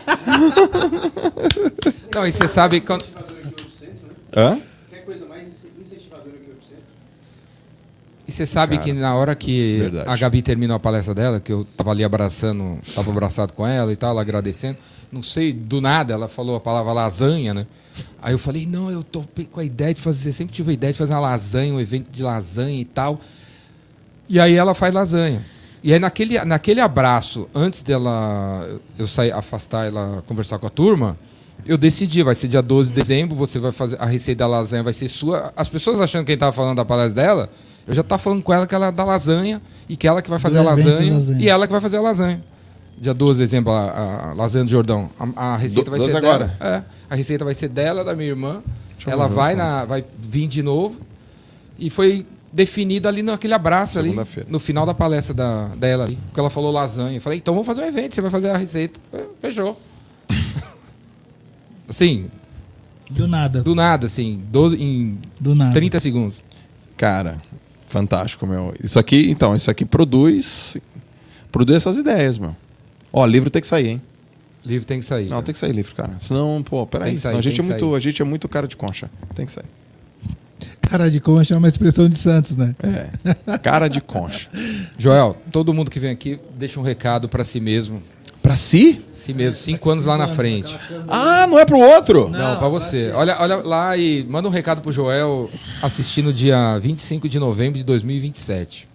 Não, e você sabe quando. Hã? Quer coisa mais incentivadora que o Epicentro? E você sabe Cara, que na hora que verdade. a Gabi terminou a palestra dela, que eu tava ali abraçando, tava abraçado com ela e tal, ela agradecendo, não sei, do nada ela falou a palavra lasanha, né? Aí eu falei, não, eu tô com a ideia de fazer, sempre tive a ideia de fazer uma lasanha, um evento de lasanha e tal. E aí ela faz lasanha. E aí naquele, naquele abraço, antes dela eu sair, afastar ela, conversar com a turma, eu decidi, vai ser dia 12 de dezembro, você vai fazer a receita da lasanha vai ser sua. As pessoas achando que a gente tava falando da palestra dela, eu já tava falando com ela que ela é da lasanha e que ela que vai fazer a evento de lasanha, lasanha. e ela que vai fazer a lasanha. Dia 12 de dezembro, a, a lasanha do Jordão. A, a receita Do- vai 12 ser agora? dela. É, a receita vai ser dela, da minha irmã. Deixa ela ver, vai, então. na, vai vir de novo. E foi definida ali naquele abraço ali, no final da palestra da, dela ali. Porque ela falou lasanha. Eu falei, então vamos fazer um evento, você vai fazer a receita. É, Fechou. assim, Do nada. do nada, assim, 12, em Do nada. 30 segundos. Cara, fantástico, meu. Isso aqui, então, isso aqui produz. Produz essas ideias, meu. Ó, livro tem que sair, hein? Livro tem que sair. Não, cara. tem que sair livro, cara. Senão, pô, peraí. Sair, senão a, gente é muito, sair. a gente é muito cara de concha. Tem que sair. Cara de concha é uma expressão de Santos, né? É. Cara de concha. Joel, todo mundo que vem aqui deixa um recado pra si mesmo. Pra si? Si mesmo, cinco anos lá na frente. Ah, não é pro outro? Não, pra você. Olha, olha lá e manda um recado pro Joel assistir no dia 25 de novembro de 2027.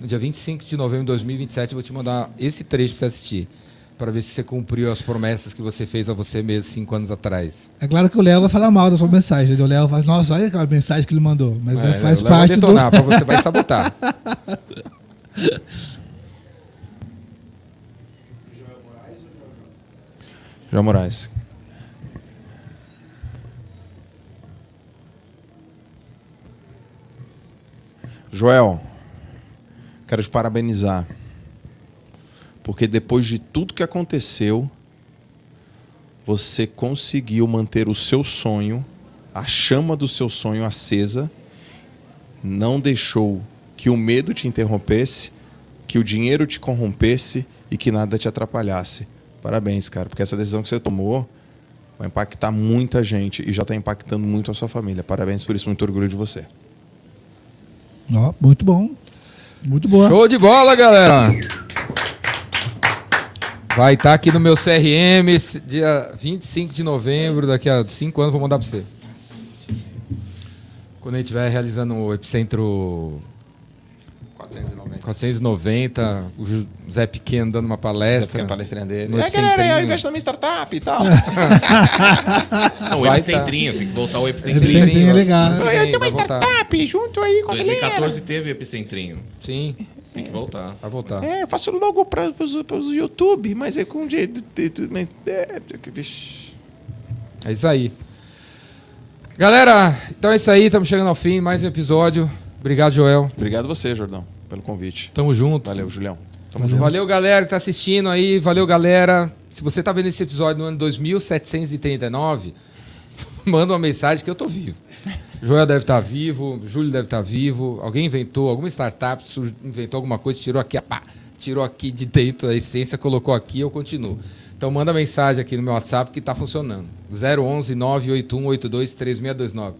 No dia 25 de novembro de 2027 eu vou te mandar esse trecho pra você assistir. Pra ver se você cumpriu as promessas que você fez a você mesmo cinco anos atrás. É claro que o Léo vai falar mal da sua mensagem. O Léo fala, nossa, olha aquela mensagem que ele mandou. Mas É, é, faz o Léo vai parte do. detonar, pra você vai sabotar. João Moraes. Joel, quero te parabenizar. Porque depois de tudo que aconteceu, você conseguiu manter o seu sonho, a chama do seu sonho acesa, não deixou que o medo te interrompesse, que o dinheiro te corrompesse e que nada te atrapalhasse. Parabéns, cara, porque essa decisão que você tomou vai impactar muita gente e já está impactando muito a sua família. Parabéns por isso, muito orgulho de você. Ó, muito bom. Muito boa. Show de bola, galera! Vai estar aqui no meu CRM dia 25 de novembro, daqui a 5 anos vou mandar pra você. Quando a gente estiver realizando o Epicentro 490. 490, o Zé Pequeno dando uma palestra. palestrinha dele. No Epicentrinho. na minha startup e tal. Não, o Vai Epicentrinho, tem que voltar o Epicentrinho. Epicentrinho é legal. Sim, vai voltar. junto aí com 2014 teve Epicentrinho. Sim, Tem que voltar. vai voltar. É, eu faço logo para os YouTube, mas é com jeito. é, vixe. É isso aí. Galera, então é isso aí, estamos chegando ao fim, mais um episódio. Obrigado, Joel. Obrigado você, Jordão, pelo convite. Tamo junto. Valeu, Julião. Tamo Valeu. junto. Valeu, galera que tá assistindo aí. Valeu, galera. Se você tá vendo esse episódio no ano 2739, manda uma mensagem que eu tô vivo. Joel deve estar vivo, Júlio deve estar vivo. Alguém inventou, alguma startup inventou alguma coisa, tirou aqui, pá, tirou aqui de dentro a essência, colocou aqui, eu continuo. Então manda mensagem aqui no meu WhatsApp que tá funcionando. 011 981 82 3629.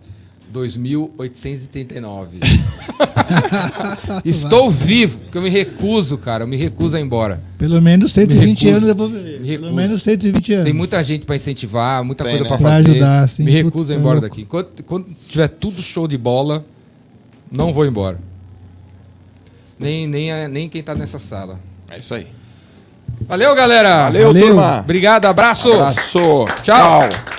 2839. Estou vivo, porque eu me recuso, cara. Eu me recuso a ir embora. Pelo menos 120 recuso. anos eu vou viver. Me Pelo menos 120 anos. Tem muita gente pra incentivar, muita Tem, coisa né? pra Pra fazer. ajudar, sim. Me Putz, recuso a ir é embora louco. daqui. Quando, quando tiver tudo show de bola, não vou embora. Nem, nem, a- nem quem tá nessa sala. É isso aí. Valeu, galera! Valeu, Valeu. turma. Obrigado, abraço! Abraço. Tchau. Tchau.